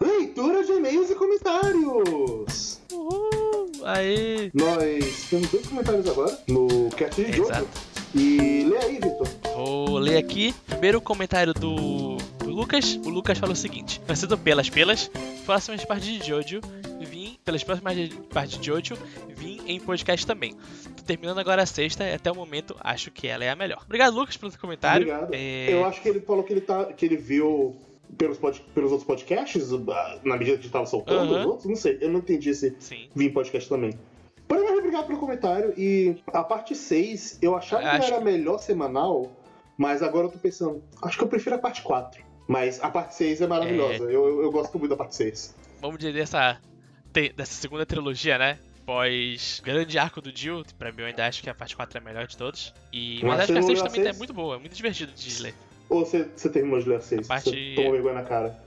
Leitura de e-mails e comentários! Uhul! Aí! Nós temos dois comentários agora no cast de Exato. jogo. E lê aí, Vitor. Vou ler aqui. Primeiro comentário do Lucas. O Lucas falou o seguinte: Vencido pelas pelas, próximas partes de Jojo, vim, pelas próximas partes de Jojo, vim em podcast também. Tô terminando agora a sexta e até o momento acho que ela é a melhor. Obrigado, Lucas, pelo seu comentário. Obrigado. É, Eu acho que ele falou que ele, tá, que ele viu pelos, pod- pelos outros podcasts, ah, na medida que tava soltando Aham. os outros. Não sei, eu não entendi esse Sim. vir em podcast também. Porém, mas obrigado pelo comentário. E a parte 6, eu achava que Acho era que- melhor semanal, mas agora eu tô pensando, acho que eu prefiro a parte 4. Mas a parte 6 é maravilhosa. Eu, eu, eu gosto muito da parte 6. Vamos dizer dessa, dessa segunda trilogia, né? Pós grande arco do Jill, pra mim eu ainda acho que a parte 4 é a melhor de todos. E, Mas mas acho que a não 6 leu a também é seis? muito boa, é muito divertido de ler. Ou você, você terminou de ler a 6? parte- Você tomou vergonha na cara.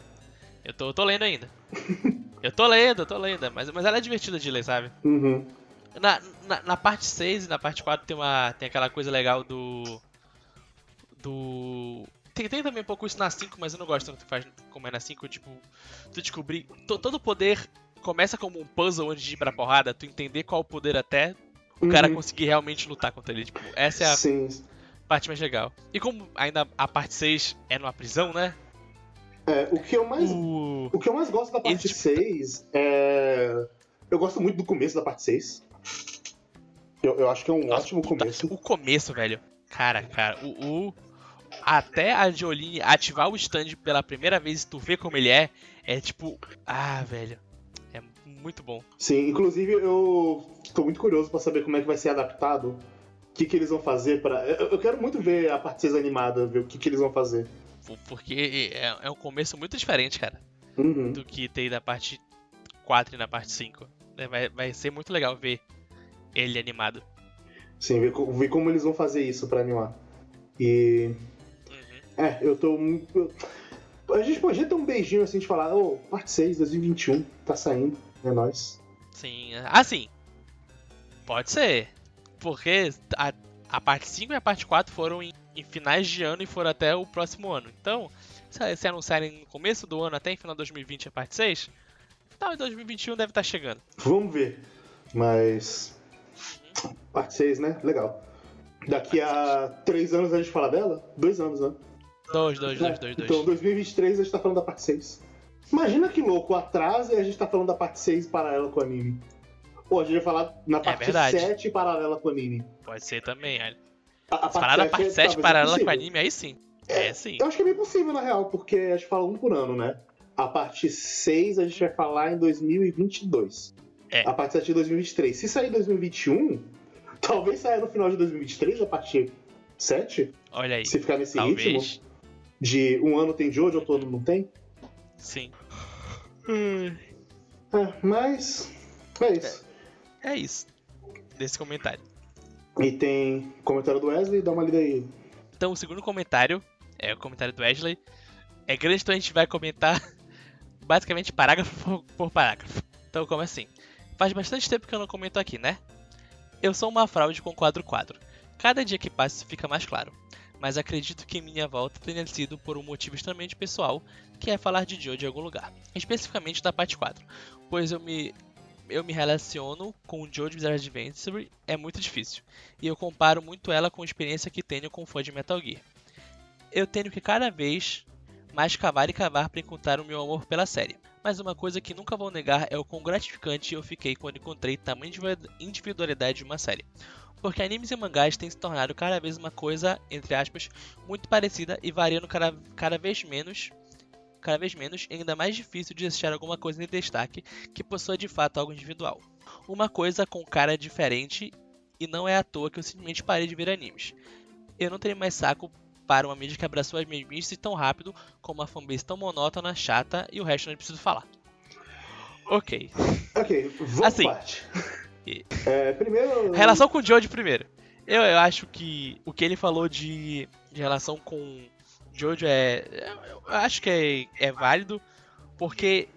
Eu tô, tô lendo ainda. eu tô lendo, eu tô lendo, mas, mas ela é divertida de ler, sabe? Uhum. Na, na, na parte 6 e na parte 4 tem, uma, tem aquela coisa legal do. Do. Tem, tem também um pouco isso na 5, mas eu não gosto tanto que faz como é na 5, tipo, tu descobrir. to- todo poder começa como um puzzle antes de ir pra porrada, tu entender qual o poder até o cara Uhum. conseguir realmente lutar contra ele. Tipo, essa é a Sim. parte mais legal. E como ainda a parte 6 é numa prisão, né? É, o que eu mais O. O que eu mais gosto da parte Esse tipo- 6 é. Eu gosto muito do começo da parte 6. Eu, eu acho que é um Nossa, ótimo puta, começo. O começo, velho. Cara, cara, o, o- Até a Jolene ativar o stand pela primeira vez e tu ver como ele é, é tipo. Ah, velho. É muito bom. Sim, inclusive eu tô muito curioso pra saber como é que vai ser adaptado. O que, que eles vão fazer para. Eu, quero muito ver a parte 6 animada, ver o que, que eles vão fazer. Por- Porque é, é um começo muito diferente, cara, Uhum. do que tem na parte 4 e na parte 5. É, Vai, vai ser muito legal ver ele animado. Sim, ver, ver como eles vão fazer isso pra animar. E. Uhum. É, eu tô muito. A gente podia ter um beijinho assim de falar, ô, parte 6, 2021, tá saindo, é nóis. Sim. Assim. Pode ser. Porque a, a parte 5 e a parte 4 foram em, em finais de ano e foram até o próximo ano. Então, se, se anunciarem no começo do ano até em final de 2020 a parte 6, tal em 2021 deve estar chegando. Vamos ver. Mas. Parte 6, né? Legal. Daqui a três anos a gente fala dela? Dois anos, né? Dois, dois, É, dois, dois, dois. Então, 2023 a gente tá falando da parte 6. Imagina que louco, atrasa e a gente tá falando da parte 6 paralela com o anime. Ou a gente vai falar na parte verdade. 7 paralela com o anime. Pode ser também, olha. A, a Se parar na parte 7 talvez paralela com impossível. anime, aí sim. É, sim. Eu acho que é bem possível, na real, porque a gente fala um por ano, né? A parte 6 a gente vai falar em 2022. É. A parte 7 em 2023. Se sair em 2021, talvez saia no final de 2023, a parte 7. Olha aí. Se ficar nesse ritmo Talvez. De um ano tem Jojo, outro ano não tem. Sim. É, mas. É isso. É isso. Desse comentário. E tem comentário do Wesley, dá uma lida aí. Então, o segundo comentário é o comentário do Wesley. É grande, então a gente vai comentar basicamente parágrafo por, por parágrafo. Então, como assim? Faz bastante tempo que eu não comento aqui, né? Eu sou uma fraude com quadro-quadro. Cada dia que passa isso fica mais claro. Mas acredito que minha volta tenha sido por um motivo extremamente pessoal, que é falar de Joe de algum lugar. Especificamente da parte 4. Pois eu me eu me relaciono com o Joe de Bizarre Adventure é muito difícil, e eu comparo muito ela com a experiência que tenho com fã de Metal Gear. Eu tenho que cada vez mais cavar e cavar para encontrar o meu amor pela série, mas uma coisa que nunca vou negar é o quão gratificante eu fiquei quando encontrei tamanha individualidade de uma série. Porque animes e mangás têm se tornado cada vez uma coisa, entre aspas, muito parecida e variando cada, cada vez menos cada vez menos e ainda mais difícil de achar alguma coisa em destaque que possua de fato algo individual. Uma coisa com cara diferente e não é à toa que eu simplesmente parei de ver animes. Eu não teria mais saco para uma mídia que abraçou as mesmices tão rápido como uma fanbase tão monótona, chata e o resto não preciso falar. Ok. Ok, vamos Assim. parte. É, primeiro. Relação com o Jojo primeiro. Eu, eu acho que o que ele falou de, de relação com Jojo é. Eu acho que é, é válido, porque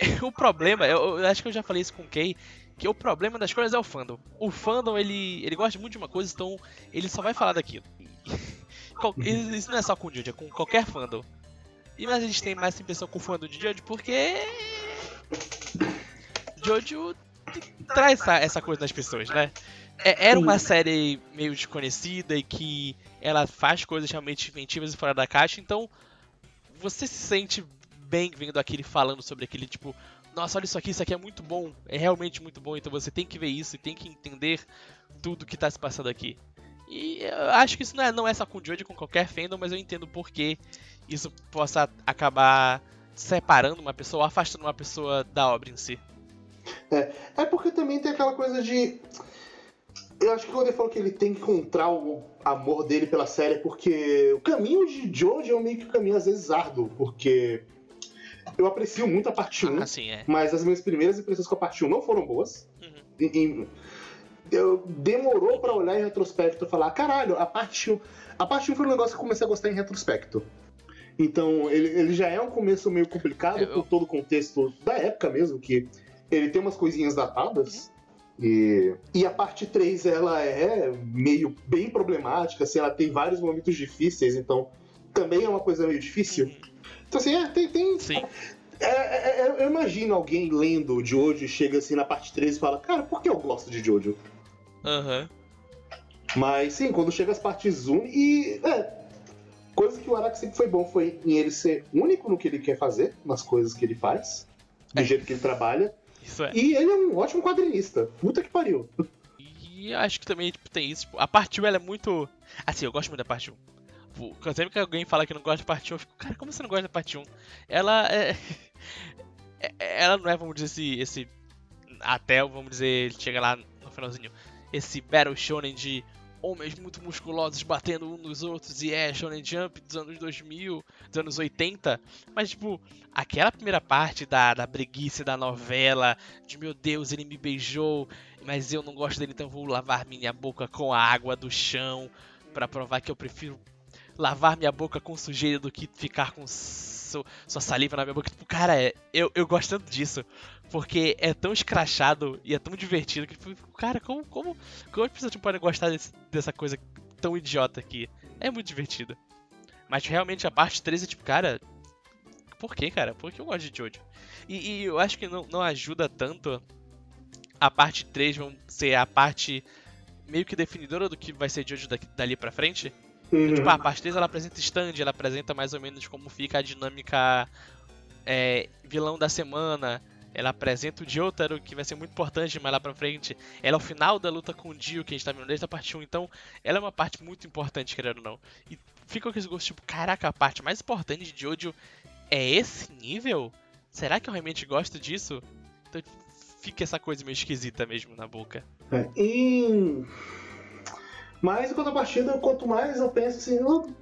o problema, eu, eu acho que eu já falei isso com o Kay, que o problema das coisas é o fandom. O fandom, ele, ele gosta muito de uma coisa, então ele só vai falar daquilo. Isso não é só com o Jojo, é com qualquer fandom. E mas a gente tem mais impressão com o fandom de Jojo porque. Jojo traz essa, essa coisa nas pessoas, né? É- era uma série meio desconhecida e que ela faz coisas realmente inventivas e fora da caixa, então você se sente bem vendo aquele falando sobre aquele tipo, nossa, olha isso aqui, isso aqui é muito bom, é realmente muito bom, então você tem que ver isso e tem que entender tudo que tá se passando aqui. E eu acho que isso não é, não é só com o Jojo, com qualquer fandom, mas eu entendo por que isso possa acabar separando uma pessoa, afastando uma pessoa da obra em si. É porque também tem aquela coisa de. Eu acho que quando ele falou que ele tem que encontrar o amor dele pela série, porque o caminho de Jojo é meio que um caminho às vezes árduo, porque eu aprecio muito a parte 1, Assim, é. mas as minhas primeiras impressões com a parte 1 não foram boas. Uhum. E- e- eu demorou pra olhar em retrospecto e falar, caralho, a parte 1. A parte 1 foi um negócio que eu comecei a gostar em retrospecto. Então, ele, ele já é um começo meio complicado Eu- por todo o contexto da época mesmo, que ele tem umas coisinhas datadas. E, e a parte 3, ela é meio bem problemática, assim, ela tem vários momentos difíceis, então também é uma coisa meio difícil. Então, assim, é, tem, tem, Sim. é, é, é, eu imagino alguém lendo Jojo e chega assim na parte 13 e fala, cara, por que eu gosto de Jojo? Aham. Mas sim, quando chega as partes 1 e. É. Coisa que o Araki sempre foi bom foi em ele ser único no que ele quer fazer, nas coisas que ele faz, do É. jeito que ele trabalha. Isso é. E ele é um ótimo quadrinista. Puta que pariu. E acho que também tipo, tem isso. Tipo, a parte 1 ela é muito. Assim, eu gosto muito da parte 1. Tipo, sempre que alguém fala que não gosta da parte 1, eu fico, cara, como você não gosta da parte 1? Ela é. é- Ela não é, vamos dizer, esse. esse até, vamos dizer, ele chega lá no finalzinho. Esse Battle Shonen de homens muito musculosos batendo um nos outros e é Shonen Jump dos anos 2000, dos anos 80. Mas, tipo, aquela primeira parte da, da breguice da novela, de meu Deus, ele me beijou, mas eu não gosto dele, então vou lavar minha boca com a água do chão pra provar que eu prefiro lavar minha boca com sujeira do que ficar com su- sua saliva na minha boca. Tipo, cara, é- eu, eu gosto tanto disso. Porque é tão escrachado e é tão divertido que, cara, como, como, como as pessoas podem gostar desse- dessa coisa tão idiota aqui? É muito divertido. Mas realmente a parte 13 é tipo, cara, por que, cara? Por que eu gosto de Jojo? E, e eu acho que não, não ajuda tanto a parte 3 vão ser a parte meio que definidora do que vai ser Jojo daqui- dali pra frente. Uhum. Tipo, a parte 3 ela apresenta stand, ela apresenta mais ou menos como fica a dinâmica é, vilão da semana. Ela apresenta o Jotaro, que vai ser muito importante mais lá pra frente. Ela é o final da luta com o Dio, que a gente tá vendo desde a parte 1. Então, ela é uma parte muito importante, querendo ou não. E fica com esse gosto, tipo, caraca, a parte mais importante de Jojo é esse nível? Será que eu realmente gosto disso? Então fica essa coisa meio esquisita mesmo na boca. É, e... Mas em contrapartida, quanto mais eu penso assim, eu-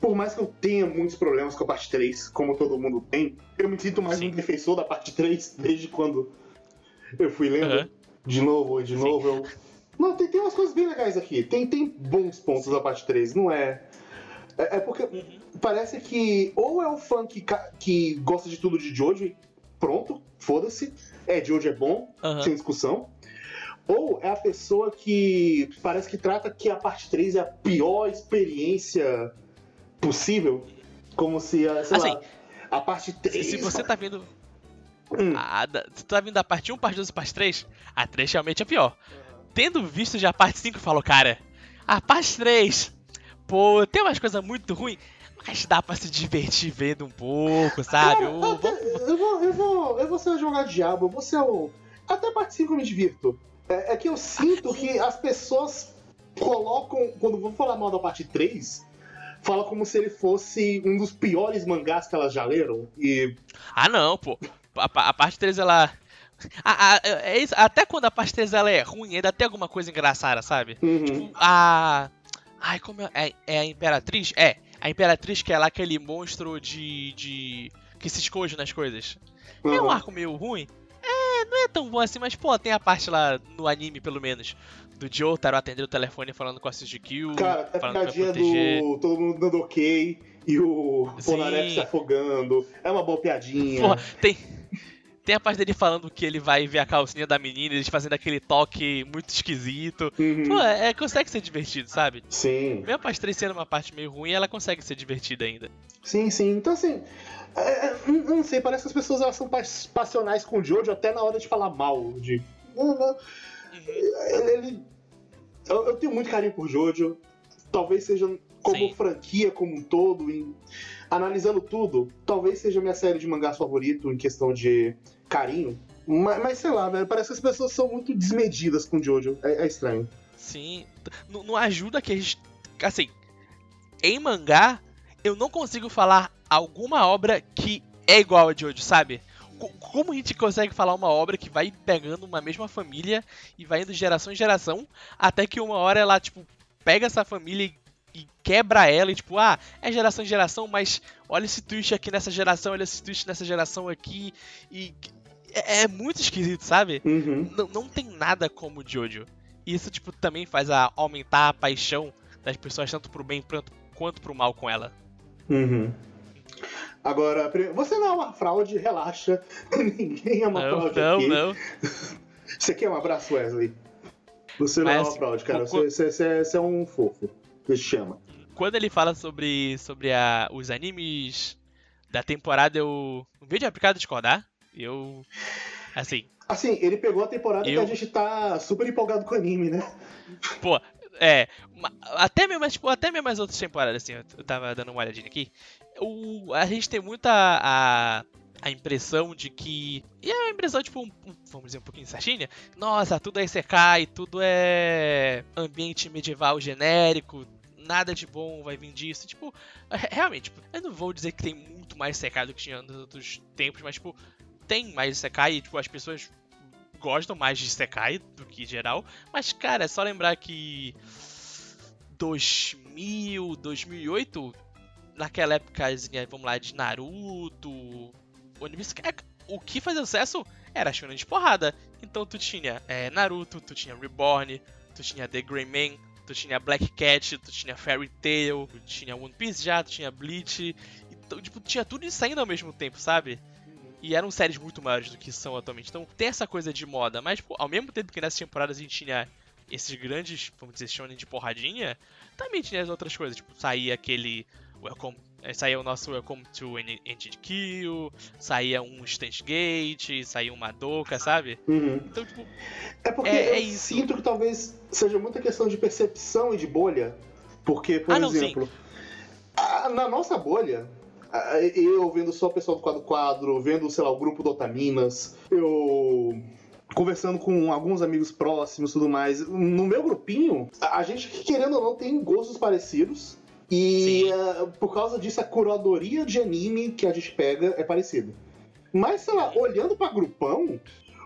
por mais que eu tenha muitos problemas com a parte 3, como todo mundo tem, eu me sinto mais Sim. um defensor da parte 3 desde quando eu fui lendo Aham. de novo e de Sim. novo. Eu... Não, tem, tem umas coisas bem legais aqui. Tem, tem bons pontos da parte 3, não é. É, é porque Uhum. parece que ou é o fã que, que gosta de tudo de Jojo e pronto, foda-se. É, Jojo é bom, Aham. sem discussão. Ou é a pessoa que parece que trata que a parte 3 é a pior experiência possível. Como se, a, sei Assim, lá, a parte 3. Se você tá vendo. Hum. A, tu tá vindo da parte 1, parte 2 e parte 3, a 3 realmente é pior. Tendo visto já a parte 5, eu falo, cara, a parte 3, pô, tem umas coisas muito ruins, mas dá pra se divertir vendo um pouco, sabe? Cara, até- vamos- eu, vou, eu, vou, eu vou ser jogar diabo, eu vou ser o. Até a parte 5 eu me divirto. É, é que eu sinto que as pessoas colocam. Quando vão falar mal da parte 3, fala como se ele fosse um dos piores mangás que elas já leram. E. Ah, não, pô. A, a parte 3, ela. a- a- é isso, até quando a parte 3 ela é ruim, ainda tem alguma coisa engraçada, sabe? Uhum. Tipo, a. Ai, como é? É, é a Imperatriz? É, a Imperatriz que é lá aquele monstro de. de. que se esconde nas coisas. É um Uhum. arco meio ruim? É, não é tão bom assim, mas, pô, tem a parte lá no anime, pelo menos, do Jotaro atendendo o telefone falando com a Suzuki, Cara, a falando que vai piadinha proteger. do todo mundo dando ok e o Sim. Polnareff se afogando. É uma boa piadinha. Pô, tem. Tem a parte dele falando que ele vai ver a calcinha da menina, eles fazendo aquele toque muito esquisito. Uhum. Pô, é, consegue ser divertido, sabe? Sim, Mesmo a parte 3 sendo uma parte meio ruim, ela consegue ser divertida ainda. sim, sim. Então, assim, é, é, não sei, parece que as pessoas elas são pas- passionais com o Jojo até na hora de falar mal. De, não, não. Ele, ele- eu, eu tenho muito carinho por Jojo. Talvez seja como Sim. franquia como um todo, em- analisando tudo, talvez seja minha série de mangás favorito em questão de carinho. Mas, mas sei lá, velho, parece que as pessoas são muito desmedidas com Jojo. É, é estranho. Sim. N- Não ajuda que a gente. Assim, em mangá, eu não consigo falar alguma obra que é igual a hoje, sabe? Co- Como a gente consegue falar uma obra que vai pegando uma mesma família e vai indo geração em geração, até que uma hora ela, tipo, pega essa família e, e quebra ela, e tipo, ah, é geração em geração, mas olha esse twist aqui nessa geração, olha esse twist nessa geração aqui, e. É, é muito esquisito, sabe? Uhum. não, não tem nada como o Jojo. E isso, tipo, também faz a aumentar a paixão das pessoas, tanto pro bem quanto, quanto pro mal com ela. Uhum. Agora, você não é uma fraude, relaxa. Ninguém é uma Não, fraude não, aqui. não. Você quer um abraço, Wesley? Você não é Mas, uma fraude, cara. Você, você- você- é um fofo. Você te chama. Quando ele fala sobre, sobre a, os animes da temporada, eu. Em vez de aplicar discordar, eu. Assim, Assim, ele pegou a temporada Eu- que a gente tá super empolgado com o anime, né? pô, é. Até mesmo, tipo, até mesmo as outras temporadas, assim, eu tava dando uma olhadinha aqui. O, a gente tem muita a, a impressão de que. E é uma impressão, tipo, um- um- vamos dizer, um pouquinho certinha. Nossa, tudo é Isekai, tudo é ambiente medieval genérico. Nada de bom vai vir disso. Tipo, re- realmente, tipo, eu não vou dizer que tem muito mais Isekai do que tinha nos outros tempos, mas, tipo, tem mais Isekai e, tipo, as pessoas gostam mais de Isekai do que geral. Mas, cara, é só lembrar que 2000, 2008, naquela época, vamos lá, de Naruto, Piece, é, o que fazia sucesso era shonen de porrada. Então tu tinha é, Naruto, tu tinha Reborn, tu tinha The Grey Man, tu tinha Black Cat, tu tinha Fairy Tail, tu tinha One Piece já, tu tinha Bleach. Então, tipo, tinha tudo isso saindo ao mesmo tempo, sabe? E eram séries muito maiores do que são atualmente. Então tem essa coisa de moda, mas tipo, ao mesmo tempo que nessas temporadas a gente tinha esses grandes, vamos dizer, shonen de porradinha, também tinha as outras coisas. Tipo, saía aquele Welcome. eh, Saía o nosso Welcome to Engine Kill, saía um Stand Gate, saía uma Doka, sabe? Uhum. Então, tipo, É porque É- eu é sinto que talvez seja muita questão de percepção e de bolha. Porque, por Ah, não, exemplo, a- na nossa bolha, a- eu vendo só o pessoal do quadro quadro, vendo, sei lá, o grupo do Otaminas, eu conversando com alguns amigos próximos e tudo mais. No meu grupinho, a gente, querendo ou não, tem gostos parecidos. E eh, por causa disso, a curadoria de anime que a gente pega é parecida. Mas, sei lá, olhando pra grupão,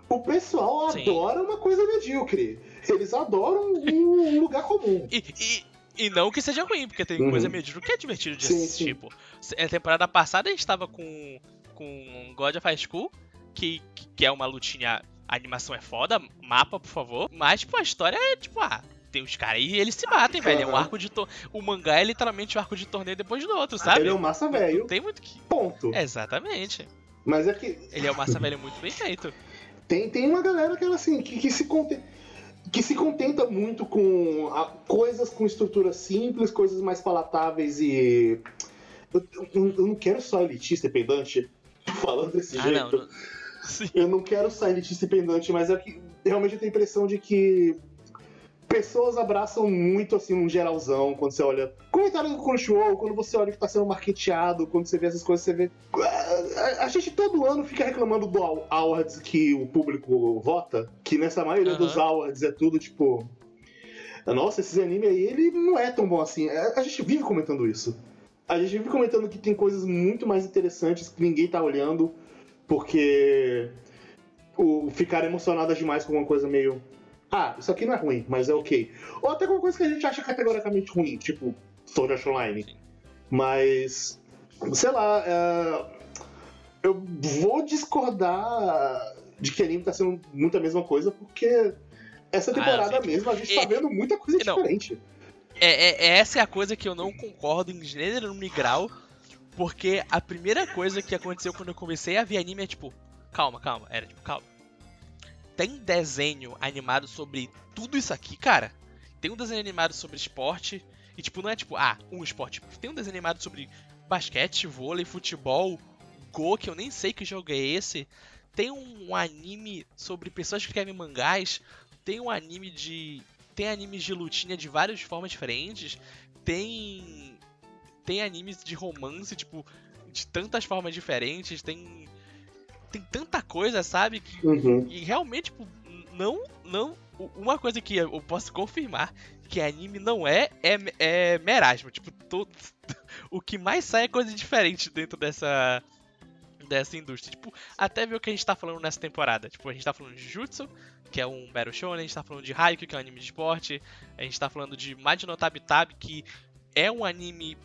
o pessoal Sim. adora uma coisa medíocre. Eles adoram um lugar comum. E, e, e não que seja ruim, porque tem Uhum. coisa medíocre que é divertido de Sim, assistir, sim. pô. A temporada passada a gente tava com, com God of High School, que, que é uma lutinha. A animação é foda, mapa, por favor. Mas, tipo, a história é tipo, ah, tem os caras e eles se batem, velho. É um arco de. To... O mangá é literalmente um arco de torneio depois do outro, sabe? Ele é um massa velho, tem muito que. ponto. Exatamente. Mas é que Ele é um massa velho muito bem feito. tem, tem uma galera que, ela, assim, que, que se contenta. Que se contenta muito com a- coisas com estrutura simples, coisas mais palatáveis e. Eu, eu- eu não quero só elitista e pedante falando desse Ah, jeito. não. não... Eu não quero só elitista e pedante, mas é que realmente eu tenho a impressão de que pessoas abraçam muito assim um geralzão quando você olha comentário do Crunchyroll, quando você olha que tá sendo marketeado, quando você vê essas coisas, você vê. A, gente todo ano fica reclamando do aw- awards que o público vota, que nessa maioria Aham. dos awards é tudo tipo. Nossa, esses anime aí, ele não é tão bom assim. A a gente vive comentando isso. A gente vive comentando que tem coisas muito mais interessantes que ninguém tá olhando, porque o ficar emocionadas demais com uma coisa meio. Ah, isso aqui não é ruim, mas é ok. Ou até com uma coisa que a gente acha categoricamente ruim, tipo Sword Art Online. Mas, sei lá, é, eu vou discordar de que anime tá sendo muito a mesma coisa, porque essa temporada sim. mesmo a gente tá É- vendo muita coisa Não. diferente. É, é- é- essa é a coisa que eu não concordo em gênero no grau, porque a primeira coisa que aconteceu quando eu comecei a ver anime é tipo, calma, calma, era tipo, calma. Tem desenho animado sobre tudo isso aqui, cara? Tem um desenho animado sobre esporte, e tipo, não é tipo, ah, um esporte. Tem um desenho animado sobre basquete, vôlei, futebol, Go, que eu nem sei que jogo é esse. Tem um anime sobre pessoas que escrevem mangás. Tem um anime de. Tem animes de lutinha de várias formas diferentes. Tem. Tem animes de romance, tipo, de tantas formas diferentes. Tem. Tem tanta coisa, sabe? Que Uhum. e realmente, tipo, não, não. Uma coisa que eu posso confirmar que anime não é, é, é merasmo. Tipo, todo, o que mais sai é coisa diferente dentro dessa dessa indústria. Tipo, até ver o que a gente tá falando nessa temporada. Tipo, a gente tá falando de Jutsu, que é um Battle Shonen, a gente tá falando de Haikyuu, que é um anime de esporte, a gente tá falando de Majin Tabi Tabi, que é um anime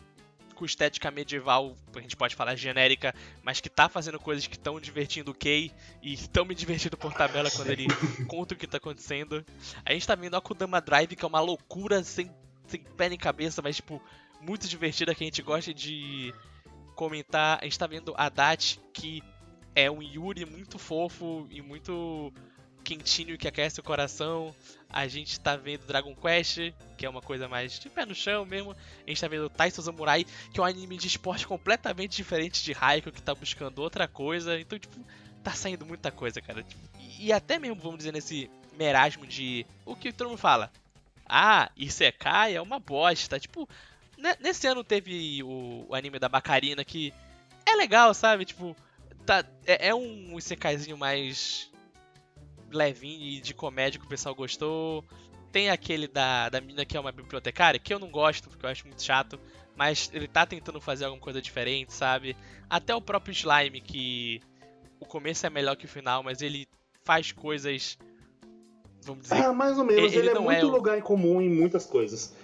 com estética medieval, a gente pode falar genérica, mas que tá fazendo coisas que estão divertindo o Kei e estão me divertindo por tabela quando ele conta o que tá acontecendo. A gente tá vendo a Kudama Drive, que é uma loucura sem, sem pé nem cabeça, mas tipo, muito divertida que a gente gosta de comentar. A gente tá vendo a Dat, que é um Yuri muito fofo e muito quentinho que aquece o coração. A gente tá vendo Dragon Quest, que é uma coisa mais de pé no chão mesmo. A gente tá vendo Taiso Samurai, que é um anime de esporte completamente diferente de Haikyuu, que tá buscando outra coisa. Então, tipo, tá saindo muita coisa, cara. Tipo, E, até mesmo, vamos dizer, nesse merasmo de... O que todo mundo fala? Ah, Isekai é uma bosta. Tipo, ne- nesse ano teve o, o anime da Bacarina, que é legal, sabe? Tipo, tá, é, é um Isekaizinho mais levinho e de comédia que o pessoal gostou. Tem aquele da, da menina que é uma bibliotecária, que eu não gosto, porque eu acho muito chato. Mas ele tá tentando fazer alguma coisa diferente, sabe? Até o próprio Slime, que o começo é melhor que o final, mas ele faz coisas. Vamos dizer. Ah, mais ou menos. Ele Ele, é é muito o- lugar em comum em muitas coisas.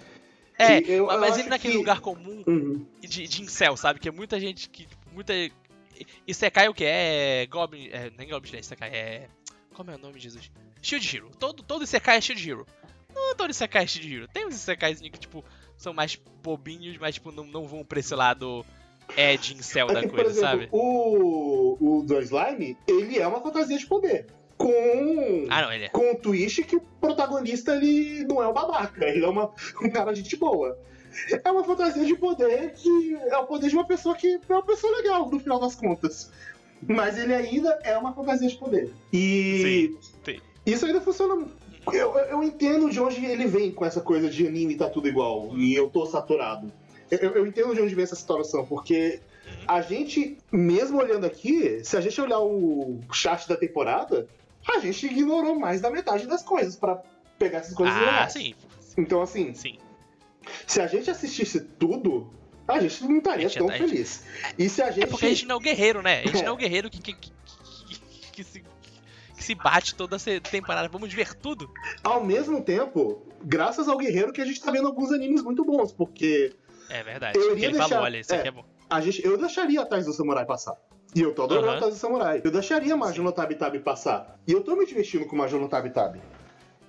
é, eu- eu mas acho ele naquele que- lugar comum Uhum. de, de incel, sabe? Que é muita gente que. Muita. Isekai o que? É. Goblin. É, nem Goblin Slayer, Isekai. É. Como é o nome, Jesus? Shield Hero. Todo, todo Isekai é Shield Hero. Não todo Isekai é Shield Hero. Tem uns Isekaizinhos que, tipo, são mais bobinhos, mas, tipo, não, não vão pra esse lado Ed incel É da por coisa, exemplo, sabe? o, o do Slime, ele é uma fantasia de poder. Com, Ah, não, ele é. com um twist que o protagonista ele não é um babaca, ele é uma, um cara de gente boa. É uma fantasia de poder que é o poder de uma pessoa que é uma pessoa legal, no final das contas. Mas ele ainda é uma fantasia de poder. E sim. isso ainda funciona. Eu, eu entendo de onde ele vem com essa coisa de anime tá tudo igual e eu tô saturado. Eu, eu entendo de onde vem essa situação, porque a gente, mesmo olhando aqui, se a gente olhar o chat da temporada, a gente ignorou mais da metade das coisas pra pegar essas coisas Ah, legais. sim. Então, assim, Sim. se a gente assistisse tudo, a gente não estaria gente- tão gente- feliz. E se a gente. É porque a gente não é o guerreiro, né? A gente não é o guerreiro que, que, que, que- se, que se bate toda essa temporada. Vamos ver tudo. Ao mesmo tempo, graças ao Guerreiro que a gente tá vendo alguns animes muito bons, porque É verdade. Eu iria ele deixar- falou, olha, isso é. aqui é bom. a gente, eu deixaria a Tais do Samurai passar. E eu tô adorando Aham. a Tais do Samurai. Eu deixaria Majin no Tabi Tabi passar. E eu tô me divertindo com Majin no Tabi Tabi.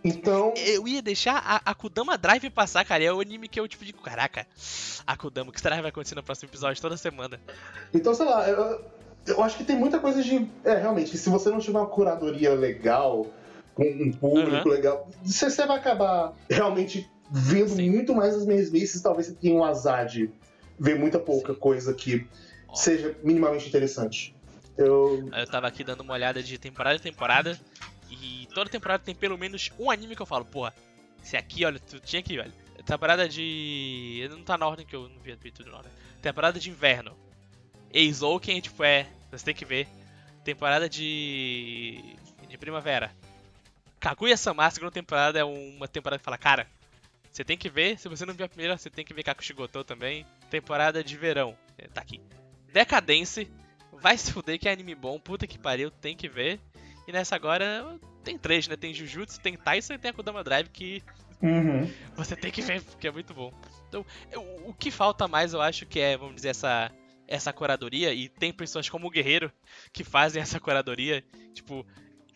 Então, Eu ia deixar a, a Kudama Drive passar, cara. É o anime que eu, tipo, digo, caraca, a Kudama, o que será que vai acontecer no próximo episódio toda semana? então sei lá, eu, eu acho que tem muita coisa de. É, realmente, se você não tiver uma curadoria legal, com um público Aham. legal, você, você vai acabar realmente vendo Sim. muito mais as mesmices. Talvez você tenha um azar de ver muita pouca coisa que Ó. seja minimamente interessante. Eu. Eu tava aqui dando uma olhada de temporada em temporada. E toda temporada tem pelo menos um anime que eu falo, porra, esse aqui, olha, tu tinha que olha. Temporada de. Não tá na ordem que eu não vi tudo na ordem. Temporada de inverno. Eizouken, tipo, é. Você tem que ver. Temporada de. De primavera. Kaguya-sama, segunda temporada é uma temporada que fala, cara, você tem que ver. Se você não viu a primeira, você tem que ver Kakushigoto também. Temporada de verão. é, Tá aqui. Decadence. Vai se fuder que é anime bom, puta que pariu, tem que ver. E nessa agora tem três, né? Tem Jujutsu, tem Tyson e tem a Kudama Drive que Uhum. você tem que ver, porque é muito bom. Então, eu- o que falta mais, eu acho que é, vamos dizer, essa, essa curadoria. E tem pessoas como o Guerreiro que fazem essa curadoria. Tipo,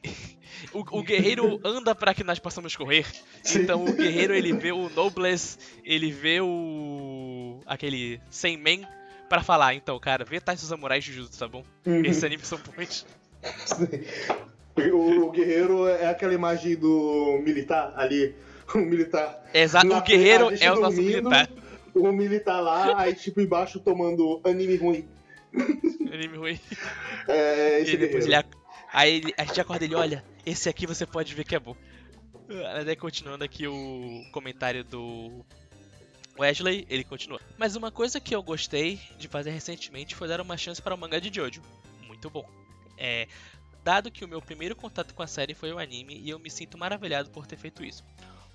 O, o guerreiro anda para que nós possamos correr. Sim. Então o guerreiro ele vê o Noblesse, ele vê o. aquele Senmen pra falar. Então, cara, vê Taisho Samurai Jujutsu, tá bom? Uhum. Esses animes são bons. O, guerreiro é aquela imagem do militar ali. O militar. Exato, na o guerreiro é o nosso militar. O militar lá, aí tipo embaixo tomando anime ruim. Anime ruim. É esse E depois guerreiro. ele, aí a gente acorda ele, olha, esse aqui você pode ver que é bom. Mas aí continuando aqui o comentário do Wesley, ele continua. Mas uma coisa que eu gostei de fazer recentemente foi dar uma chance para o mangá de Jojo. Muito bom. É, dado que o meu primeiro contato com a série foi o anime e eu me sinto maravilhado por ter feito isso.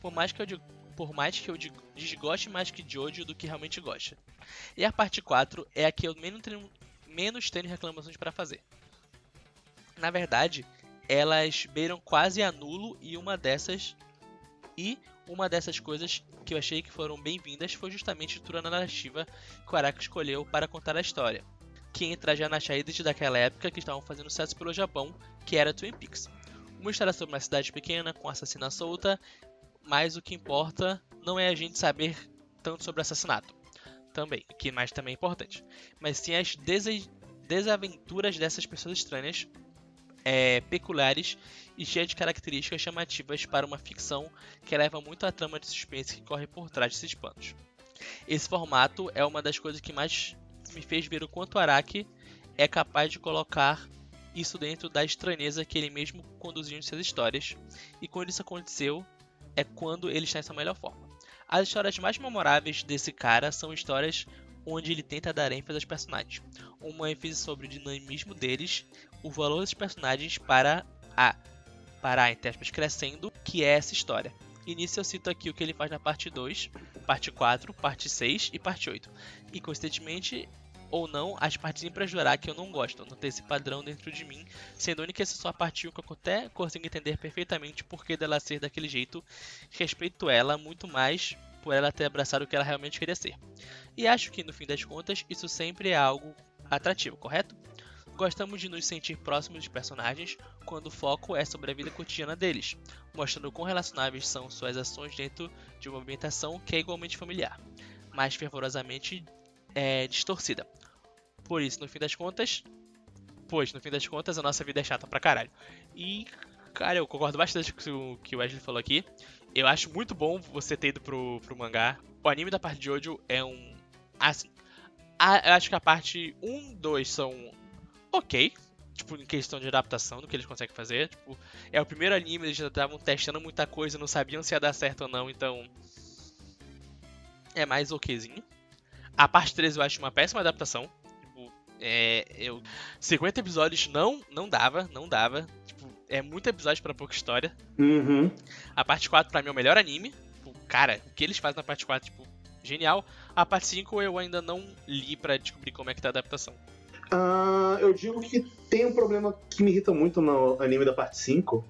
Por mais que eu por mais que eu desgoste mais que Jojo do que realmente gosta. E a parte 4 é a que eu menos tenho, menos tenho reclamações para fazer. Na verdade, elas beiram quase a nulo e uma dessas e uma dessas coisas que eu achei que foram bem-vindas foi justamente a estrutura narrativa que o Araki escolheu para contar a história, que entra já nas saídas daquela época que estavam fazendo sucesso pelo Japão, que era Twin Peaks. Uma história sobre uma cidade pequena com assassina solta, mas o que importa não é a gente saber tanto sobre o assassinato, também, que mais também é importante, mas sim as dese- desaventuras dessas pessoas estranhas é, peculiares e cheias de características chamativas para uma ficção que leva muito à trama de suspense que corre por trás desses panos. Esse formato é uma das coisas que mais me fez ver o quanto Araki é capaz de colocar isso dentro da estranheza que ele mesmo conduziu em suas histórias, e quando isso aconteceu é quando ele está em sua melhor forma. As histórias mais memoráveis desse cara são histórias onde ele tenta dar ênfase aos personagens, uma ênfase sobre o dinamismo deles o valor dos personagens para a para entre aspas, crescendo, que é essa história. Nisso eu cito aqui o que ele faz na parte 2, parte 4, parte 6 e parte 8. E coincidentemente ou não, as partes para jurar que eu não gosto, não ter esse padrão dentro de mim, sendo a única só a parte 1 que eu até consigo entender perfeitamente por que dela ser daquele jeito. Respeito ela muito mais por ela ter abraçado o que ela realmente queria ser. E acho que no fim das contas, isso sempre é algo atrativo, correto? Gostamos de nos sentir próximos dos personagens quando o foco é sobre a vida cotidiana deles, mostrando quão relacionáveis são suas ações dentro de uma ambientação que é igualmente familiar, mas fervorosamente é, distorcida. Por isso, no fim das contas, pois no fim das contas a nossa vida é chata pra caralho. E, cara, eu concordo bastante com o que o Wesley falou aqui. Eu acho muito bom você ter ido pro, pro mangá. O anime da parte de Jojo é um. Assim. a- eu acho que a parte 1, 2 são ok. Tipo, em questão de adaptação do que eles conseguem fazer. Tipo, é o primeiro anime, eles já estavam testando muita coisa, não sabiam se ia dar certo ou não, então. É mais okzinho. A parte 3 eu acho uma péssima adaptação. Tipo, é. Eu. 50 episódios não, não dava, não dava. Tipo, é muito episódio pra pouca história. Uhum. A parte 4 pra mim é o melhor anime. Tipo, cara, o que eles fazem na parte 4, tipo, genial. A parte 5 eu ainda não li pra descobrir como é que tá a adaptação. Ah, eu digo que tem um problema que me irrita muito no anime da parte 5.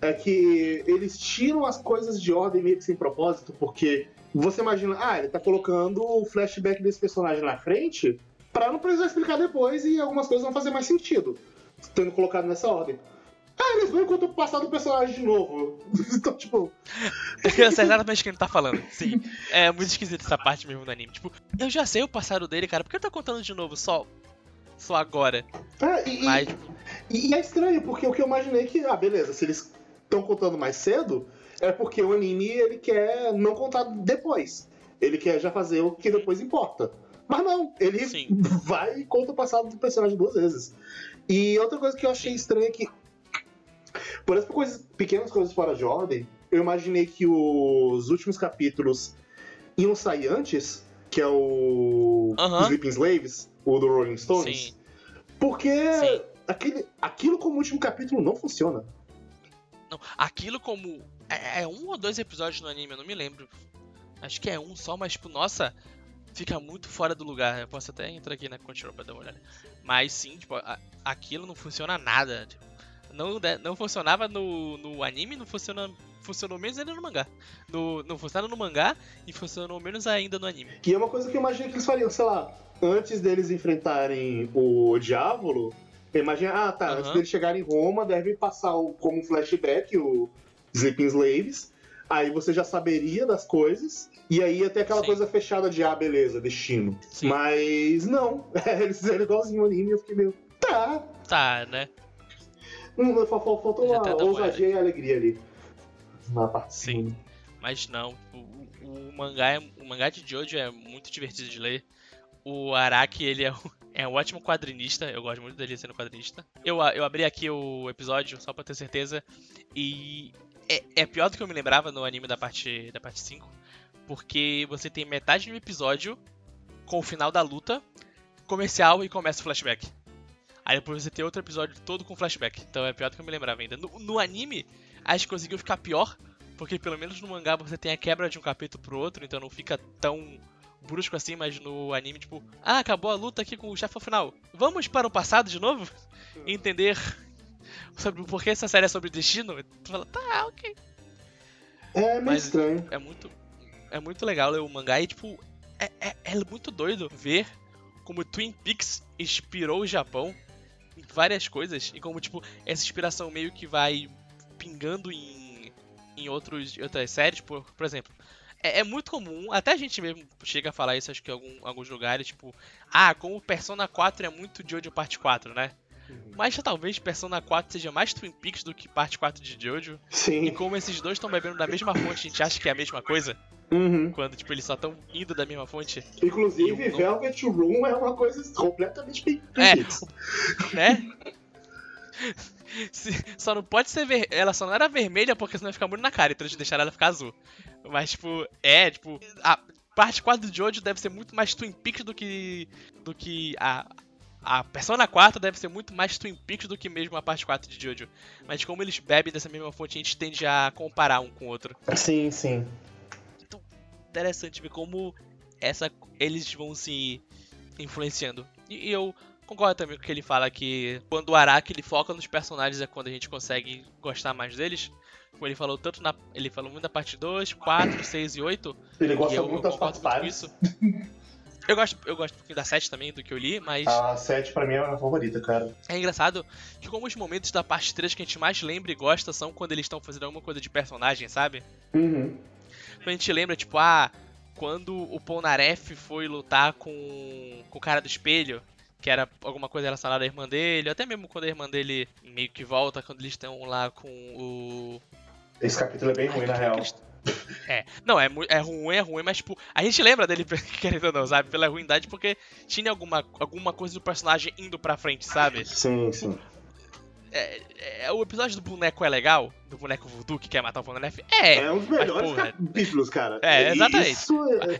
É que eles tiram as coisas de ordem meio que sem propósito, porque você imagina, ah, ele tá colocando o flashback desse personagem na frente pra não precisar explicar depois e algumas coisas vão fazer mais sentido, tendo colocado nessa ordem. Ah, eles vão contar o passado do personagem de novo. então, tipo, Eu sei exatamente o que ele tá falando. Sim. É muito esquisito essa parte mesmo do anime. Tipo, eu já sei o passado dele, cara. Por que eu tô contando de novo só. Só agora? ah, e, Mas, E, e é estranho, porque o que eu imaginei é que, ah, beleza, se eles estão contando mais cedo, é porque o anime ele quer não contar depois. Ele quer já fazer o que depois importa. Mas não, ele Sim. vai e conta o passado do personagem duas vezes. E outra coisa que eu achei estranha é que, por essas coisas, pequenas coisas fora de ordem, eu imaginei que os últimos capítulos iam sair antes, que é o Aham. Sleeping Slaves, o do Rolling Stones. sim. Porque Sim. aquele, aquilo como último capítulo não funciona. Não, aquilo como. É, é um ou dois episódios no anime, eu não me lembro. Acho que é um só, mas, tipo, nossa, fica muito fora do lugar. Eu posso até entrar aqui na Crunchyroll pra dar uma olhada. Mas sim, tipo, a- aquilo não funciona nada. tipo, não, não funcionava no, no anime, não funciona. Funcionou menos ainda no mangá. No, não funcionava no mangá e funcionou menos ainda no anime. Que é uma coisa que eu imaginei que eles fariam, sei lá, antes deles enfrentarem o Diávolo, Imagina, ah, tá, Aham. antes deles chegarem em Roma, deve passar o, como um flashback o Sleeping Slaves. Aí você já saberia das coisas. E aí ia ter aquela Sim. coisa fechada de, ah, beleza, destino. Sim. Mas não, eles fizeram igualzinho o anime e eu fiquei meio, tá. Tá, né? Hum, fal- fal- faltou uma ousadia e alegria ali. Na parte Sim. Mas não, o, o- o mangá é, o mangá de Jojo é muito divertido de ler. O Araki, ele é, um- é um ótimo quadrinista, eu gosto muito dele sendo quadrinista. Eu, a- eu abri aqui o episódio só pra ter certeza e é, é pior do que eu me lembrava no anime da parte da parte 5, porque você tem metade do episódio com o final da luta, comercial e começa o flashback. Aí depois você tem outro episódio todo com flashback. Então é pior do que eu me lembrava ainda. No, no anime, acho que conseguiu ficar pior, porque pelo menos no mangá você tem a quebra de um capítulo pro outro, então não fica tão brusco assim, mas no anime, tipo, ah, acabou a luta aqui com o chefe final. Vamos para o passado de novo? E entender sobre por que essa série é sobre destino? Tu fala, tá, ok. É meio Mas- estranho. É muito, é muito legal ler o mangá e, tipo, é, é, é muito doido ver como Twin Peaks inspirou o Japão em várias coisas e como, tipo, essa inspiração meio que vai pingando em, em outros, outras séries, por, por exemplo. É, é muito comum, até a gente mesmo chega a falar isso, acho que em algum- alguns lugares, tipo, ah, como Persona 4 é muito Jojo parte 4, né? Mas talvez Persona 4 seja mais Twin Peaks do que parte 4 de Jojo. E Sim. como esses dois estão bebendo da mesma fonte, a gente acha que é a mesma coisa, Uhum. quando tipo eles só estão indo da mesma fonte, Inclusive, não- Velvet Room é uma coisa completamente bem É. né? Se- só não pode ser ver... ela só não era vermelha porque senão ia ficar muito na cara, então eles deixaram ela ficar azul. Mas tipo, é, tipo, a parte 4 de Jojo deve ser muito mais Twin Peaks do que do que a a Persona 4 deve ser muito mais Twin Peaks do que mesmo a parte 4 de Jojo. Mas como eles bebem dessa mesma fonte, a gente tende a comparar um com o outro. Sim, sim. interessante ver como essa eles vão se influenciando. E eu concordo também com o que ele fala que quando o Araki ele foca nos personagens é quando a gente consegue gostar mais deles. Como ele falou tanto na ele falou muito da parte 2, 4, 6 e 8, Ele gosta eu, muito eu das partes muito isso. Eu gosto, eu gosto um pouquinho da 7 também, do que eu li, mas A 7 pra mim é a minha favorita, cara. é engraçado que como os momentos da parte 3 que a gente mais lembra e gosta são quando eles estão fazendo alguma coisa de personagem, sabe? Uhum. Quando a gente lembra, tipo, ah, quando o Polnareff foi lutar com, com o cara do espelho, que era alguma coisa relacionada à irmã dele, até mesmo quando a irmã dele meio que volta, quando eles estão lá com o. Esse capítulo é bem Ai, ruim, na real. que- É, não, é, é ruim, é ruim, mas tipo, a gente lembra dele, querendo ou não, sabe? Pela ruindade, porque tinha alguma, alguma coisa do personagem indo pra frente, sabe? Sim, sim. É, é- o episódio do boneco é legal, do boneco voodoo que quer matar o Polnareff? É, É um dos melhores porra. capítulos, cara. É, E exatamente. Isso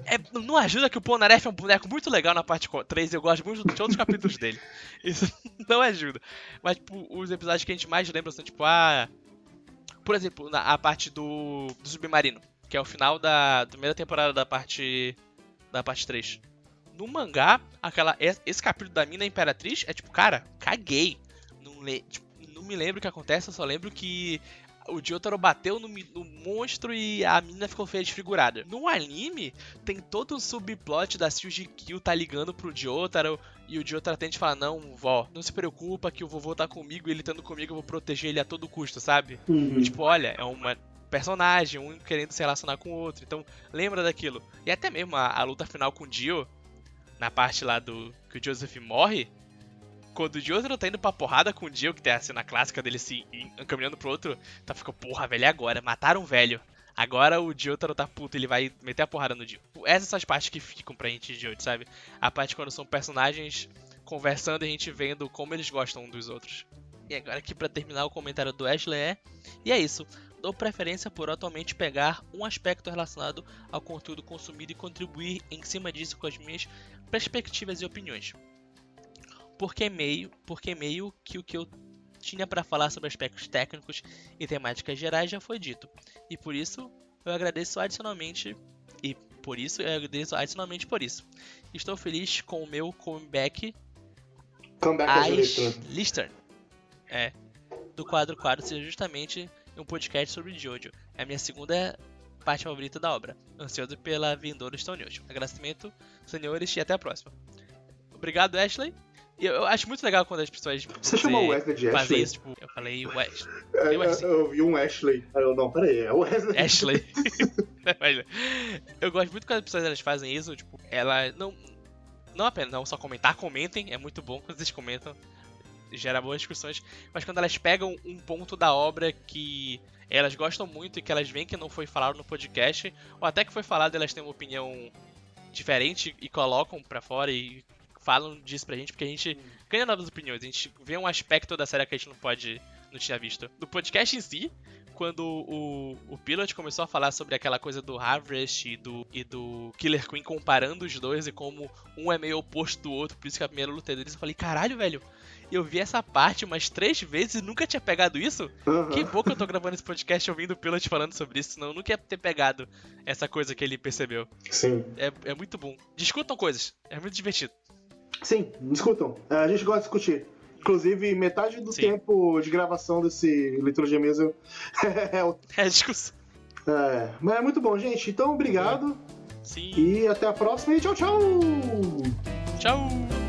é... É, não ajuda que o Polnareff é um boneco muito legal na parte 3 eu gosto muito de outros capítulos dele. Isso não ajuda. Mas, tipo, os episódios que a gente mais lembra são, tipo, ah... Por exemplo, na, a parte do, do Submarino, que é o final da, da primeira temporada da parte da parte 3. No mangá, aquela, es- esse capítulo da mina Imperatriz é tipo, cara, caguei. Não, le, tipo, não me lembro o que acontece, eu só lembro que o Jotaro bateu no, no monstro e a menina ficou feia desfigurada. No anime, tem todo um subplot da Suji Kyo tá ligando pro Jotaro e o Jotaro tenta falar, não, vó, não se preocupa que o vovô tá comigo e ele estando comigo eu vou proteger ele a todo custo, sabe? Uhum. Tipo, olha, é uma personagem, um querendo se relacionar com o outro. Então, lembra daquilo. E até mesmo a, a luta final com o Dio, na parte lá do que o Joseph morre, quando o Jotaro tá indo pra porrada com o Dio, que tem a cena clássica dele se en- encaminhando pro outro, tá ficou, porra, velho, e agora? Mataram o velho. Agora o Jotaro tá puto, ele vai meter a porrada no Dio. Essas são as partes que ficam pra gente de hoje, sabe? A parte quando são personagens conversando e a gente vendo como eles gostam um dos outros. E agora aqui pra terminar o comentário do Ashley é... E é isso. Dou preferência por atualmente pegar um aspecto relacionado ao conteúdo consumido e contribuir em cima disso com as minhas perspectivas e opiniões. Porque meio, porque meio que o que eu tinha para falar sobre aspectos técnicos e temáticas gerais já foi dito. E por isso eu agradeço adicionalmente e por isso eu agradeço adicionalmente por isso. Estou feliz com o meu comeback Comeback. Listern. É. Do quadro quadro seja justamente um podcast sobre Jojo. É a minha segunda parte favorita da obra. Ansioso pela vindoura Stone Ocean. Agradecimento, senhores, e até a próxima. Obrigado, Ashley. E Eu, acho muito legal quando as pessoas. Você chamou o Wesley de fazem Ashley? isso, tipo, eu falei Wes- É, Eu Eu, acho- eu vi um Ashley. Eu, não, peraí, é o Wesley. Ashley. Eu gosto muito quando as pessoas elas fazem isso, tipo, ela não. Não apenas não só comentar, comentem, é muito bom quando vocês comentam, gera boas discussões, mas quando elas pegam um ponto da obra que elas gostam muito e que elas veem que não foi falado no podcast, ou até que foi falado elas têm uma opinião diferente e colocam pra fora e falam disso pra gente, porque a gente ganha novas opiniões, a gente vê um aspecto da série que a gente não pode, não tinha visto. No podcast em si, quando o, o Pilot começou a falar sobre aquela coisa do Harvest e do, e do Killer Queen comparando os dois e como um é meio oposto do outro, por isso que a primeira luta deles, eu falei, caralho, velho, eu vi essa parte umas três vezes e nunca tinha pegado isso? Aham. Que bom que eu tô gravando esse podcast ouvindo o Pilot falando sobre isso, senão eu nunca ia ter pegado essa coisa que ele percebeu. Sim. É, é muito bom. Discutam coisas, é muito divertido. Sim, discutam. É, A gente gosta de discutir. Inclusive, metade do Sim. tempo de gravação desse Leitura de Mesa é, o- É discussão. é. Mas é muito bom, gente. Então, obrigado. Sim. E até a próxima e tchau, tchau! Tchau!